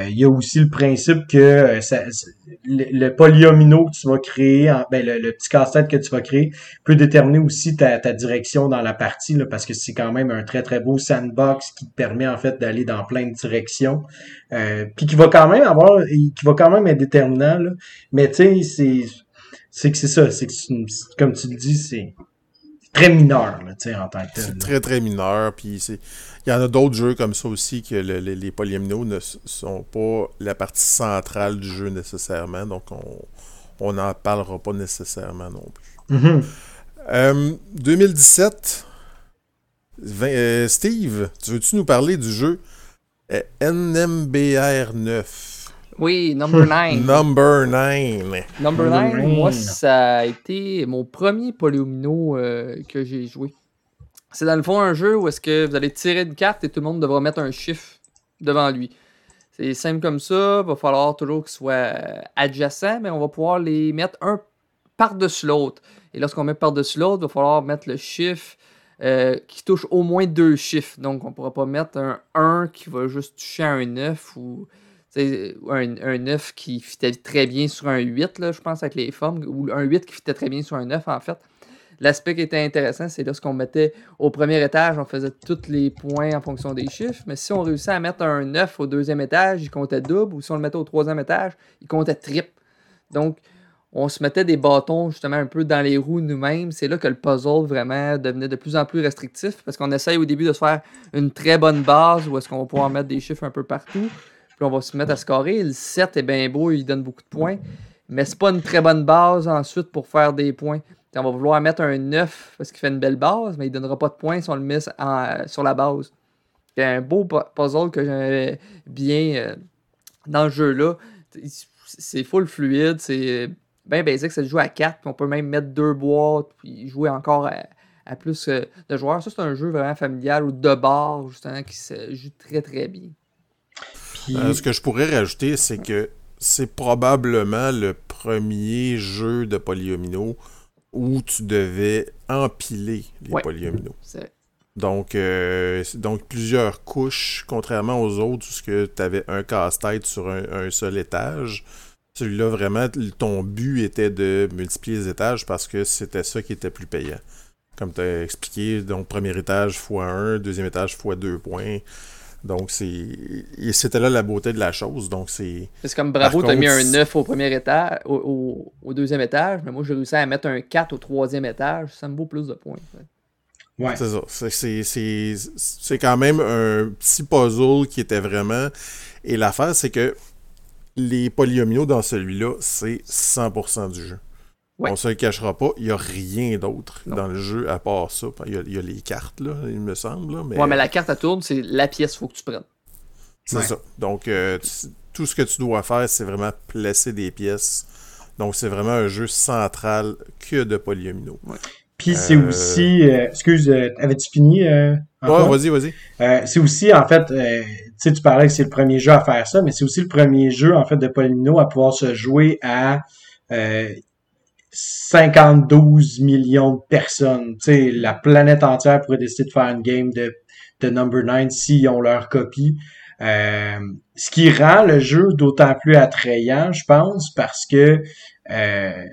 Il y a aussi le principe que euh, le, polyomino que tu vas créer, ben, le, petit casse-tête que tu vas créer, peut déterminer aussi ta, direction dans la partie, là, parce que c'est quand même un très très beau sandbox qui te permet en fait d'aller dans plein de directions, euh, puis qui va quand même avoir, qui va quand même être déterminant. Là. Mais tu sais, c'est c'est que c'est ça, c'est que comme tu le dis, c'est très mineur, là, en tant que tel. C'est très, très mineur. Puis il y en a d'autres jeux comme ça aussi que les, les ne sont pas la partie centrale du jeu nécessairement. Donc, on n'en parlera pas nécessairement non plus. 2017, mm-hmm. euh, euh, Steve, tu veux-tu nous parler du jeu euh, NMBR 9 oui, Number 9. number 9. Number 9, moi, ça a été mon premier polyomino euh, que j'ai joué. C'est dans le fond un jeu où est-ce que vous allez tirer une carte et tout le monde devra mettre un chiffre devant lui. C'est simple comme ça, il va falloir toujours qu'il soit adjacent, mais on va pouvoir les mettre un par-dessus l'autre. Et lorsqu'on met par-dessus l'autre, il va falloir mettre le chiffre euh, qui touche au moins deux chiffres. Donc on ne pourra pas mettre un 1 qui va juste toucher un 9 ou un, un 9 qui fitait très bien sur un 8, là, je pense, avec les formes, ou un 8 qui fitait très bien sur un 9, en fait. L'aspect qui était intéressant, c'est lorsqu'on mettait au premier étage, on faisait tous les points en fonction des chiffres, mais si on réussissait à mettre un 9 au deuxième étage, il comptait double, ou si on le mettait au troisième étage, il comptait triple. Donc, on se mettait des bâtons justement un peu dans les roues nous-mêmes. C'est là que le puzzle vraiment devenait de plus en plus restrictif parce qu'on essaye au début de se faire une très bonne base où est-ce qu'on va pouvoir mettre des chiffres un peu partout on va se mettre à scorer. Le 7 est bien beau, il donne beaucoup de points. Mais c'est pas une très bonne base ensuite pour faire des points. on va vouloir mettre un 9 parce qu'il fait une belle base, mais il donnera pas de points si on le met sur la base. C'est un beau puzzle que j'aimais bien euh, dans le jeu-là. C'est full fluide, c'est bien basique, c'est jouer à 4, puis on peut même mettre deux boîtes, puis jouer encore à, plus euh, de joueurs. Ça, c'est un jeu vraiment familial ou de bar, justement, qui se joue très très bien. Euh, ce que je pourrais rajouter, c'est que c'est probablement le premier jeu de polyomino où tu devais empiler les Ouais. polyomino. Donc, euh, donc plusieurs couches, contrairement aux autres, où tu avais un casse-tête sur un, un seul étage. Celui-là, vraiment, ton but était de multiplier les étages parce que c'était ça qui était plus payant. Comme tu as expliqué, donc premier étage x 1, deuxième étage x 2 points. Donc, c'est. c'était là la beauté de la chose. Donc, c'est. C'est comme bravo, t'as mis un c'est- 9 au premier étage, au, au- au deuxième étage, mais moi j'ai réussi à mettre un 4 au troisième étage, ça me vaut plus de points. Ouais. C'est ça. C'est- C'est, c'est, c'est quand même un petit puzzle qui était vraiment. Et l'affaire, c'est que les polyomino dans celui-là, c'est 100% du jeu. Ouais. On se le cachera pas, il n'y a rien d'autre dans le jeu à part ça. Il y a, il y a les cartes, là, il me semble. là, mais Ouais, mais la carte à tourne, c'est la pièce qu'il faut que tu prennes. c'est Ouais. ça. Donc, euh, tu- tout ce que tu dois faire, c'est vraiment placer des pièces. Donc, c'est vraiment un jeu central que de polyomino. Puis c'est Euh, aussi, euh, excuse, euh, avais-tu fini? Euh, Ouais, vas-y, vas-y. Euh, c'est aussi, en fait, euh, tu sais, tu parlais que c'est le premier jeu à faire ça, mais c'est aussi le premier jeu, en fait, de Polymino à pouvoir se jouer à euh, 52 millions de personnes. Tu sais, la planète entière pourrait décider de faire une game de, de Number 9 s'ils ont leur copie. Euh, ce qui rend le jeu d'autant plus attrayant, je pense, parce que euh,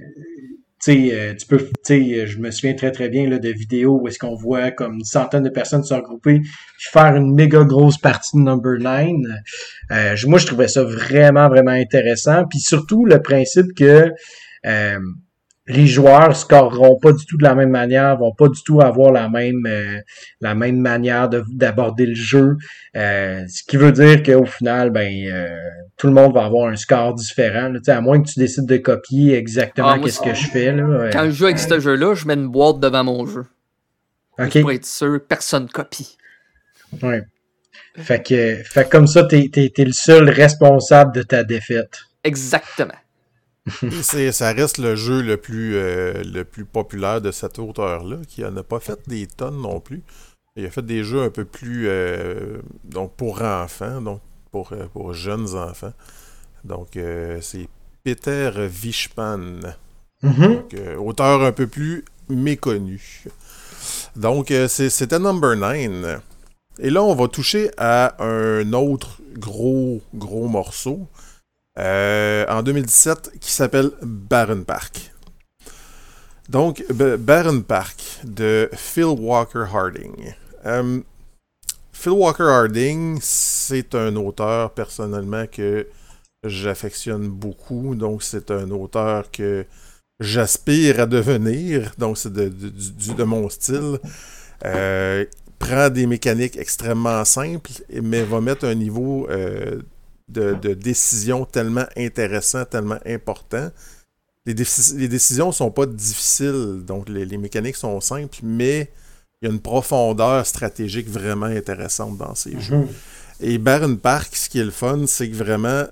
tu sais, euh, tu peux, je me souviens très très bien là, de vidéos où est-ce qu'on voit comme une centaine de personnes se regrouper faire une méga grosse partie de Number 9. Euh, moi, je trouvais ça vraiment, vraiment intéressant. Puis surtout, le principe que euh, les joueurs scoreront pas du tout de la même manière, vont pas du tout avoir la même euh, la même manière de- d'aborder le jeu. Euh, ce qui veut dire qu'au final, ben euh, tout le monde va avoir un score différent. là. Tu sais, à moins que tu décides de copier exactement Ah, qu'est-ce que je fais. Là. Quand je joue avec ce jeu-là, je mets une boîte devant mon jeu. OK. Pour être sûr, personne copie. Ouais. Fait que, fait que comme ça, t'es, t'es, t'es le seul responsable de ta défaite. Exactement. Ça reste le jeu le plus, euh, le plus populaire de cet auteur-là, qui en a pas fait des tonnes non plus. Il a fait des jeux un peu plus euh, donc pour enfants, donc pour, euh, pour jeunes enfants. Donc euh, c'est Peter donc, euh, auteur un peu plus méconnu. Donc c'est- c'était Number 9. Et là, on va toucher à un autre gros, gros morceau euh, en 2017 qui s'appelle Barren Park. Donc, B- Barren Park de Phil Walker Harding. Euh, Phil Walker Harding, c'est un auteur personnellement que j'affectionne beaucoup. Donc, c'est un auteur que j'aspire à devenir. Donc, c'est de, de- mon style. Euh, prend des mécaniques extrêmement simples, mais va mettre un niveau de, de décision tellement intéressant, tellement important. Les, déci- les décisions sont pas difficiles, donc les, les mécaniques sont simples, mais il y a une profondeur stratégique vraiment intéressante dans ces jeux. Mhm. Et Baron Park, ce qui est le fun, c'est que vraiment,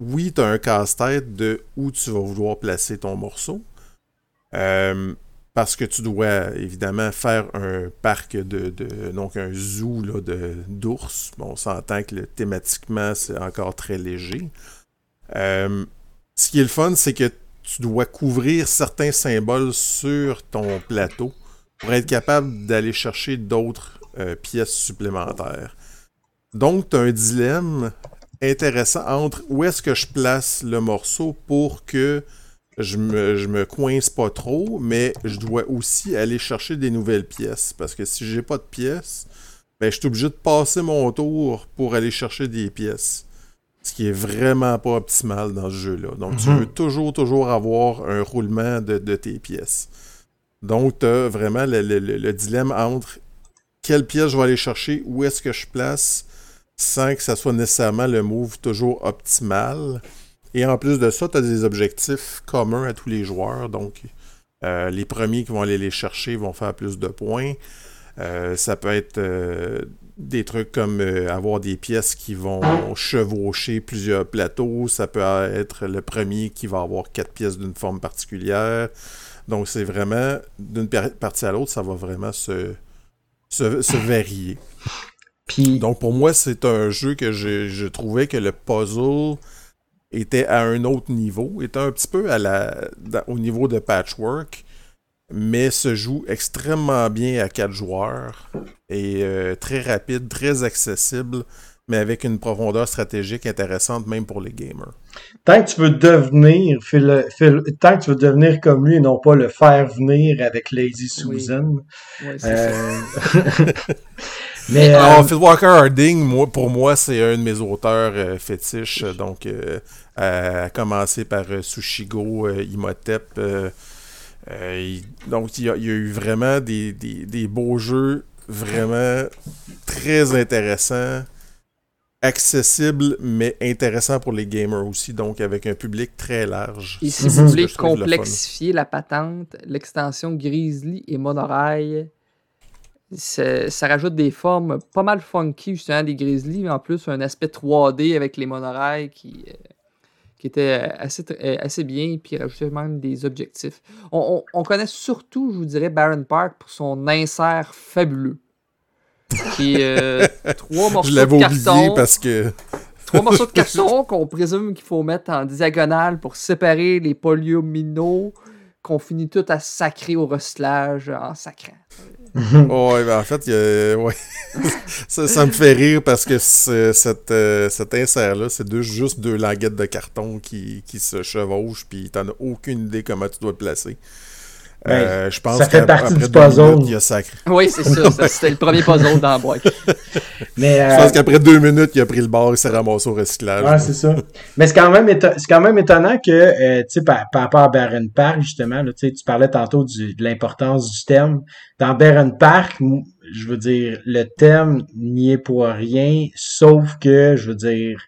oui, tu as un casse-tête de où tu vas vouloir placer ton morceau. Euh, parce que tu dois évidemment faire un parc de, donc un zoo là, de d'ours. Bon, on s'entend que thématiquement c'est encore très léger. Euh, ce qui est le fun, c'est que tu dois couvrir certains symboles sur ton plateau pour être capable d'aller chercher d'autres euh, pièces supplémentaires. Donc, tu as un dilemme intéressant entre où est-ce que je place le morceau pour que je me, je me coince pas trop, mais je dois aussi aller chercher des nouvelles pièces. Parce que si j'ai pas de pièces, ben, je suis obligé de passer mon tour pour aller chercher des pièces. Ce qui est vraiment pas optimal dans ce jeu-là. Donc, tu Mhm. veux toujours, toujours avoir un roulement de, de tes pièces. Donc, tu as vraiment le, le- le- le dilemme entre quelle pièce je vais aller chercher, où est-ce que je place, sans que ça soit nécessairement le move toujours optimal. Et en plus de ça, tu as des objectifs communs à tous les joueurs. Donc, euh, les premiers qui vont aller les chercher vont faire plus de points. Euh, ça peut être euh, des trucs comme avoir des pièces qui vont chevaucher plusieurs plateaux. Ça peut être le premier qui va avoir quatre pièces d'une forme particulière. Donc, c'est vraiment, d'une par- partie à l'autre, ça va vraiment se, se, se varier. Puis, Donc pour moi, c'est un jeu que je, je trouvais que le puzzle était à un autre niveau, était un petit peu à la, dans- au niveau de patchwork, mais se joue extrêmement bien à quatre joueurs et très rapide, très accessible mais avec une profondeur stratégique intéressante même pour les gamers. Tant que tu veux devenir, tant que tu veux devenir comme lui et non pas le faire venir avec Lazy Susan. Oui. euh... mais Alors, euh... Phil Walker Harding, moi, pour moi, c'est un de mes auteurs euh, fétiches. Donc, euh, à commencer par euh, Sushigo Imhotep. donc, il y, a, eu vraiment des, des, des beaux jeux vraiment très intéressants accessible, mais intéressant pour les gamers aussi, donc avec un public très large. Et si vous voulez complexifier la patente, l'extension Grizzly et Monorail, ça rajoute des formes pas mal funky justement des Grizzly, mais en plus un aspect 3D avec les monorails qui, euh, qui était assez, euh, assez bien, puis rajoutait même des objectifs. On, on, connaît surtout, je vous dirais, Baron Park pour son insert fabuleux. Qui euh, trois morceaux de carton. parce que. trois morceaux de carton qu'on présume qu'il faut mettre en diagonale pour séparer les polyomino qu'on finit tout à sacrer au recyclage en sacrant. ouais, ben en fait, ouais. ça, me fait rire parce que euh, cet insert-là, c'est juste deux languettes de carton qui, qui se chevauchent, puis t'en as aucune idée comment tu dois le placer. Euh, je pense ça fait partie du puzzle. il a sacré. Oui, c'est ça. C'était le premier puzzle dans la boîte. Mais, Je pense euh, qu'après deux minutes, il a pris le bord et s'est ramassé au recyclage. Ouais, c'est ça. Mais c'est quand même quand même étonnant que, euh, tu sais, par, rapport à Baron Park, justement, là, tu parlais tantôt du, de l'importance du thème. Dans Baron Park, je veux dire, le thème n'y est pour rien, sauf que, je veux dire,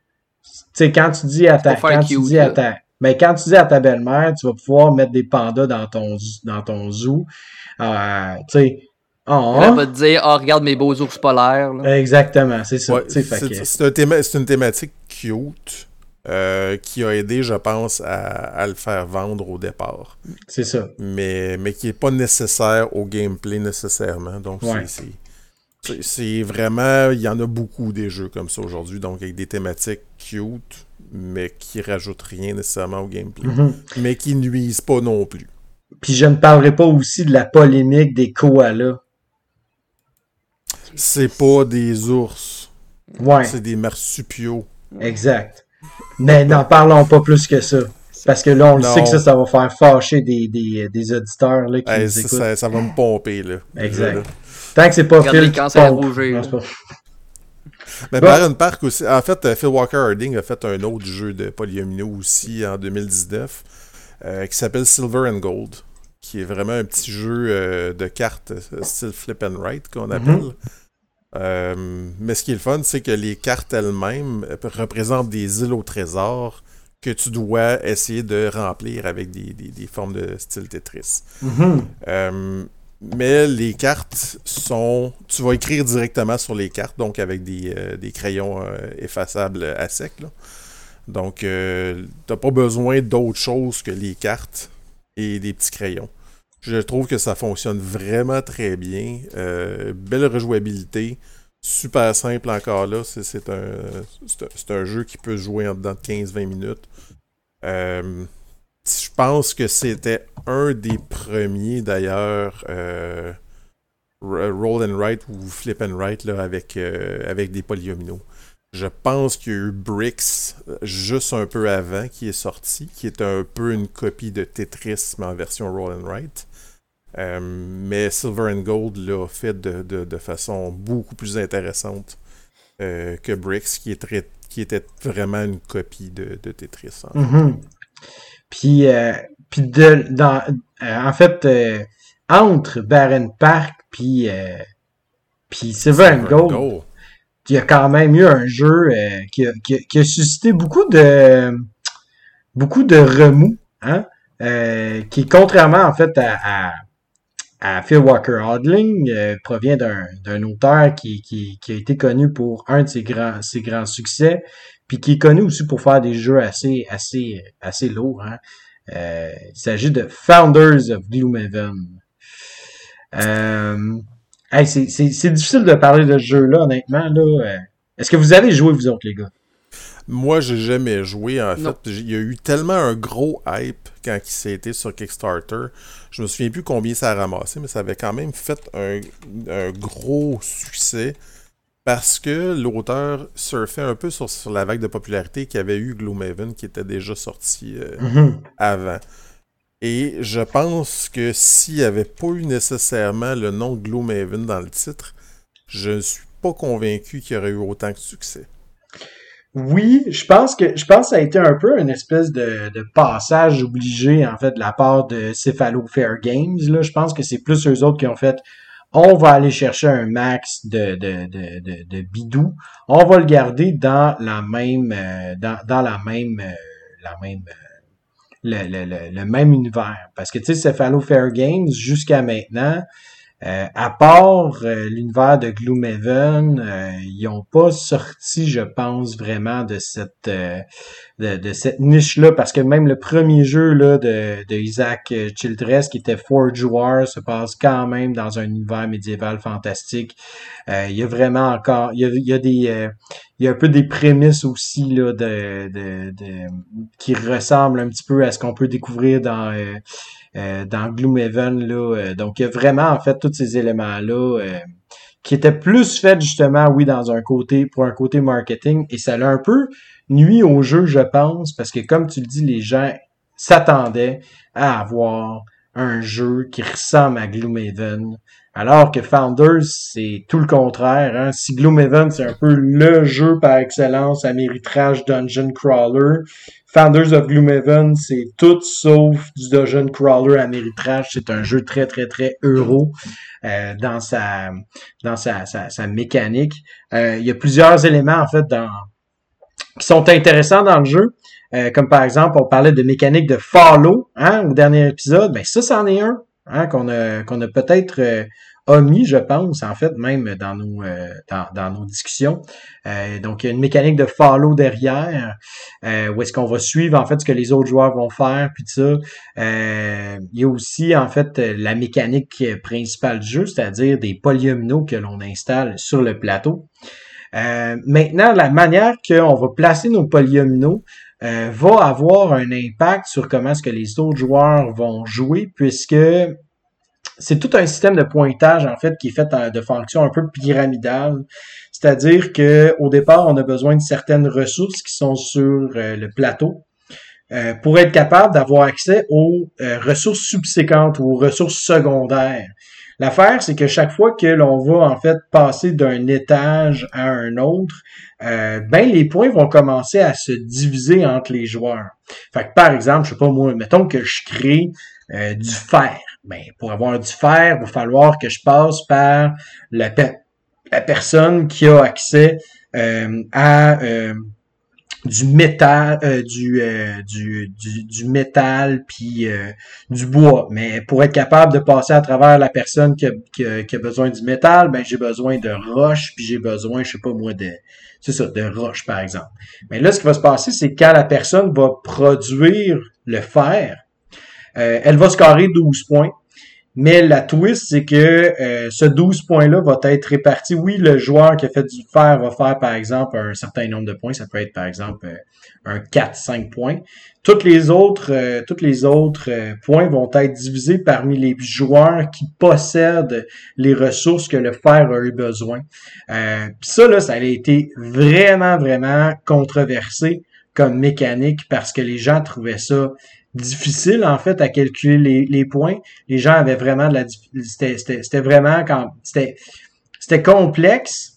tu sais, quand tu dis à ta, quand tu dis à ta, mais quand tu dis à ta belle-mère, tu vas pouvoir mettre des pandas dans ton, dans ton zoo, euh, tu sais, oh, Elle va te dire, oh, regarde mes beaux ours polaires. Exactement, c'est ça. c'est une thématique cute. Euh, qui a aidé, je pense, à, le faire vendre au départ. C'est ça. Mais, mais qui n'est pas nécessaire au gameplay nécessairement. Donc, c'est vraiment. Il y en a beaucoup des jeux comme ça aujourd'hui, donc avec des thématiques cute mais qui rajoutent rien nécessairement au gameplay, mhm. mais qui nuisent pas non plus. Puis je ne parlerai pas aussi de la polémique des koalas. C'est pas des ours. Ouais. C'est des marsupiaux. Exact. Mais n'en parlons pas plus que ça. Parce que là, on le sait que ça, ça va faire fâcher des, des, des auditeurs là, qui nous ça, ça, va me pomper. Là. Exact. Tant que c'est pas Phil qui pompe. Mais Baron Park aussi. En fait, euh, Phil Walker Harding a fait un autre jeu de polyomino aussi en 2019 euh, qui s'appelle Silver and Gold, qui est vraiment un petit jeu euh, de cartes style flip and write qu'on appelle. Mhm. mais ce qui est le fun, c'est que les cartes elles-mêmes représentent des îles au trésor que tu dois essayer de remplir avec des, formes de style Tetris. Mhm. Mais les cartes sont. Tu vas écrire directement sur les cartes, donc avec des, euh, crayons euh, effaçables à sec. Donc, euh, tu n'as pas besoin d'autre chose que les cartes et des petits crayons. Je trouve que ça fonctionne vraiment très bien. belle rejouabilité. Super simple encore là. C'est un, un, jeu qui peut jouer en dedans de 15-20 minutes je pense que c'était un des premiers d'ailleurs euh, roll and write ou flip and write là, avec, euh, des polyomino. Je pense qu'il y a eu Bricks juste un peu avant qui est sorti, qui est un peu une copie de Tetris mais en version roll and write. Euh, mais Silver and Gold l'a fait de, façon beaucoup plus intéressante que Bricks, qui, était vraiment une copie de, Tetris. Puis, euh, puis de, dans, euh, en fait, euh, entre Baron Park puis, puis Silver Gold, il y a quand même eu un jeu qui, a, qui, a, suscité beaucoup de beaucoup de remous, hein, qui contrairement en fait à, à, Phil Walker Hodling provient d'un auteur qui, qui, qui, a été connu pour un de ses grands, ses grands succès, puis qui est connu aussi pour faire des jeux assez, assez, assez lourds. Hein. Euh, il s'agit de Founders of Gloomhaven. Euh, c'est difficile de parler de ce jeu-là, honnêtement. Là. Euh, est-ce que vous avez joué, vous autres, les gars? Moi, j'ai jamais joué. En fait, il y a eu tellement un gros hype quand il s'est été sur Kickstarter. Je me souviens plus combien ça a ramassé, mais ça avait quand même fait un, gros succès parce que l'auteur surfait un peu sur, la vague de popularité qu'avait eu Gloomhaven, qui était déjà sorti euh, mm-hmm. avant. Et je pense que s'il n'y avait pas eu nécessairement le nom Gloomhaven dans le titre, je ne suis pas convaincu qu'il y aurait eu autant de succès. Oui, je pense que je pense que ça a été un peu une espèce de, passage obligé en fait de la part de Cephalo Fair Games. Là. Je pense que c'est plus eux autres qui ont fait on va aller chercher un max de, de, de, de, bidou, on va le garder dans la même euh, dans, dans la même euh, la même euh, le, le, le, même univers. Parce que tu sais, Cephalo Fair Games, jusqu'à maintenant, euh, à part euh, l'univers de Gloomhaven, euh, ils n'ont pas sorti, je pense, vraiment de cette de, cette niche-là, parce que même le premier jeu là, de, de Isaac Childress, qui était Forge War, se passe quand même dans un univers médiéval fantastique. il y a vraiment encore, il y a, il y a des il y a un peu des prémices aussi là, de, de, qui ressemblent un petit peu à ce qu'on peut découvrir dans euh, dans Gloomhaven. Là, euh, donc, il y a vraiment, en fait, tous ces éléments-là euh, qui étaient plus faits, justement, oui, dans un côté, pour un côté marketing. Et ça l'a un peu nuit au jeu, je pense, parce que, comme tu le dis, les gens s'attendaient à avoir un jeu qui ressemble à Gloomhaven. Alors que Founders, c'est tout le contraire. Hein? Si Gloomhaven, c'est un peu le jeu par excellence à méritrage Dungeon Crawler, Founders of Gloomhaven, c'est tout sauf du Dungeon Crawler à méritrage. C'est un jeu très, très, très euro euh, dans sa dans sa, sa, mécanique. Euh, il y a plusieurs éléments, en fait, qui sont intéressants dans le jeu. Euh, comme par exemple, on parlait de mécanique de follow hein, au dernier épisode. Ben ça, c'en est un hein, qu'on a, qu'on a peut-être omis, je pense, en fait, même dans nos, euh, dans, nos discussions. Euh, donc, il y a une mécanique de follow derrière, euh, où est-ce qu'on va suivre, en fait, ce que les autres joueurs vont faire, puis ça. il y a aussi, en fait, la mécanique principale du jeu, c'est-à-dire des polyomino que l'on installe sur le plateau. maintenant, la manière qu'on va placer nos polyomino va avoir un impact sur comment est-ce que les autres joueurs vont jouer, puisque c'est tout un système de pointage en fait qui est fait de fonction un peu pyramidale. C'est-à-dire que au départ, on a besoin de certaines ressources qui sont sur euh, le plateau euh, pour être capable d'avoir accès aux euh, ressources subséquentes ou aux ressources secondaires. L'affaire, c'est que chaque fois que l'on va en fait passer d'un étage à un autre, ben les points vont commencer à se diviser entre les joueurs. Fait que par exemple, je sais pas moi, mettons que je crée du fer ben, pour avoir du fer, il va falloir que je passe par la, la personne qui a accès euh, à euh, du métal, euh, du, du, du, du, métal puis du bois. Mais pour être capable de passer à travers la personne qui a, qui a, besoin du métal, ben j'ai besoin de roche, puis j'ai besoin, je sais pas moi, de c'est ça, de roche, par exemple. Mais là, ce qui va se passer, c'est quand la personne va produire le fer, euh, elle va scorer 12 points. Mais la twist, c'est que euh, ce 12 points-là va être réparti. Oui, le joueur qui a fait du fer va faire, par exemple, un certain nombre de points. Ça peut être, par exemple, euh, un 4-5 points. Toutes les autres, toutes les autres points vont être divisés parmi les joueurs qui possèdent les ressources que le fer a eu besoin. Ça, là, ça a été vraiment, vraiment controversé comme mécanique parce que les gens trouvaient ça difficile en fait à calculer les, les points. Les gens avaient vraiment de la c'était vraiment quand c'était c'était complexe.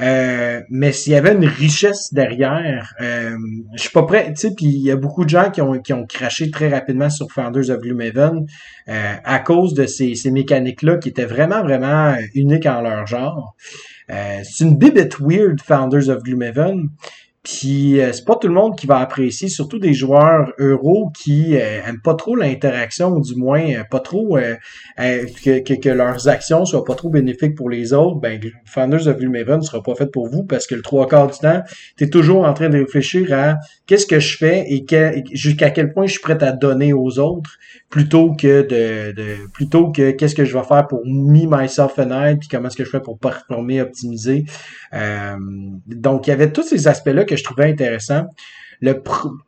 Euh, mais s'il y avait une richesse derrière, euh, je suis pas prêt, tu sais, puis il y a beaucoup de gens qui ont, qui ont craché très rapidement sur Founders of Gloomhaven euh, à cause de ces, ces mécaniques-là qui étaient vraiment, vraiment uniques en leur genre. Euh, c'est une bit weird, Founders of Gloomhaven. Puis euh, c'est pas tout le monde qui va apprécier, surtout des joueurs euros qui euh, aiment pas trop l'interaction, ou du moins euh, pas trop que, que, que, leurs actions soient pas trop bénéfiques pour les autres. Ben, Founders of Gloomhaven ne sera pas fait pour vous parce que le trois quarts du temps, tu es toujours en train de réfléchir à qu'est-ce que je fais et jusqu'à quel point je suis prêt à donner aux autres plutôt que de, de plutôt que qu'est-ce que je vais faire pour me myself and I puis comment est-ce que je fais pour performer, optimiser. donc il y avait tous ces aspects là que que je trouvais intéressant. Le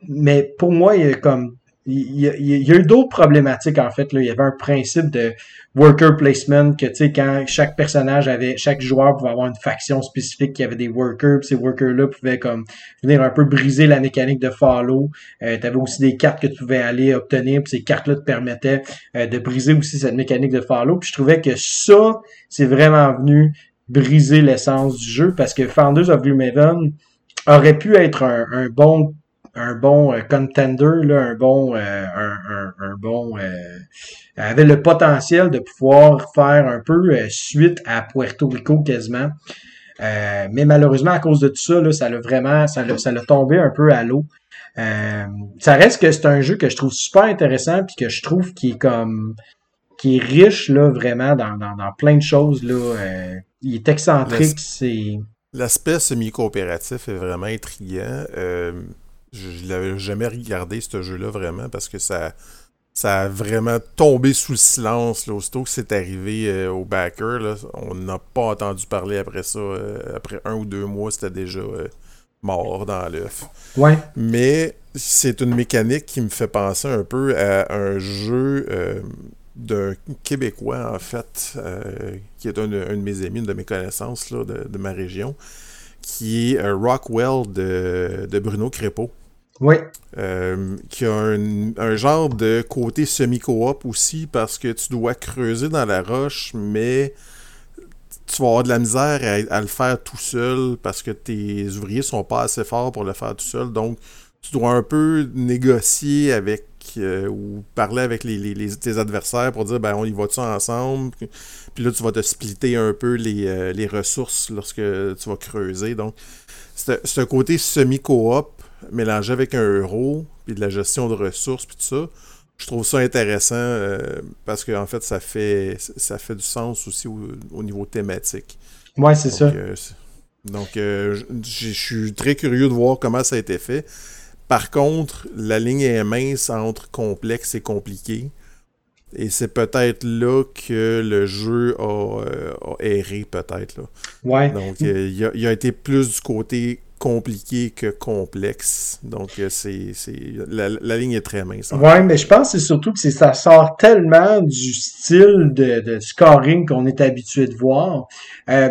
mais pour moi, il y a comme il y, a, eu d'autres problématiques en fait. Là. Il y avait un principe de worker placement que tu sais quand chaque personnage avait, chaque joueur pouvait avoir une faction spécifique qui avait des workers, ces workers-là pouvaient comme venir un peu briser la mécanique de follow. Euh, tu avais aussi des cartes que tu pouvais aller obtenir, puis ces cartes-là te permettaient euh, de briser aussi cette mécanique de follow. Puis je trouvais que ça, c'est vraiment venu briser l'essence du jeu parce que Founders of Gloomhaven aurait pu être un, un bon un bon euh, contender, là, un bon, euh, un, un, bon, euh, avait le potentiel de pouvoir faire un peu suite à Puerto Rico quasiment. mais malheureusement, à cause de tout ça, là, ça l'a vraiment, ça l'a, ça l'a tombé un peu à l'eau. ça reste que c'est un jeu que je trouve super intéressant puis que je trouve qui est comme qui est riche là vraiment dans, dans, dans plein de choses là. il est excentrique, c'est L'aspect semi-coopératif est vraiment intriguant. Je, ne l'avais jamais regardé, ce jeu-là, vraiment, parce que ça, ça a vraiment tombé sous le silence. Là, aussitôt que c'est arrivé euh, au backer, là, on n'a pas entendu parler après ça. Euh, après un ou deux mois, c'était déjà euh, mort dans l'œuf. Ouais. Mais c'est une mécanique qui me fait penser un peu à un jeu d'un Québécois, en fait, qui est un, de mes amis, une de mes connaissances là, de ma région qui est Rockwell de, de Bruno Crépeau. Oui. Euh, qui a un, genre de côté semi-coop aussi parce que tu dois creuser dans la roche, mais tu vas avoir de la misère à, le faire tout seul parce que tes ouvriers sont pas assez forts pour le faire tout seul. Donc, tu dois un peu négocier avec euh, ou parler avec les, tes adversaires pour dire ben on y va-tu ensemble? Puis là tu vas te splitter un peu les, euh, les ressources lorsque tu vas creuser. Donc c'est un côté semi-coop mélangé avec un euro puis de la gestion de ressources puis tout ça je trouve ça intéressant euh, parce que en fait ça fait ça fait du sens aussi au, niveau thématique. Ouais c'est ça. donc je suis très curieux de voir comment ça a été fait par contre, la ligne est mince entre complexe et compliqué. Et c'est peut-être là que le jeu a, euh, erré, peut-être. Ouais. Donc, euh, il, a, été plus du côté compliqué que complexe. Donc, euh, c'est, la, ligne est très mince. Ouais, mais je pense que c'est surtout que ça sort tellement du style de, scoring qu'on est habitué de voir. Euh,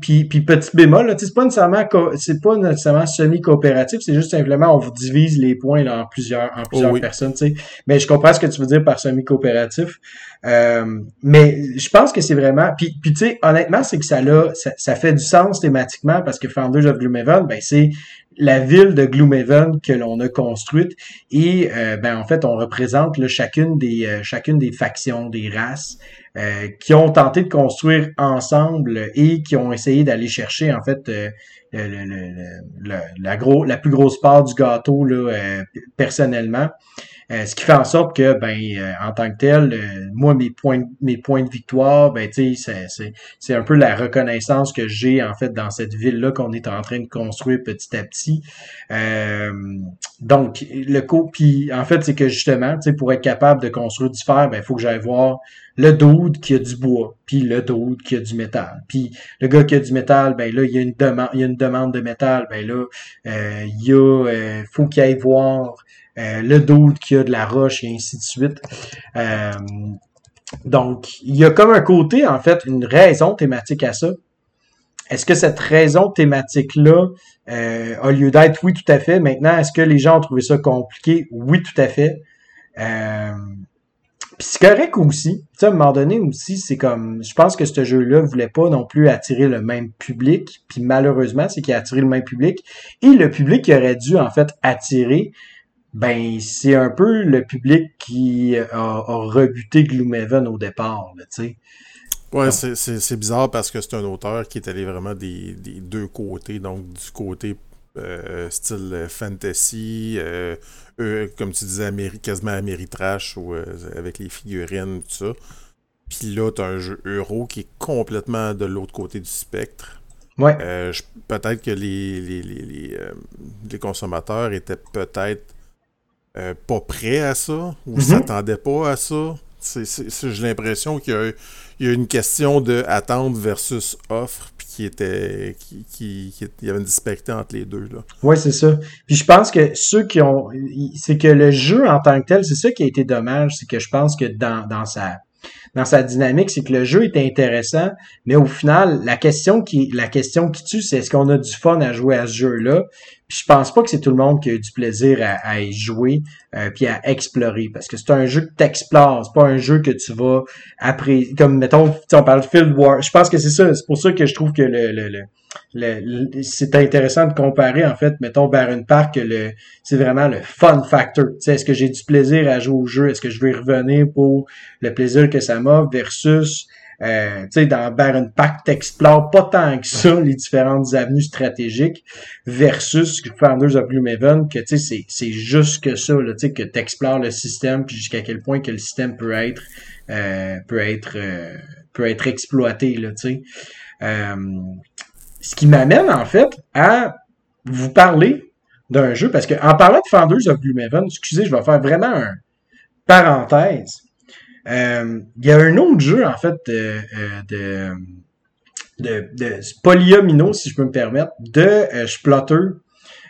puis, puis petit bémol, là, c'est pas nécessairement c'est pas nécessairement semi-coopératif, c'est juste simplement on vous divise les points là, en plusieurs en plusieurs oh personnes. sais. Mais je comprends ce que tu veux dire par semi-coopératif. Euh, mais je pense que c'est vraiment. Puis, puis tu sais, honnêtement, c'est que ça, là, ça, fait du sens thématiquement parce que Founders of Gloomhaven, ben c'est la ville de Gloomhaven que l'on a construite et euh, ben en fait on représente là, chacune des euh, chacune des factions des races qui ont tenté de construire ensemble et qui ont essayé d'aller chercher en fait la gros la plus grosse part du gâteau là personnellement euh, ce qui fait en sorte que, ben, euh, en tant que tel, euh, moi, mes points, mes points de victoire, ben, tu sais, c'est un peu la reconnaissance que j'ai, en fait, dans cette ville-là qu'on est en train de construire petit à petit. donc, le coup, puis en fait, c'est que justement, tu pour être capable de construire du fer, ben, il faut que j'aille voir le dude qui a du bois, puis le dude qui a du métal. Puis le gars qui a du métal, ben là, il y a une demande, il y a une demande de métal, ben là, il y a, faut qu'il aille voir euh, le doute qu'il y a de la roche et ainsi de suite. Euh, donc, il y a comme un côté, en fait, une raison thématique à ça. Est-ce que cette raison thématique-là euh, a lieu d'être? Oui, tout à fait. Maintenant, est-ce que les gens ont trouvé ça compliqué? Oui, tout à fait. Euh, puis c'est correct aussi. Tu sais, à un moment donné aussi, c'est comme, je pense que ce jeu-là voulait pas non plus attirer le même public. Puis malheureusement, c'est qu'il a attiré le même public. Et le public qui aurait dû, en fait, attirer, ben c'est un peu le public qui a, rebuté Gloomhaven au départ, tu sais. Ouais, c'est bizarre parce que c'est un auteur qui est allé vraiment des, deux côtés, donc du côté euh, style fantasy, euh, comme tu disais, quasiment Ameritrash ou euh, avec les figurines, tout ça. Puis là, t'as un jeu euro qui est complètement de l'autre côté du spectre. Ouais. peut-être que les, les, les, les consommateurs étaient peut-être euh, pas prêt à ça ou mm s'attendait pas à ça. J'ai l'impression qu'il y, a une question de attente versus offre, puis qui était. Qui, il y avait une disparité entre les deux. Ouais, c'est ça. Puis je pense que ceux qui ont. C'est que le jeu en tant que tel, c'est ça qui a été dommage, c'est que je pense que dans, dans sa dans sa dynamique, c'est que le jeu est intéressant, mais au final, la question qui la question qui tue, c'est est-ce qu'on a du fun à jouer à ce jeu-là? Puis je pense pas que c'est tout le monde qui a eu du plaisir à, y jouer euh, puis à explorer parce que c'est un jeu que t'explores, c'est pas un jeu que tu vas après comme mettons on parle de Field War. Je pense que c'est ça, c'est pour ça que je trouve que le, le, le, c'est intéressant de comparer en fait mettons Baron Park le c'est vraiment le fun factor. Est-ce que j'ai du plaisir à jouer au jeu, est-ce que je vais revenir pour le plaisir que ça m'a? Versus euh, tu sais, dans Baron Pack, t'explores pas tant que ça les différentes avenues stratégiques versus Founders of Gloomhaven, que tu sais, c'est juste que ça, tu sais, que t'explores le système, puis jusqu'à quel point que le système peut être euh, peut être euh, peut être exploité, là, tu sais. Ce qui m'amène en fait à vous parler d'un jeu, parce que en parlant de Founders of Gloomhaven, excusez, je vais faire vraiment un parenthèse. Euh, il y a un autre jeu, en fait, de, euh, de, de, Polyomino, si je peux me permettre, de euh,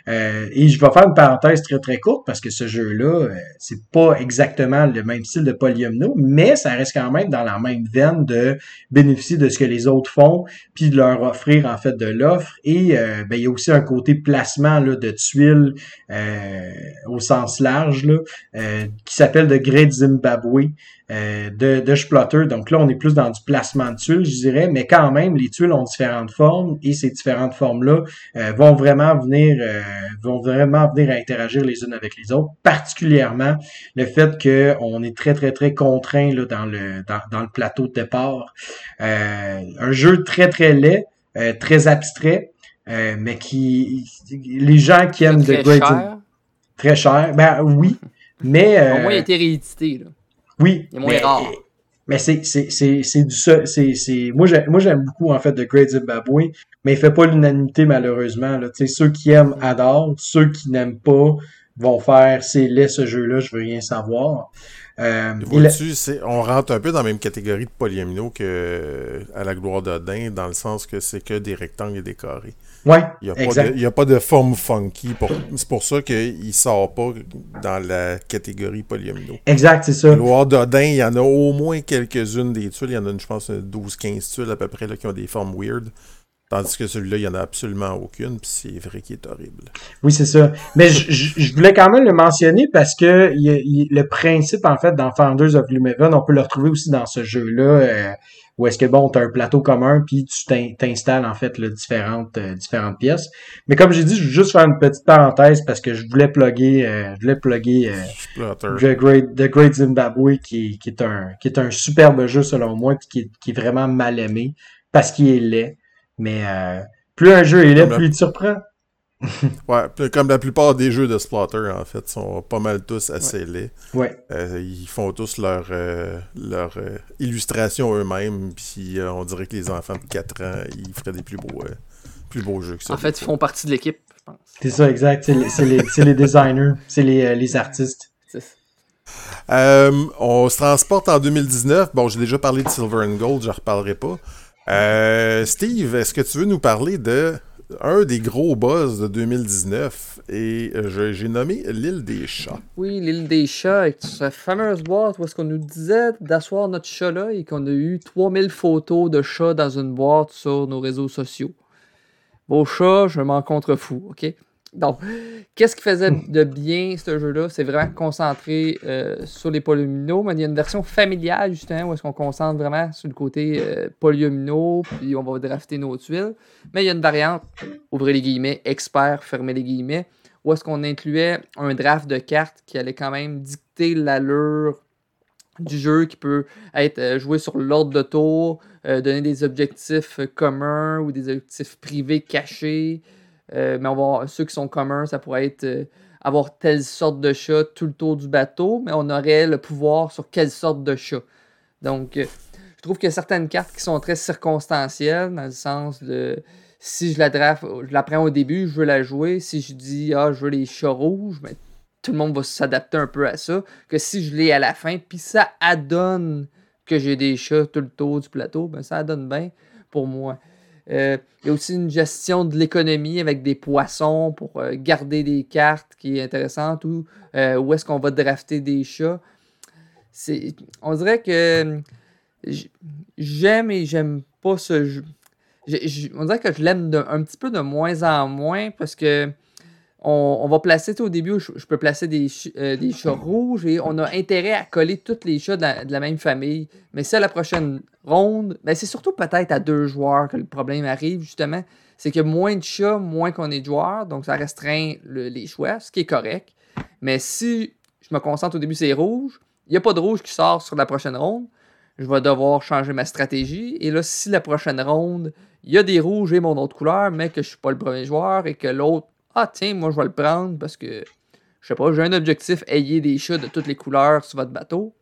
euh, et je vais faire une parenthèse très très courte parce que ce jeu-là, euh, c'est pas exactement le même style de Polyomino, mais ça reste quand même dans la même veine de bénéficier de ce que les autres font, puis de leur offrir en fait de l'offre. Et euh, ben, il y a aussi un côté placement là, de tuiles au sens large là, qui s'appelle The Great Zimbabwe. De, de Splotter. Donc là, on est plus dans du placement de tuiles, je dirais, mais quand même, les tuiles ont différentes formes et ces différentes formes-là vont vraiment venir vont vraiment venir à interagir les unes avec les autres, particulièrement le fait qu'on est très, très, très contraint là, dans, le, dans, le plateau de départ. Euh, un jeu très, très laid, euh, très abstrait, euh, mais qui... Les gens qui aiment The Great... Cher. Très cher. Ben oui, mais... Au moins, il a été réédité. Là. Oui. Mais c'est c'est c'est c'est du c'est c'est moi j'aime moi j'aime beaucoup en fait de Great Zimbabwe, mais il fait pas l'unanimité malheureusement là. Tu sais ceux qui aiment adorent, ceux qui n'aiment pas vont faire c'est laid ce jeu-là, je veux rien savoir. Euh, on rentre un peu dans la même catégorie de polyamino que à la gloire d'Odin, dans le sens que c'est que des rectangles et des carrés. Ouais, il n'y a, pas de forme funky. c'est pour ça qu'il ne sort pas dans la catégorie polyamino. Exact, c'est ça. Gloire d'Odin, il y en a au moins quelques-unes des tuiles. Il y en a, je pense, 12-15 tuiles à peu près là, qui ont des formes weird. Tandis que celui-là, il n'y en a absolument aucune, puis c'est vrai qu'il est horrible. Oui, c'est ça. Mais je, voulais quand même le mentionner parce que le principe, en fait, dans Founders of Gloomhaven, on peut le retrouver aussi dans ce jeu-là, euh, où est-ce que, bon, tu as un plateau commun, puis tu t'installes, en fait, là, différentes, euh, différentes pièces. Mais comme j'ai dit, je veux juste faire une petite parenthèse parce que je voulais plugger, euh, je voulais plugger The, Great, The Great Zimbabwe, qui, qui, est un, qui est un superbe jeu, selon moi, puis qui, qui est vraiment mal aimé parce qu'il est laid. Mais euh, plus un jeu est là, plus il te surprend. Ouais, comme la plupart des jeux de Splatter, en fait, sont pas mal tous assez laids. Ouais. Euh, ils font tous leur, euh, leur illustration eux-mêmes, puis on dirait que les enfants de 4 ans, ils feraient des plus beaux, plus beaux jeux que ça. En fait, ils font partie de l'équipe, je pense. C'est ça, exact. C'est les, les, designers, c'est les, les artistes. on se transporte en 2019. Bon, j'ai déjà parlé de Silver and Gold, je ne reparlerai pas. Euh, Steve, est-ce que tu veux nous parler de un des gros buzz de 2019 et j'ai nommé l'île des chats. Oui, l'île des chats avec cette fameuse boîte où est-ce qu'on nous disait d'asseoir notre chat là et qu'on a eu 3000 photos de chats dans une boîte sur nos réseaux sociaux. Vos chats, je m'en contrefous, ok? Donc, qu'est-ce qui faisait de bien ce jeu-là? C'est vraiment concentré euh, sur les polyomino, mais il y a une version familiale, justement, où est-ce qu'on concentre vraiment sur le côté euh, polyomino, puis on va drafter nos tuiles. Mais il y a une variante, ouvrez les guillemets, expert, fermez les guillemets, où est-ce qu'on incluait un draft de cartes qui allait quand même dicter l'allure du jeu, qui peut être euh, joué sur l'ordre de tour, donner des objectifs communs ou des objectifs privés cachés. Euh, mais on va ceux qui sont communs, ça pourrait être euh, avoir telle sorte de chat tout le tour du bateau, mais on aurait le pouvoir sur quelle sorte de chat. Donc, euh, je trouve qu'il y a certaines cartes qui sont très circonstancielles, dans le sens de si je la draft, je la prends au début, je veux la jouer. Si je dis ah, je veux les chats rouges, mais ben, tout le monde va s'adapter un peu à ça. Que si je l'ai à la fin, puis ça adonne que j'ai des chats tout le tour du plateau, ben ça adonne bien pour moi. Euh, il y a aussi une gestion de l'économie avec des poissons pour euh, garder des cartes qui est intéressante ou où est-ce qu'on va drafter des chats. On dirait que j'aime et j'aime pas ce jeu. on dirait que je l'aime un petit peu de moins en moins parce que on, va placer, au début, je, peux placer euh, des, chats rouges et on a intérêt à coller tous les chats de la, même famille. Mais si à la prochaine ronde, ben c'est surtout peut-être à deux joueurs que le problème arrive, justement. C'est que moins de chats, moins qu'on est de joueurs, donc ça restreint les choix, ce qui est correct. Mais si je me concentre au début, c'est rouge, il n'y a pas de rouge qui sort sur la prochaine ronde, je vais devoir changer ma stratégie. Et là, si la prochaine ronde, il y a des rouges et mon autre couleur, mais que je ne suis pas le premier joueur et que l'autre ah, tiens, moi, je vais le prendre parce que, je sais pas, j'ai un objectif, ayez des chats de toutes les couleurs sur votre bateau.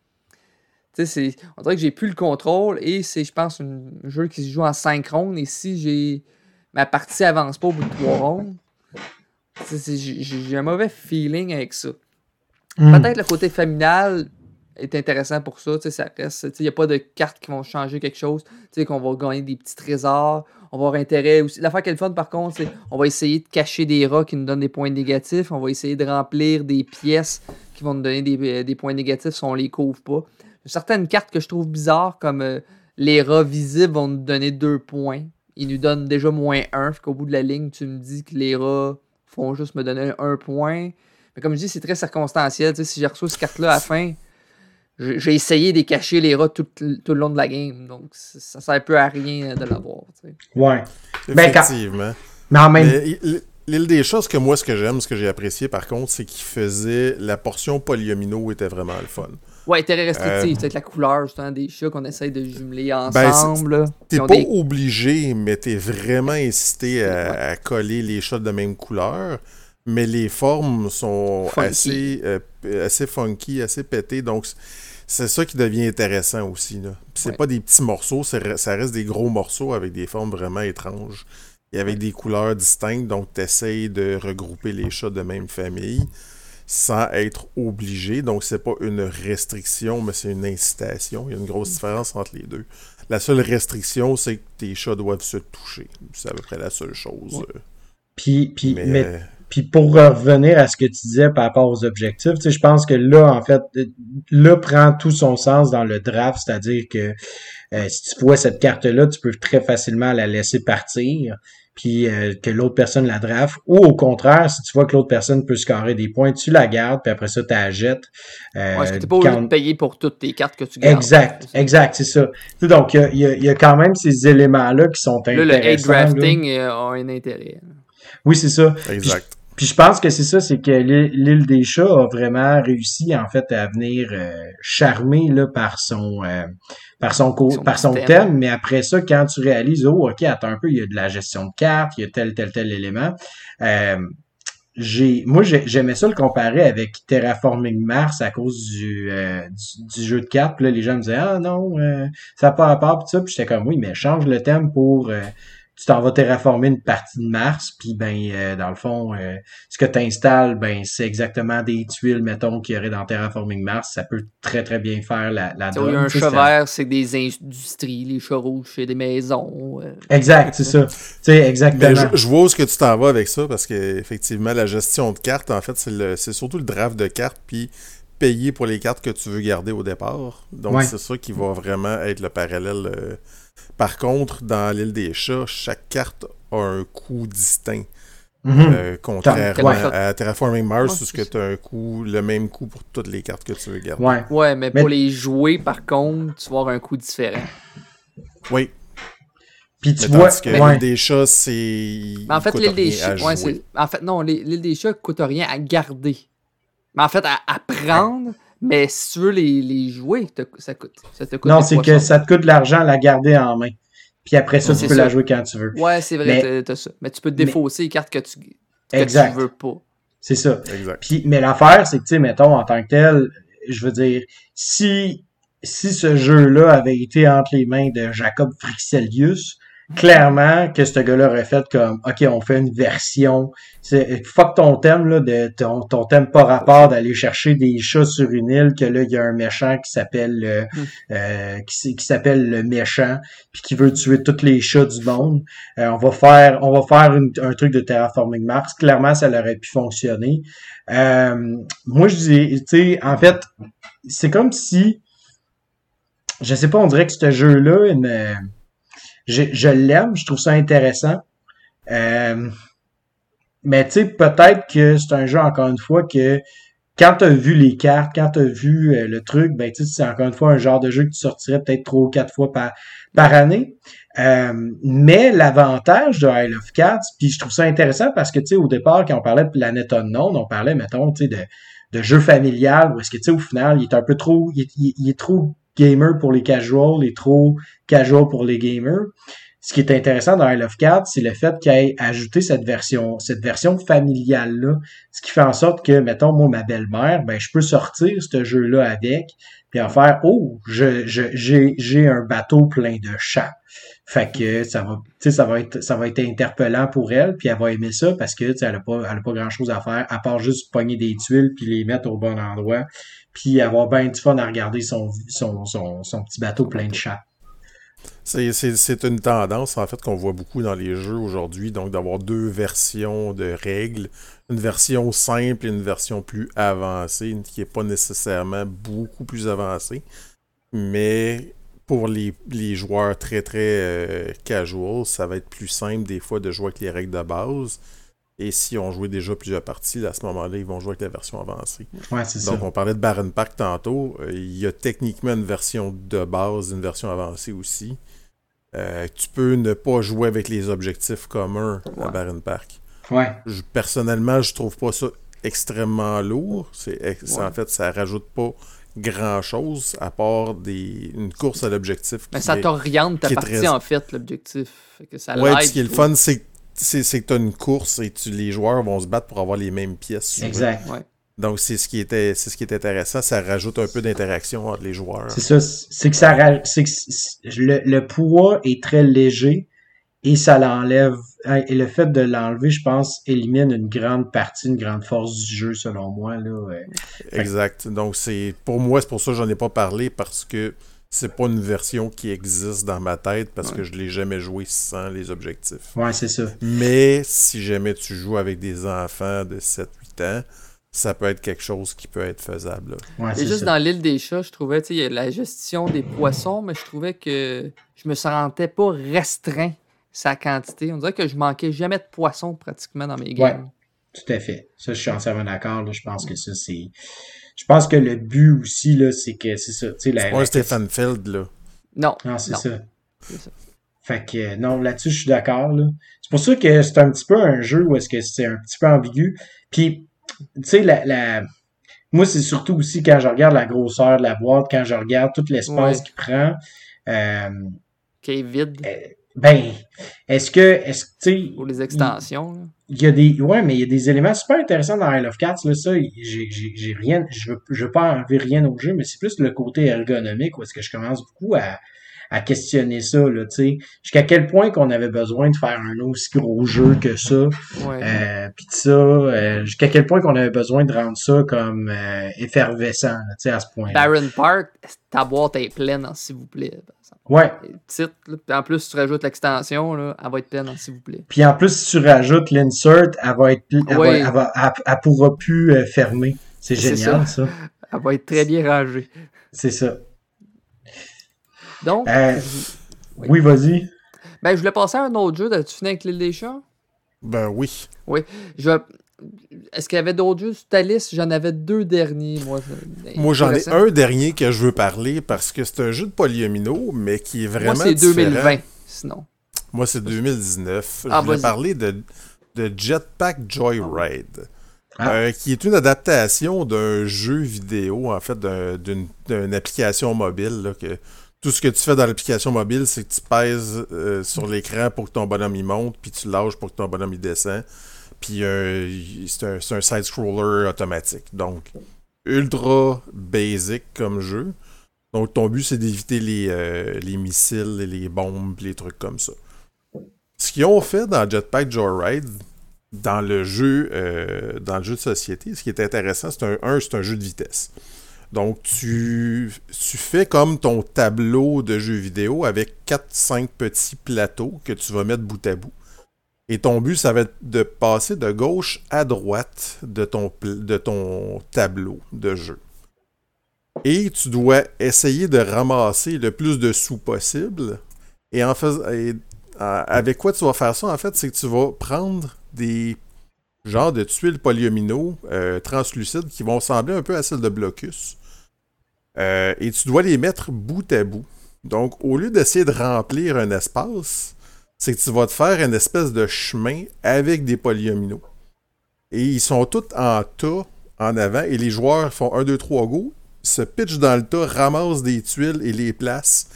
Tu sais, on dirait que j'ai plus le contrôle et c'est, je pense, un jeu qui se joue en 5 rondes. Et si j'ai ma partie avance pas au bout de 3 rondes, j'ai un mauvais feeling avec ça. Hmm. Peut-être le côté familial est intéressant pour ça. Ça reste. Il n'y a pas de cartes qui vont changer quelque chose. Qu'on va gagner des petits trésors on va avoir intérêt aussi. L'affaire qui est le fun, par contre, c'est on va essayer de cacher des rats qui nous donnent des points négatifs. On va essayer de remplir des pièces qui vont nous donner des, points négatifs si on les couvre pas. Certaines cartes que je trouve bizarres, comme euh, les rats visibles vont nous donner deux points. Ils nous donnent déjà moins un. Fait qu'au bout de la ligne, tu me dis que les rats font juste me donner un point. Mais comme je dis, c'est très circonstanciel. si j'ai reçu cette carte-là à la fin, j'ai essayé de cacher les rats tout, le long de la game. Donc, ça sert un peu à rien de l'avoir. Ouais. Ben, Effectivement. Mais L'île des chats, ce que moi, ce que j'aime, ce que j'ai apprécié par contre, c'est qu'il faisait. La portion polyomino était vraiment le fun. Ouais, très restrictive. Euh... C'est la couleur justement des chats qu'on essaye de jumeler ben, ensemble. t'es pas obligé, mais t'es vraiment incité à, coller les chats de même couleur. Mais les formes sont assez, euh, assez funky, assez pétées. Donc, c'est ça qui devient intéressant aussi. Là. C'est pas des petits morceaux, ça reste des gros morceaux avec des formes vraiment étranges et avec des couleurs distinctes. Donc, tu essayes de regrouper les chats de même famille sans être obligé. Donc, c'est pas une restriction, mais c'est une incitation. Il y a une grosse différence entre les deux. La seule restriction, c'est que tes chats doivent se toucher. C'est à peu près la seule chose. Puis, puis mais... Puis pour revenir à ce que tu disais par rapport aux objectifs, tu sais, je pense que là, en fait, là prend tout son sens dans le draft, c'est-à-dire que euh, si tu vois cette carte-là, tu peux très facilement la laisser partir, puis euh, que l'autre personne la draft. Ou au contraire, si tu vois que l'autre personne peut scorer des points, tu la gardes, puis après ça, tu la jettes. Euh, ouais, parce que pas obligé de payer pour toutes tes cartes que tu gardes. Exact, exact, c'est ça. Donc, il y a, y a, quand même ces éléments-là qui sont intéressants. Là, le drafting a un intérêt. Oui, c'est ça. Exact. Puis je pense que c'est ça, c'est que l'île des chats a vraiment réussi en fait à venir euh, charmer là par son euh, par son, par son thème. mais après ça, quand tu réalises oh ok attends un peu, il y a de la gestion de cartes, il y a tel tel tel élément. Euh, j'ai moi j'aimais ça le comparer avec Terraforming Mars à cause du, du, jeu de cartes. Puis là, les gens me disaient ah non ça n'a pas rapport puis ça. Puis j'étais comme oui mais change le thème pour tu t'en vas terraformer une partie de Mars, puis ben euh, dans le fond, euh, ce que tu installes, ben c'est exactement des tuiles, mettons, qu'il y aurait dans Terraforming Mars. Ça peut très très bien faire la, la donne. Un chat vert, c'est des industries, les chats rouges, c'est des maisons. Euh. Exact, c'est ça. sais exactement. Ben, je, vois où ce que tu t'en vas avec ça, parce qu'effectivement, la gestion de cartes, en fait, c'est surtout le draft de cartes, puis payer pour les cartes que tu veux garder au départ. Donc c'est ça qui va vraiment être le parallèle par contre, dans l'île des chats, chaque carte a un coût distinct. Mhm. Euh, contrairement à Terraforming Mars, où tu as un coût, le même coût pour toutes les cartes que tu veux garder. Ouais, mais, pour les jouer, par contre, tu vas avoir un coût différent. Oui. Puis tu vois. que l'île des chats, c'est. En fait, l'île des chats. en fait, non, l'île des chats coûte rien à garder. Mais en fait, à, à prendre. Mais si tu veux les, les jouer, ça, coûte, ça te coûte. Non, c'est que ça te coûte l'argent à la garder en main. Puis après ça, tu peux la jouer quand tu veux. Ouais, c'est vrai, t'as ça. Mais tu peux défausser les cartes que tu, que tu veux pas. C'est ça. Exact. Puis, mais l'affaire, c'est que, tu sais, mettons, en tant que tel, je veux dire, si, si ce jeu-là avait été entre les mains de Jacob Frixelius, clairement que ce gars-là aurait fait comme OK, on fait une version. C'est fuck ton thème là, de ton, ton thème pas rapport d'aller chercher des chats sur une île, que là, il y a un méchant qui s'appelle euh, Hmm. euh, qui, qui s'appelle le méchant, puis qui veut tuer tous les chats du monde. Euh, on va faire on va faire une- un truc de terraforming Mars. Clairement, ça aurait pu fonctionner. Euh, moi, je dis, tu sais, en fait, c'est comme si je sais pas, on dirait que ce jeu-là, me- je, l'aime, je trouve ça intéressant. Euh, mais tu sais, peut-être que c'est un jeu, encore une fois, que quand tu as vu les cartes, quand tu as vu euh, le truc, ben tu sais, c'est encore une fois un genre de jeu que tu sortirais peut-être trois ou quatre fois par, par année. Euh, mais l'avantage de Isle of Cats, puis je trouve ça intéressant parce que, tu sais, au départ, quand on parlait de Planète Unknown, on parlait, mettons, tu sais, de, de jeu familial, où est-ce que, tu sais, au final, il est un peu trop, il est trop gamer pour les casuals, est trop casual pour les gamers. Ce qui est intéressant dans Isle of Cats, c'est le fait qu'il ait ajouté cette version, cette version familiale-là. Ce qui fait en sorte que, mettons, moi, ma belle-mère, ben, je peux sortir ce jeu-là avec, puis en faire, oh, je, j'ai, j'ai un bateau plein de chats. Fait que ça va, ça va être, ça va être interpellant pour elle, puis elle va aimer ça parce que, elle a pas, elle a pas grand chose à faire, à part juste pogner des tuiles puis les mettre au bon endroit, puis avoir bien du fun à regarder son, petit bateau plein de chats. C'est- une tendance, en fait, qu'on voit beaucoup dans les jeux aujourd'hui, donc d'avoir deux versions de règles, une version simple et une version plus avancée, qui n'est pas nécessairement beaucoup plus avancée, mais pour les, les joueurs très très euh, casual, ça va être plus simple des fois de jouer avec les règles de base. Et si on jouait déjà plusieurs parties, à ce moment-là, ils vont jouer avec la version avancée. Ouais, c'est ça. Donc, on parlait de Baron Park tantôt. Euh, il y a techniquement une version de base, une version avancée aussi. Euh, tu peux ne pas jouer avec les objectifs communs à. Baron Park. Ouais. Je- personnellement, je trouve pas ça extrêmement lourd. C'est ex- Ouais. En fait, ça rajoute pas grand-chose à part des, une course à l'objectif. Mais ça t'oriente ta partie, très- en fait, l'objectif. Que ça Ouais, puis ce qui est le fun, c'est c'est c'est que tu as une course et tu, les joueurs vont se battre pour avoir les mêmes pièces. souvent. Exact. Ouais. Donc, c'est ce qui était c'est ce qui est intéressant. Ça rajoute un peu d'interaction entre les joueurs. C'est ça. C'est que ça, que le, le poids est très léger et ça l'enlève. hein, Et le fait de l'enlever, je pense, élimine une grande partie, une grande force du jeu, selon moi. Là, ouais. Exact. Donc, c'est pour moi, c'est pour ça que j'en ai pas parlé parce que c'est pas une version qui existe dans ma tête parce que je l'ai jamais joué sans les objectifs. Ouais, c'est ça. Mais si jamais tu joues avec des enfants de 7-8 ans, ça peut être quelque chose qui peut être faisable. Ouais, Et c'est juste ça. dans l'île des chats, je trouvais, tu sais, il y a la gestion des poissons, mais je trouvais que je me sentais pas restreint sa quantité. On dirait que je manquais jamais de poissons pratiquement dans mes games. Tout à fait. Ça, je suis entièrement d'accord. là. Je pense que ça, c'est. Je pense que le but aussi, là, c'est que c'est ça. Tu sais, la, C'est pas la- un Stephen Field, là. Non. Non, c'est Non. ça. C'est ça. Fait que euh, non, là-dessus, je suis d'accord. là. C'est pour ça que c'est un petit peu un jeu où est-ce que c'est un petit peu ambigu. Puis, tu sais, la, la... moi, c'est surtout aussi quand je regarde la grosseur de la boîte, quand je regarde tout l'espace Ouais. qu'il prend. euh, Qui est vide ben, est-ce que, tu sais, pour les extensions. Il y a des, ouais, mais il y a des éléments super intéressants dans Isle of Cats, là, ça, j'ai rien, je veux, je veux pas enlever rien au jeu, mais c'est plus le côté ergonomique où est-ce que je commence beaucoup à, à questionner ça, là, tu sais. Jusqu'à quel point qu'on avait besoin de faire un aussi gros jeu que ça, Ouais. euh, de ça, euh, jusqu'à quel point qu'on avait besoin de rendre ça comme euh, effervescent, tu sais, à ce point-là. Baron Park, ta boîte est pleine, hein, s'il vous plaît. Ouais. Petite, là. Puis en plus, si tu rajoutes l'extension, là, elle va être pleine, hein, s'il vous plaît. Puis en plus, si tu rajoutes l'insert, elle va être, elle, va- elle, va- elle- elle pourra plus euh, fermer. C'est C'est génial, ça. Elle va être très bien rangée. C'est ça. Donc, Euh, Oui. oui, vas-y. ben, je voulais passer à un autre jeu. Tu finis avec l'île des chats? Ben oui. Je... Est-ce qu'il y avait d'autres jeux sur ta liste? J'en avais deux derniers, moi. Moi, j'en ai un dernier que je veux parler parce que c'est un jeu de polyomino, mais qui est vraiment Moi, c'est différent. 2020, sinon. Moi, c'est 2019. Ah, je voulais vas-y. parler de, de Jetpack Joyride, Ah. euh, qui est une adaptation d'un jeu vidéo, en fait, d'un- d'une d'une application mobile. là, que tout ce que tu fais dans l'application mobile, c'est que tu pèses euh, sur l'écran pour que ton bonhomme il monte, puis tu lâches pour que ton bonhomme il descend. Puis euh, c'est un, un side-scroller automatique. Donc, ultra basic comme jeu. Donc, ton but, c'est d'éviter les, euh, les missiles les bombes, les trucs comme ça. qu'ils ont fait dans Jetpack Joyride, dans le jeu, dans le jeu de société, ce qui est intéressant, c'est un, c'est un jeu de vitesse. Donc, tu, fais comme ton tableau de jeu vidéo avec 4-5 petits plateaux que tu vas mettre bout à bout. Et ton but, ça va être de passer de gauche à droite de ton, tableau de jeu. Et tu dois essayer de ramasser le plus de sous possible. Et en fait, avec quoi tu vas faire ça, en fait, c'est que tu vas prendre des genres de tuiles polyomino euh, translucides qui vont ressembler un peu à celles de Blocus. Euh, et tu dois les mettre bout à bout. Donc, au lieu d'essayer de remplir un espace, c'est que tu vas te faire une espèce de chemin avec des polyomino. Et ils sont tous en tas en avant et les joueurs font 1, 2, 3 go, se pitchent dans le tas, ramassent des tuiles et les placent,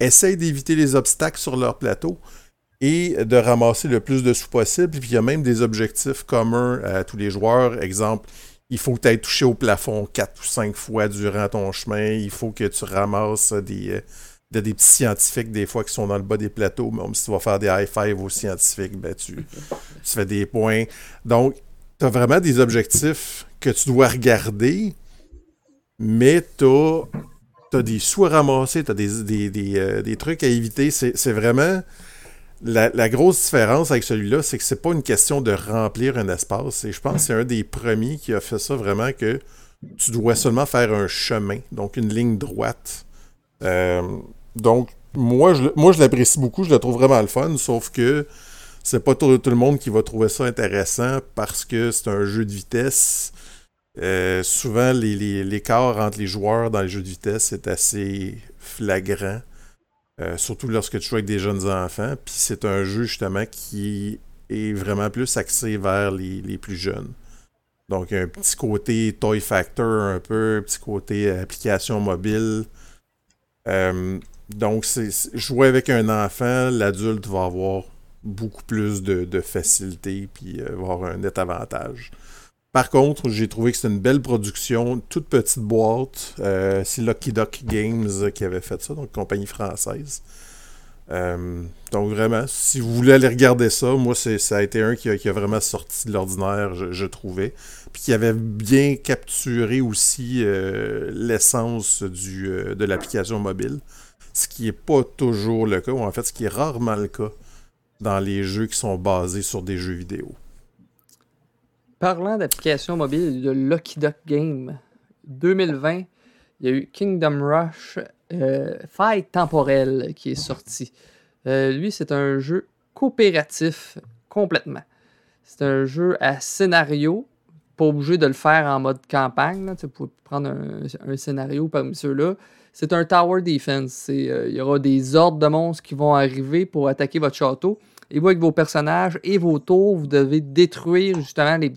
essayent d'éviter les obstacles sur leur plateau et de ramasser le plus de sous possible. Puis il y a même des objectifs communs à tous les joueurs. Exemple, il faut que tu aies touché au plafond 4 ou 5 fois durant ton chemin. Il faut que tu ramasses des, euh, des petits scientifiques, des fois, qui sont dans le bas des plateaux. Même si tu vas faire des high five aux scientifiques, ben, tu, tu fais des points. Donc, tu as vraiment des objectifs que tu dois regarder, mais tu as, des sous à ramasser, tu as des, des, euh, des, trucs à éviter. C'est vraiment la, grosse différence avec celui-là, c'est que c'est pas une question de remplir un espace. Et je pense que c'est un des premiers qui a fait ça vraiment que tu dois seulement faire un chemin, donc une ligne droite. Euh, donc, moi, je, moi, l'apprécie beaucoup, je le trouve vraiment le fun, sauf que c'est pas tout, le monde qui va trouver ça intéressant parce que c'est un jeu de vitesse. Euh, souvent, l'écart entre les joueurs dans les jeux de vitesse est assez flagrant. Euh, surtout lorsque tu joues avec des jeunes enfants. Puis c'est un jeu justement qui est vraiment plus axé vers les, plus jeunes. Donc un petit côté toy factor un peu, un petit côté application mobile. Euh, donc c'est jouer avec un enfant, l'adulte va avoir beaucoup plus de, facilité puis euh, avoir un net avantage. Par contre, j'ai trouvé que c'était une belle production, toute petite boîte. Euh, c'est Lucky Duck Games qui avait fait ça, donc compagnie française. Euh, donc vraiment, si vous voulez aller regarder ça, moi ça a été un qui a, vraiment sorti de l'ordinaire, je, trouvais. Puis qui avait bien capturé aussi euh, l'essence de l'application mobile. Ce qui n'est pas toujours le cas, ou en fait ce qui est rarement le cas dans les jeux qui sont basés sur des jeux vidéo. Parlant d'applications mobiles de Lucky Duck Game 2020, il y a eu Kingdom Rush euh, Faille temporelle qui est sorti. Euh, lui, c'est un jeu coopératif complètement. C'est un jeu à scénario, pas obligé de le faire en mode campagne. Tu peux prendre un, scénario parmi ceux-là. C'est un tower defense. Euh, il y aura des ordres de monstres qui vont arriver pour attaquer votre château. Et vous, avec vos personnages et vos tours, vous devez détruire justement les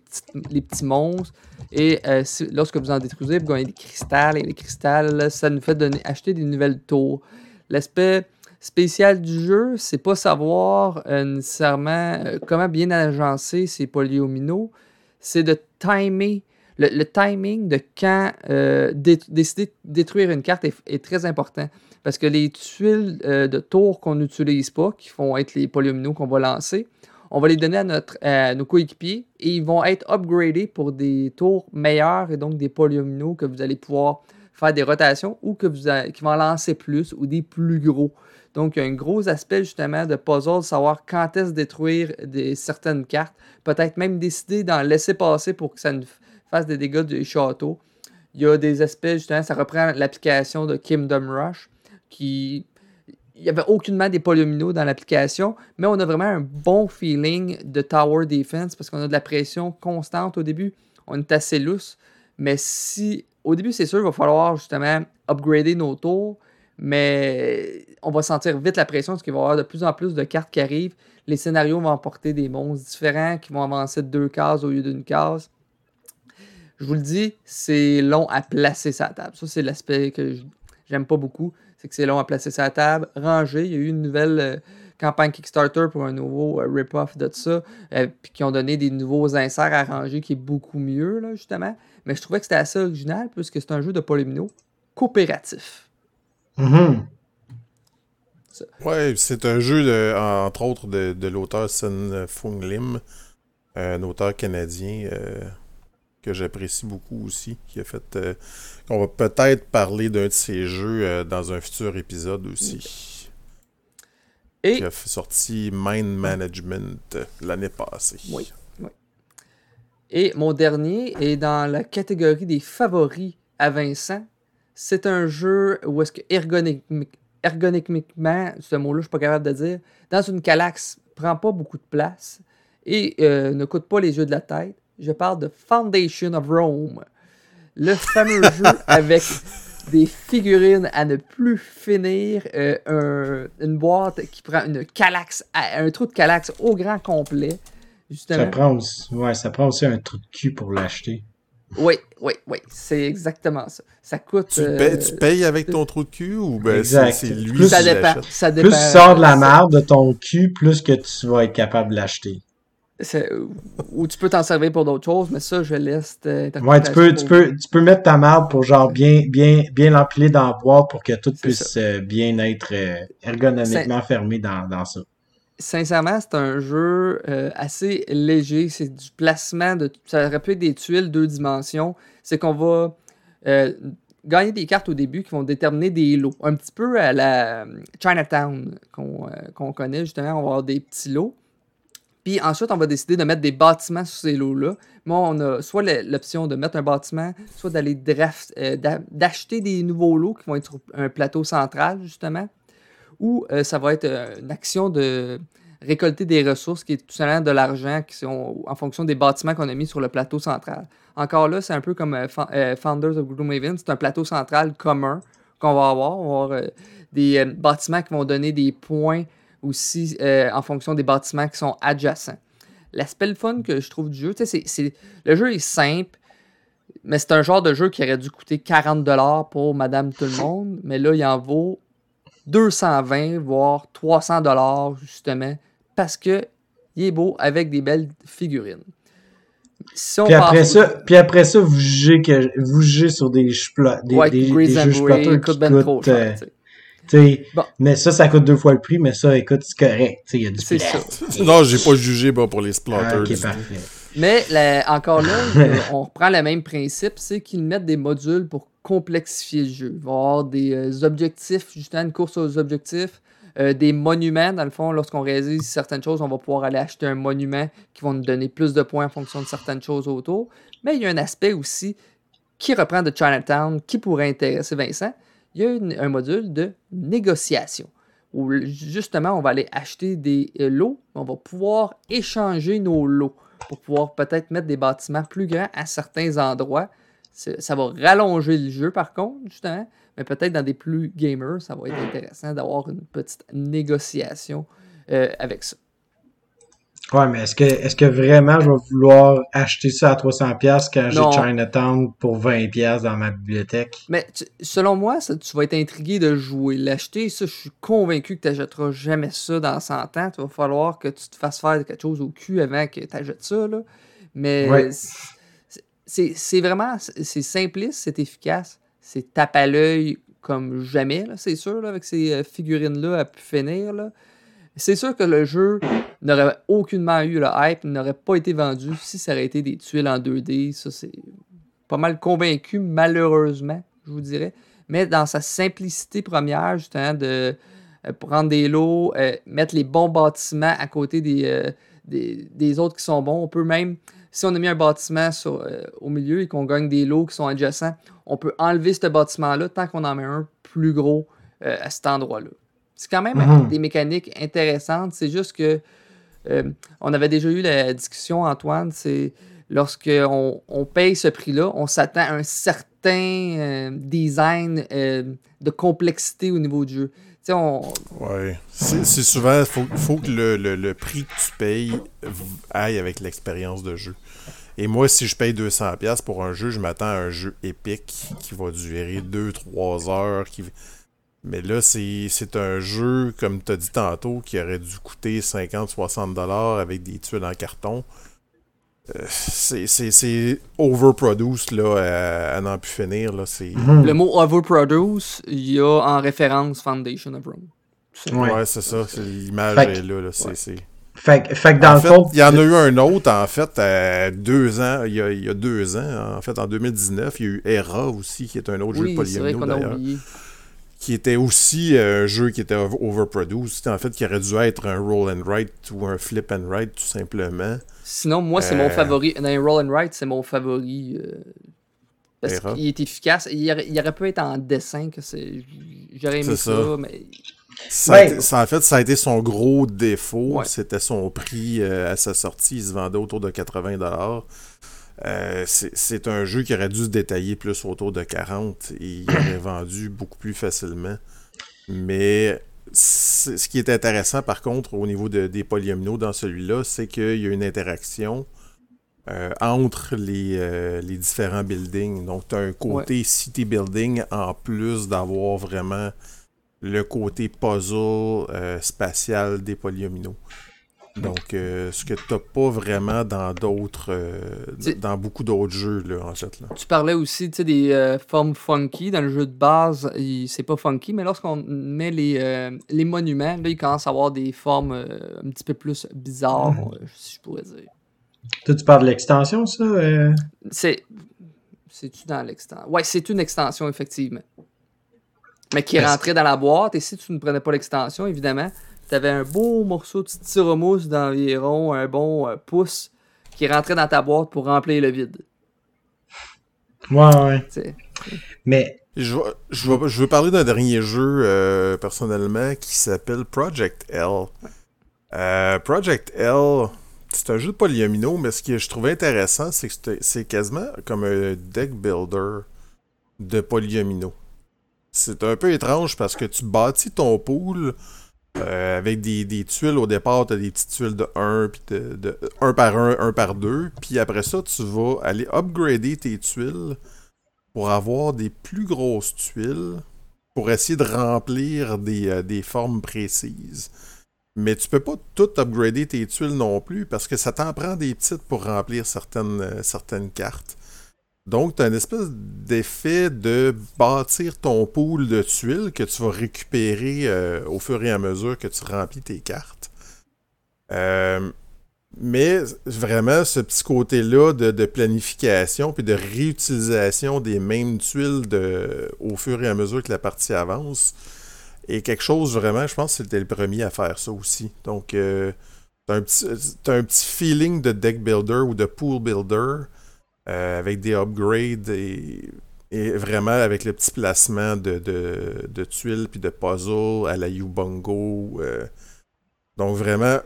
petits, monstres. Et euh, lorsque vous en détruisez, vous gagnez des cristals. Et les cristals, ça nous fait acheter des nouvelles tours. L'aspect spécial du jeu, c'est pas savoir euh, nécessairement euh, comment bien agencer ces polyomino. C'est de timer. Le, timing de quand décider de détruire une carte est très important. Parce que les tuiles euh, de tours qu'on n'utilise pas, qui vont être les polyomino qu'on va lancer, on va les donner à, notre, nos coéquipiers et ils vont être upgradés pour des tours meilleurs et donc des polyomino que vous allez pouvoir faire des rotations ou que vous qui vont lancer plus ou des plus gros. Donc, il y a un gros aspect justement de puzzle, savoir quand est-ce détruire des, certaines cartes. Peut-être même décider d'en laisser passer pour que ça ne fasse des dégâts du château. Il y a des aspects, justement, ça reprend l'application de Kingdom Rush Il n'y avait aucunement des polyomino dans l'application, mais on a vraiment un bon feeling de tower defense parce qu'on a de la pression constante au début. On est assez lousse. Mais si. Au début, c'est sûr, il va falloir justement upgrader nos tours, mais on va sentir vite la pression parce qu'il va y avoir de plus en plus de cartes qui arrivent. Les scénarios vont apporter des monstres différents qui vont avancer de deux cases au lieu d'une case. Je vous le dis, c'est long à placer sa table. Ça, c'est l'aspect que j'aime pas beaucoup c'est que c'est long à placer sa table, ranger. Il y a eu une nouvelle euh, campagne Kickstarter pour un nouveau euh, rip-off de ça, euh, puis qui ont donné des nouveaux inserts à ranger qui est beaucoup mieux, là, justement. Mais je trouvais que c'était assez original, puisque c'est un jeu de polymino coopératif. Mm-hmm. Ouais, c'est un jeu, de, entre autres, de, de l'auteur Sun Fung Lim, un auteur canadien euh, que j'apprécie beaucoup aussi, qui a fait. Euh, on va peut-être parler d'un de ses jeux euh, dans un futur épisode aussi. Et... Qui a sorti Mind Management l'année passée. Oui, oui. Et mon dernier est dans la catégorie des favoris à Vincent. C'est un jeu où est-ce que ergonomiquement, ce mot-là, je suis pas capable de dire, dans une calaxe, prend pas beaucoup de place et euh, ne coûte pas les yeux de la tête. Je parle de Foundation of Rome. Le fameux jeu avec des figurines à ne plus finir, euh, une boîte qui prend une calaxe, un trou de calaxe au grand complet. Justement. Ça prend aussi, ouais, ça prend aussi un trou de cul pour l'acheter. Oui, oui, oui, c'est exactement ça. Ça coûte. Tu, payes, avec ton trou de cul ou ben c'est lui plus, ça dépend, ça dépend, Plus tu sors de la merde de ton cul, plus que tu vas être capable de l'acheter. Ou tu peux t'en servir pour d'autres choses, mais ça, je laisse. Ouais, tu peux, tu, peux, tu peux mettre ta marde pour genre bien, bien, bien l'empiler dans la boîte pour que tout puisse euh, bien être euh, ergonomiquement fermé dans, dans ça. Sincèrement, c'est un jeu euh, assez léger. C'est du placement de. Ça aurait pu être des tuiles deux dimensions. C'est qu'on va gagner des cartes au début qui vont déterminer des lots. Un petit peu à la Chinatown qu'on connaît, justement. On va avoir des petits lots. Ensuite, on va décider de mettre des bâtiments sur ces lots-là. Moi, on a soit l'option de mettre un bâtiment, soit d'aller euh, d'acheter des nouveaux lots qui vont être sur un plateau central, justement. Ou euh, ça va être euh, une action de récolter des ressources qui est tout simplement de l'argent qui sont en fonction des bâtiments qu'on a mis sur le plateau central. Encore là, c'est un peu comme Founders of Gloomhaven, c'est un plateau central commun qu'on va avoir. On va avoir des bâtiments qui vont donner des points aussi euh, en fonction des bâtiments qui sont adjacents. L'aspect le fun que je trouve du jeu, c'est, le jeu est simple, mais c'est un genre de jeu qui aurait dû coûter 40$ pour Madame Tout le Monde, mais là, il en vaut 220, voire 300$, justement, parce que il est beau avec des belles figurines. puis, après ça, puis après ça, vous jugez, que, vous jugez sur des, des, ouais, des, des jeux qui coûtent, ben trop cher, mais ça, ça coûte deux fois le prix, mais ça, écoute, c'est correct. Il y a du C'est ça. non, j'ai pas jugé pour les splatters. Ah, mais encore là, on reprend le même principe, c'est qu'ils mettent des modules pour complexifier le jeu. Il va y avoir des euh, objectifs, justement, une course aux objectifs, euh, des monuments. Dans le fond, lorsqu'on réalise certaines choses, on va pouvoir aller acheter un monument qui va nous donner plus de points en fonction de certaines choses autour. Mais il y a un aspect aussi qui reprend de Chinatown qui pourrait intéresser Vincent il y a un module de négociation où justement on va aller acheter des euh, lots, on va pouvoir échanger nos lots pour pouvoir peut-être mettre des bâtiments plus grands à certains endroits. Ça va rallonger le jeu par contre, justement, mais peut-être dans des plus gamers, ça va être intéressant d'avoir une petite négociation euh, avec ça. Ouais, mais est-ce que, est-ce que vraiment je vais vouloir acheter ça à 300$ quand j'ai Chinatown pour 20$ dans ma bibliothèque? Mais selon moi, ça, tu vas être intrigué de jouer. L'acheter, ça, je suis convaincu que tu n'achèteras jamais ça dans 100 ans. Il va falloir que tu te fasses faire quelque chose au cul avant que tu achètes ça. Là. Mais c'est vraiment, c'est simpliste, c'est efficace. C'est tape à l'œil comme jamais, c'est sûr, avec ces euh, figurines-là à pu finir. Là. C'est sûr que le jeu n'aurait aucunement eu le hype, n'aurait pas été vendu si ça aurait été des tuiles en 2D. Ça, c'est pas mal convaincu, malheureusement, je vous dirais. Mais dans sa simplicité première, justement, de euh, prendre des lots, euh, mettre les bons bâtiments à côté euh, des, des, autres qui sont bons. On peut même, si on a mis un bâtiment au milieu et qu'on gagne des lots qui sont adjacents, on peut enlever ce bâtiment-là tant qu'on en met un plus gros à cet endroit-là. C'est quand même mhm. des mécaniques intéressantes. C'est juste que euh, on avait déjà eu la discussion, Antoine, c'est lorsqu'on on paye ce prix-là, on s'attend à un certain euh, design euh, de complexité au niveau du jeu. On... Oui. C'est souvent, il faut, faut, que le, le, prix que tu payes aille avec l'expérience de jeu. Et moi, si je paye 200$ pour un jeu, je m'attends à un jeu épique qui va durer 2-3 heures. Qui... Mais là, c'est un jeu, comme tu as dit tantôt, qui aurait dû coûter 50-60$ avec des tuiles en carton. Euh, c'est overproduce là, à, n'en plus finir. Là, mhm. Le mot overproduce, il y a en référence Foundation of Rome. Ouais, c'est ça. L'image est là. là. C'est, fait, fait, que dans le fond. Il y en a eu un autre, en fait, deux ans, il y, a, il y, a, deux ans, en fait, en 2019. Il y a eu Era aussi, qui est un autre jeu de Polyomino d'ailleurs. Qui était aussi euh, un jeu qui était overproduced. En fait, qui aurait dû être un roll and write ou un flip and write, tout simplement. Sinon, moi, c'est mon euh, favori. Dans un roll and write, c'est mon favori. parce qu'il est efficace. Il aurait, il aurait, pu être en dessin, que c'est. J'aurais aimé ça, mais ça, en fait, ça a été son gros défaut. C'était son prix euh, à sa sortie. Il se vendait autour de 80$. Euh, c'est un jeu qui aurait dû se détailler plus autour de 40 et il aurait vendu beaucoup plus facilement. Mais ce qui est intéressant par contre au niveau des polyomino dans celui-là, c'est qu'il y a une interaction euh, entre les, les, différents buildings. Donc, tu as un côté city building en plus d'avoir vraiment le côté puzzle euh, spatial des polyomino. Donc, euh, ce que tu n'as pas vraiment dans d'autres, euh, dans beaucoup d'autres jeux, là, en fait. Là. Tu parlais aussi des formes funky. Dans le jeu de base, c'est pas funky, mais lorsqu'on met les, les monuments, là, il commence à avoir des formes un petit peu plus bizarres, si je pourrais dire. Toi, tu parles de l'extension, ça? C'est. C'est-tu dans l'extension? Ouais, c'est une extension, effectivement mais qui rentrait dans la boîte. Et si tu ne prenais pas l'extension, évidemment, tu avais un beau morceau de styromousse d'environ un bon euh, pouce qui rentrait dans ta boîte pour remplir le vide. Ouais, ouais. Mais. Je, je, veux parler d'un dernier jeu euh, personnellement qui s'appelle Project L. Euh, Project L, c'est un jeu de polyomino, mais ce que je trouvais intéressant, c'est que c'est quasiment comme un deck builder de polyomino. C'est un peu étrange parce que tu bâtis ton pool euh, avec des, tuiles au départ, tu as des petites tuiles de 1, puis de, 1 par 1, 1 par 2. Puis après ça, tu vas aller upgrader tes tuiles pour avoir des plus grosses tuiles pour essayer de remplir des, euh, des formes précises. Mais tu peux pas tout upgrader tes tuiles non plus parce que ça t'en prend des petites pour remplir certaines, euh, certaines cartes. Donc, tu as une espèce d'effet de bâtir ton pool de tuiles que tu vas récupérer euh, au fur et à mesure que tu remplis tes cartes. Euh, mais vraiment, ce petit côté-là de, planification puis de réutilisation des mêmes tuiles au fur et à mesure que la partie avance est quelque chose vraiment, je pense que c'était le premier à faire ça aussi. Donc, euh, tu as, un petit feeling de deck builder ou de pool builder euh, avec des upgrades et, vraiment avec le petit placement de, de, tuiles puis de puzzles à la Ubongo. Euh. donc vraiment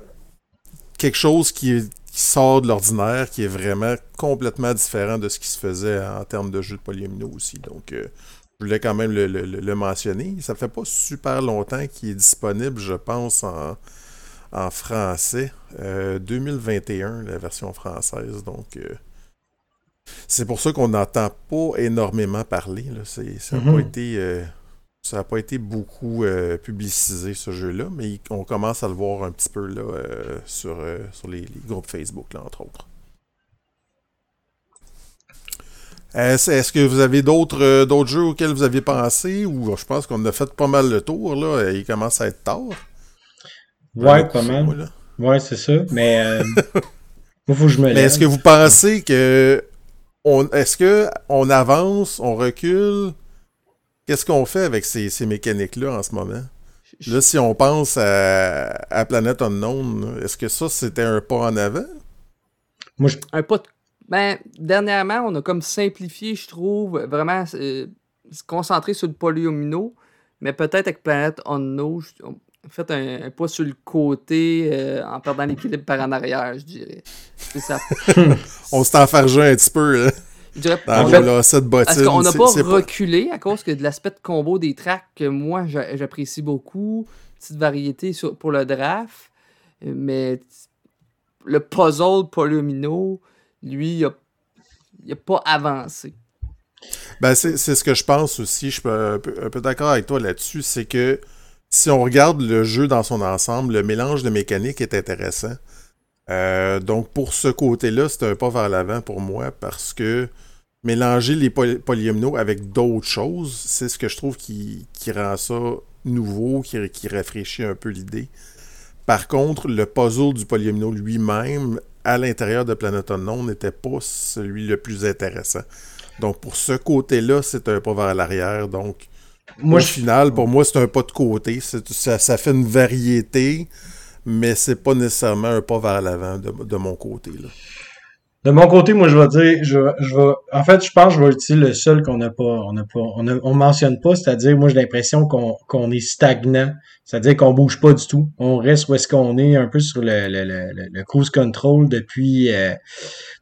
quelque chose qui, sort de l'ordinaire, qui est vraiment complètement différent de ce qui se faisait en termes de jeux de polyomino aussi. Donc euh, je voulais quand même le, mentionner. Ça fait pas super longtemps qu'il est disponible, je pense, en, en français. 2021, la version française. Donc, c'est pour ça qu'on n'entend pas énormément parler. Ça n'a pas, mhm. été, euh, pas été beaucoup euh, publicisé, ce jeu-là, mais on commence à le voir un petit peu là, euh, sur, sur les, groupes Facebook, là, entre autres. Est-ce que vous avez d'autres d'autres jeux auxquels vous avez pensé? Ou je pense qu'on a fait pas mal le tour là, il commence à être tard. Ouais, quand même. Ouais, c'est ça, mais faut que je me Est-ce que vous pensez que est-ce que on avance, on recule? Qu'est-ce qu'on fait avec ces, mécaniques-là en ce moment? Là, si on pense à, à Planet Unknown, est-ce que ça, c'était un pas en avant? Moi, Un pas Ben, dernièrement, on a comme simplifié, je trouve, vraiment euh, se concentrer sur le polyomino, mais peut-être avec Planet Unknown, fait un, pas sur le côté euh, en perdant l'équilibre par en arrière, je dirais. Ça. on s'est enfargé un petit peu, là. Je dirais, on Parce qu'on n'a pas reculé à cause que de l'aspect de combo des tracks que moi j'apprécie beaucoup. Petite variété pour le draft. Mais le puzzle Polomino, lui, il n'a pas avancé. Ben, c'est ce que je pense aussi. Je suis un peu d'accord avec toi là-dessus. C'est que si on regarde le jeu dans son ensemble, le mélange de mécaniques est intéressant. Euh, donc pour ce côté-là, c'est un pas vers l'avant pour moi parce que mélanger les poly avec d'autres choses, c'est ce que je trouve qui, rend ça nouveau qui, rafraîchit un peu l'idée. Par contre, le puzzle du polyomino lui-même, à l'intérieur de Planet Unknown, n'était pas celui le plus intéressant. Donc, pour ce côté-là, c'est un pas vers l'arrière. Donc, moi, au final, pour moi, c'est un pas de côté. Ça, ça, fait une variété, mais c'est pas nécessairement un pas vers l'avant de, de, mon côté. Là. De mon côté, moi, je vais dire, je, je vais, en fait, je pense que je vais utiliser le seul qu'on n'a pas, on n'a pas, on, on mentionne pas, c'est-à-dire, moi, j'ai l'impression qu'on, qu'on est stagnant, c'est-à-dire qu'on bouge pas du tout. On reste où est-ce qu'on est, un peu sur le, le, le, le cruise control depuis, euh,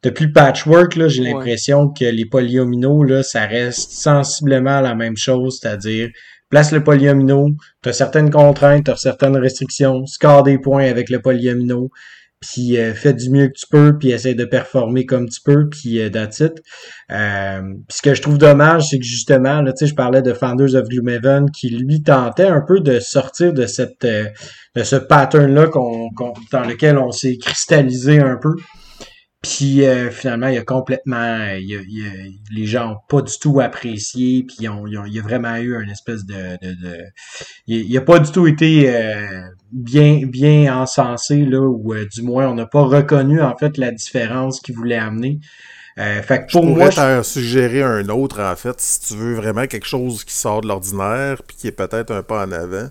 depuis Patchwork, là, j'ai l'impression que les polyomino, là, ça reste sensiblement la même chose, c'est-à-dire, place le polyomino, tu as certaines contraintes, tu as certaines restrictions, score des points avec le polyomino, puis euh, fais du mieux que tu peux, puis essaie de performer comme tu peux, puis euh. Euh, puis ce que je trouve dommage, c'est que justement, là, tu sais, je parlais de Founders of Gloomhaven qui lui tentait un peu de sortir de cette euh, de ce pattern-là qu'on, dans lequel on s'est cristallisé un peu. Puis euh, finalement, il y a complètement, il y a, les gens ont pas du tout apprécié, puis ont, il y a vraiment eu une espèce de, de, de il, a pas du tout été euh, bien bien encensé là, ou euh, du moins on n'a pas reconnu en fait la différence qu'il voulait amener. fait que pour je moi, je suggérer un autre en fait, si tu veux vraiment quelque chose qui sort de l'ordinaire puis qui est peut-être un pas en avant,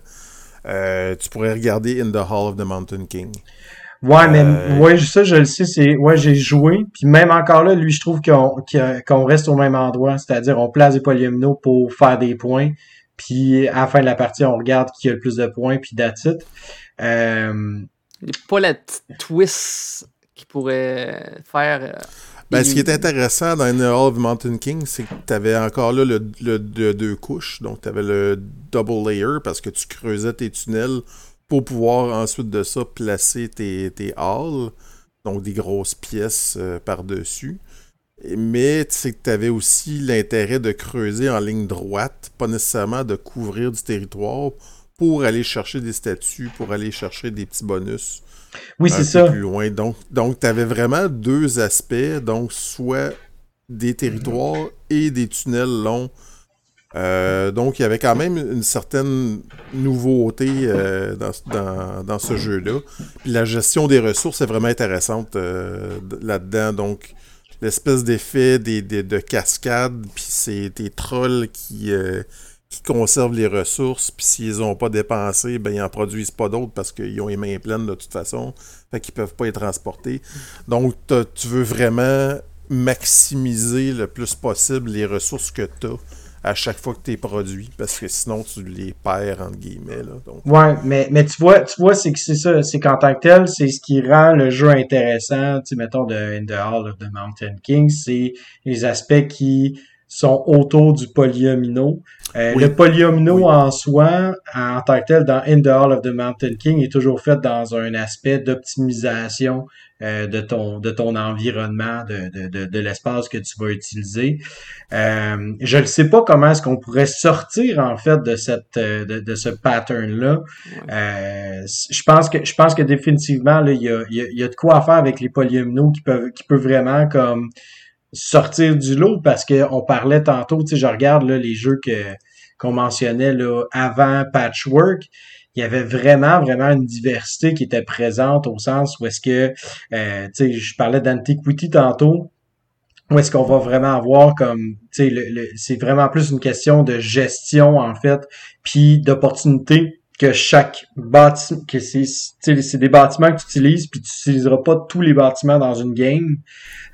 tu pourrais regarder In the Hall of the Mountain King. Ouais, mais euh, ouais, ça, je le sais, c'est ouais, j'ai joué. Puis même encore là, lui, je trouve qu'on qu'on reste au même endroit. C'est-à-dire on place des polyomino pour faire des points. Puis à la fin de la partie, on regarde qui a le plus de points, puis it. Euh... Pas la twist qui pourrait faire. Euh, ben, ce qui est intéressant dans The Hall of Mountain King, c'est que tu avais encore là le, le, le, deux couches. Donc, tu avais le double layer parce que tu creusais tes tunnels pour pouvoir ensuite de ça placer tes, tes halls, donc des grosses pièces euh, par-dessus. Mais tu sais que tu avais aussi l'intérêt de creuser en ligne droite, pas nécessairement de couvrir du territoire pour aller chercher des statues, pour aller chercher des petits bonus. Oui, c'est ça. Plus loin. Donc, donc tu avais vraiment deux aspects, donc soit des territoires et des tunnels longs euh, donc, il y avait quand même une certaine nouveauté euh, dans, ce jeu-là. Puis la gestion des ressources est vraiment intéressante euh, là-dedans. Donc, l'espèce d'effet des, de cascade, puis c'est des trolls qui, qui conservent les ressources, puis s'ils n'ont pas dépensé, ben ils n'en produisent pas d'autres parce qu'ils ont les mains pleines de toute façon, fait qu'ils peuvent pas être transportés. Donc, tu veux vraiment maximiser le plus possible les ressources que tu as à chaque fois que tu es produit, parce que sinon tu les perds entre guillemets. Là, donc. Ouais, mais, mais tu vois, tu vois, c'est que c'est ça, c'est qu'en tant que tel, c'est ce qui rend le jeu intéressant, tu sais, mettons de In the Hall of the Mountain King, c'est les aspects qui sont autour du polyomino. Euh, le polyomino en soi, en tant que tel, dans In the Hall of the Mountain King, est toujours fait dans un aspect d'optimisation euh, de ton de ton environnement, de, de, de, l'espace que tu vas utiliser. Euh, je ne sais pas comment est-ce qu'on pourrait sortir en fait de cette euh, de, de ce pattern là. Euh, je pense que je pense que définitivement il y a, y, y a de quoi faire avec les polyomino qui peuvent qui peuvent vraiment comme sortir du lot parce que on parlait tantôt, tu sais, je regarde là, les jeux que qu'on mentionnait là avant Patchwork il y avait vraiment, vraiment une diversité qui était présente au sens où est-ce que, euh, tu sais, je parlais d'Antiquity tantôt, où est-ce qu'on va vraiment avoir comme, tu sais, c'est vraiment plus une question de gestion, en fait, puis d'opportunité que chaque bâtiment, que c'est, c'est des bâtiments que tu utilises, puis tu utiliseras pas tous les bâtiments dans une game.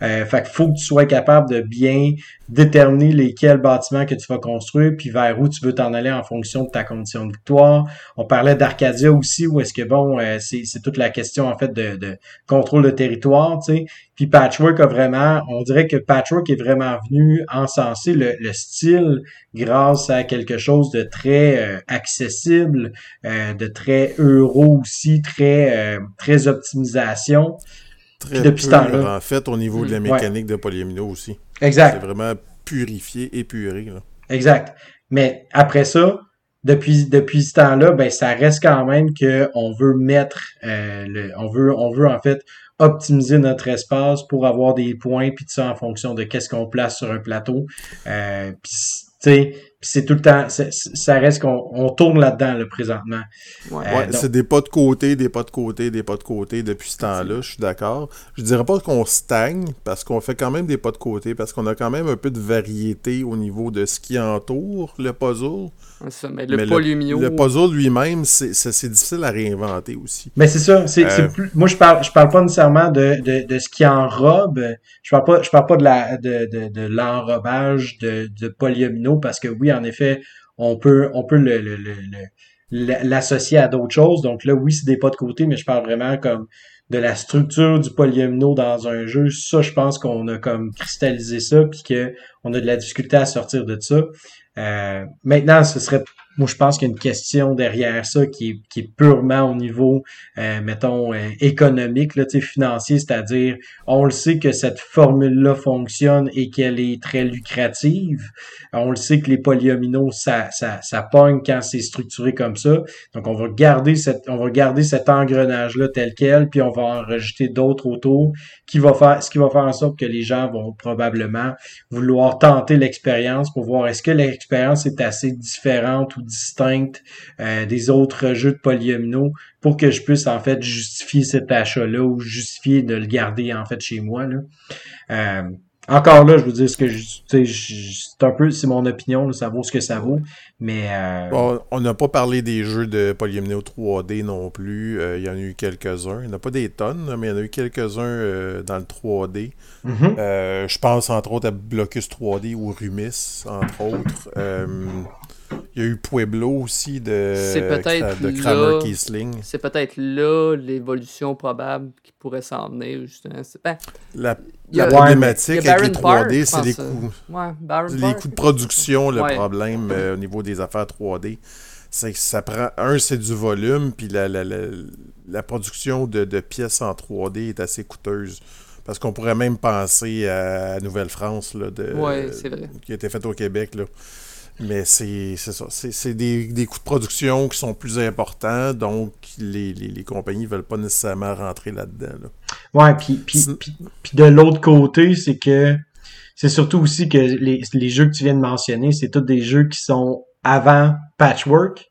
Euh, fait qu'il faut que tu sois capable de bien déterminer lesquels bâtiments que tu vas construire, puis vers où tu veux t'en aller en fonction de ta condition de victoire. On parlait d'Arcadia aussi, où est-ce que bon, euh, c'est, c'est toute la question en fait de, de contrôle de territoire, tu sais. Puis Patchwork a vraiment, on dirait que Patchwork est vraiment venu encenser le, le style grâce à quelque chose de très euh, accessible, euh, de très euro aussi, très très optimisation. Très depuis ce temps-là. En fait, au niveau de la mm. mécanique de polyamino aussi. Exact. C'est vraiment purifié, épuré. Là. Exact. Mais après ça, depuis, depuis ce temps-là, ben, ça reste quand même qu'on veut mettre, euh, le, on veut, on veut en fait optimiser notre espace pour avoir des points, puis ça en fonction de qu'est-ce qu'on place sur un plateau. Euh, puis, tu sais, c'est tout le temps, ça reste qu'on on tourne là-dedans là, présentement. Ouais, euh, c'est des pas de côté, des pas de côté, des pas de côté depuis ce temps-là, je suis d'accord. Je dirais pas qu'on stagne, parce qu'on fait quand même des pas de côté, parce qu'on a quand même un peu de variété au niveau de ce qui entoure le puzzle. Mais le, le, puzzle lui-même, c'est difficile à réinventer aussi. Mais c'est ça. c'est euh, moi, je parle, je parle pas nécessairement de, de, de ce qui enrobe. Je parle pas, je parle pas de la de, de, de l'enrobage de, de polyomino parce que oui, en effet, on peut, on peut le, le, l'associer à d'autres choses. Donc là, oui, c'est des pas de côté, mais je parle vraiment comme de la structure du polyomino dans un jeu. Ça, je pense qu'on a comme cristallisé ça, puis qu'on a de la difficulté à sortir de ça. Euh, maintenant, ce serait moi, je pense qu'il y a une question derrière ça qui est, qui est purement au niveau, euh, mettons, euh, économique, là, financier, c'est-à-dire, on le sait que cette formule-là fonctionne et qu'elle est très lucrative. On le sait que les polyomino, ça, ça, ça pogne quand c'est structuré comme ça. Donc, on va garder cette, on va garder cet engrenage-là tel quel, puis on va en rajouter d'autres autour, qui va faire, ce qui va faire en sorte que les gens vont probablement vouloir tenter l'expérience pour voir est-ce que l'expérience est assez différente ou distincte euh, des autres jeux de polyomino pour que je puisse en fait justifier cet achat-là ou justifier de le garder en fait chez moi. Là. Euh, encore là, je vous dis ce que c'est un peu, c'est mon opinion, ça vaut ce que ça vaut, mais euh, on n'a pas parlé des jeux de Polyomino 3D non plus. il y en a eu quelques-uns. Il n'y en a pas des tonnes, mais il y en a eu quelques-uns dans le 3D. Mm-hmm. je pense entre autres à Blocus 3D ou Rumis, entre autres. Il y a eu Pueblo aussi de, de Kramer Kiesling. C'est peut-être là l'évolution probable qui pourrait s'en venir, justement. Ben, la, problématique avec les 3D, c'est les coûts. les coûts de production, le problème euh, au niveau des affaires 3D. C'est que ça prend. Un, c'est du volume, puis la, la, la, production de, de, pièces en 3D est assez coûteuse. Parce qu'on pourrait même penser à Nouvelle-France, là, de, qui a été faite au Québec. Là. Mais c'est ça. C'est des, des, coûts de production qui sont plus importants, donc les, les, les compagnies ne veulent pas nécessairement rentrer là-dedans. Là. Ouais, puis, puis, puis, de l'autre côté, c'est que c'est surtout aussi que les, les jeux que tu viens de mentionner, c'est tous des jeux qui sont avant Patchwork.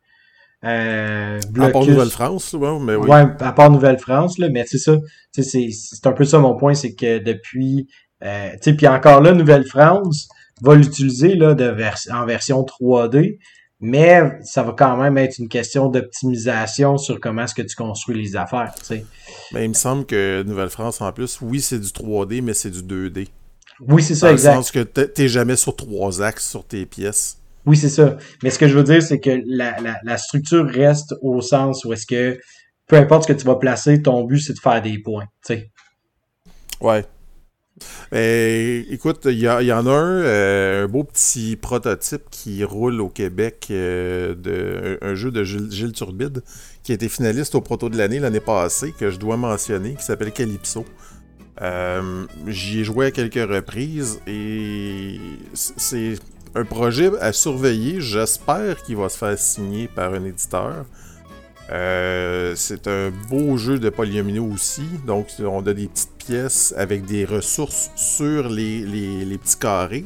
Euh, à part Nouvelle-France, ouais, mais oui. Ouais, à part Nouvelle-France, là, mais c'est ça. C'est un peu ça mon point, c'est que depuis... Euh, tu sais, puis encore là, Nouvelle-France, va l'utiliser là, de en version 3D, mais ça va quand même être une question d'optimisation sur comment est-ce que tu construis les affaires. Mais il me semble que Nouvelle-France, en plus, oui, c'est du 3D, mais c'est du 2D. Oui, c'est ça, exact. Dans le sens que t'es jamais sur trois axes sur tes pièces. Oui, c'est ça. Mais ce que je veux dire, c'est que la, la, la structure reste au sens où est-ce que peu importe ce que tu vas placer, ton but c'est de faire des points. Sais. Ouais. Ben, écoute, il y, en a un, euh, un beau petit prototype qui roule au Québec euh, de un, jeu de Gilles, Turbide qui a été finaliste au proto de l'année l'année passée que je dois mentionner qui s'appelle Calypso. Euh, j'y ai joué à quelques reprises et c'est un projet à surveiller. J'espère qu'il va se faire signer par un éditeur. Euh, c'est un beau jeu de polyomino aussi. Donc, on a des petites pièces avec des ressources sur les, petits carrés.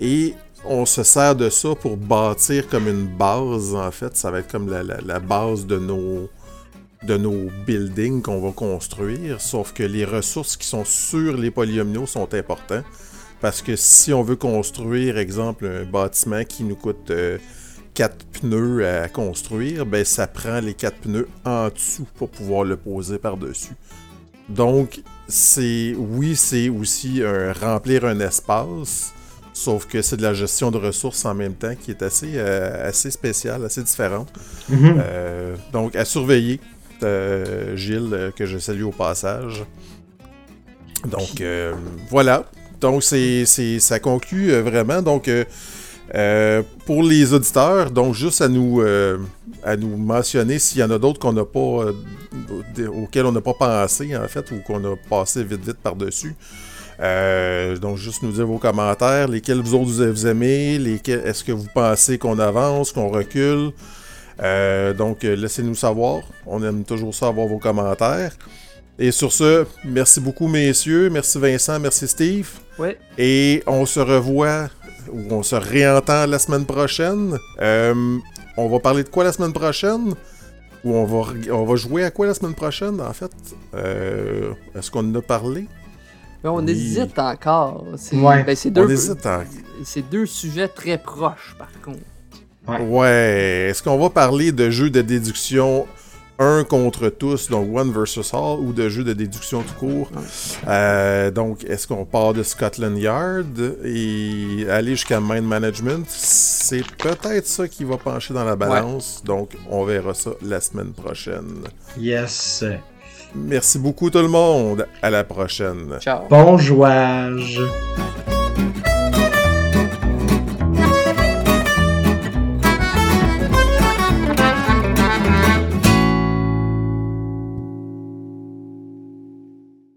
Et on se sert de ça pour bâtir comme une base, en fait. Ça va être comme la, base de nos, de nos buildings qu'on va construire. Sauf que les ressources qui sont sur les polyomino sont importantes. Parce que si on veut construire, exemple, un bâtiment qui nous coûte... Euh, quatre pneus à construire, ben ça prend les quatre pneus en dessous pour pouvoir le poser par-dessus. Donc, c'est oui, c'est aussi un, remplir un espace, sauf que c'est de la gestion de ressources en même temps qui est assez, euh, assez spéciale, assez différente. Mm-hmm. Euh, donc, à surveiller, euh, Gilles, que je salue au passage. Donc, voilà. Donc, c'est, ça conclut vraiment. Donc, euh, pour les auditeurs, donc juste à nous, euh, à nous mentionner s'il y en a d'autres qu'on n'a pas, euh, auxquels on n'a pas pensé en fait, ou qu'on a passé vite vite par-dessus. donc juste nous dire vos commentaires, lesquels vous autres vous aimez, lesquels est-ce que vous pensez qu'on avance, qu'on recule? donc laissez-nous savoir, on aime toujours ça avoir vos commentaires. Et sur ce, merci beaucoup, messieurs. Merci Vincent, merci Steve. Et on se revoit ou on se réentend la semaine prochaine. Euh, on va parler de quoi la semaine prochaine? Ou on va, on va jouer à quoi la semaine prochaine, en fait? Euh, Est-ce qu'on en a parlé? Mais on Oui. hésite encore. C'est Ouais. ben, c'est On deux, hésite en... c'est deux sujets très proches, par contre. Ouais. Ouais. Est-ce qu'on va parler de jeux de déduction un contre tous, donc one versus all, ou de jeux de déduction tout court? Euh, donc, est-ce qu'on part de Scotland Yard et aller jusqu'à Mind Management? C'est peut-être ça qui va pencher dans la balance. Donc, on verra ça la semaine prochaine. Yes. Merci beaucoup tout le monde. À la prochaine. Ciao. Bon jouage.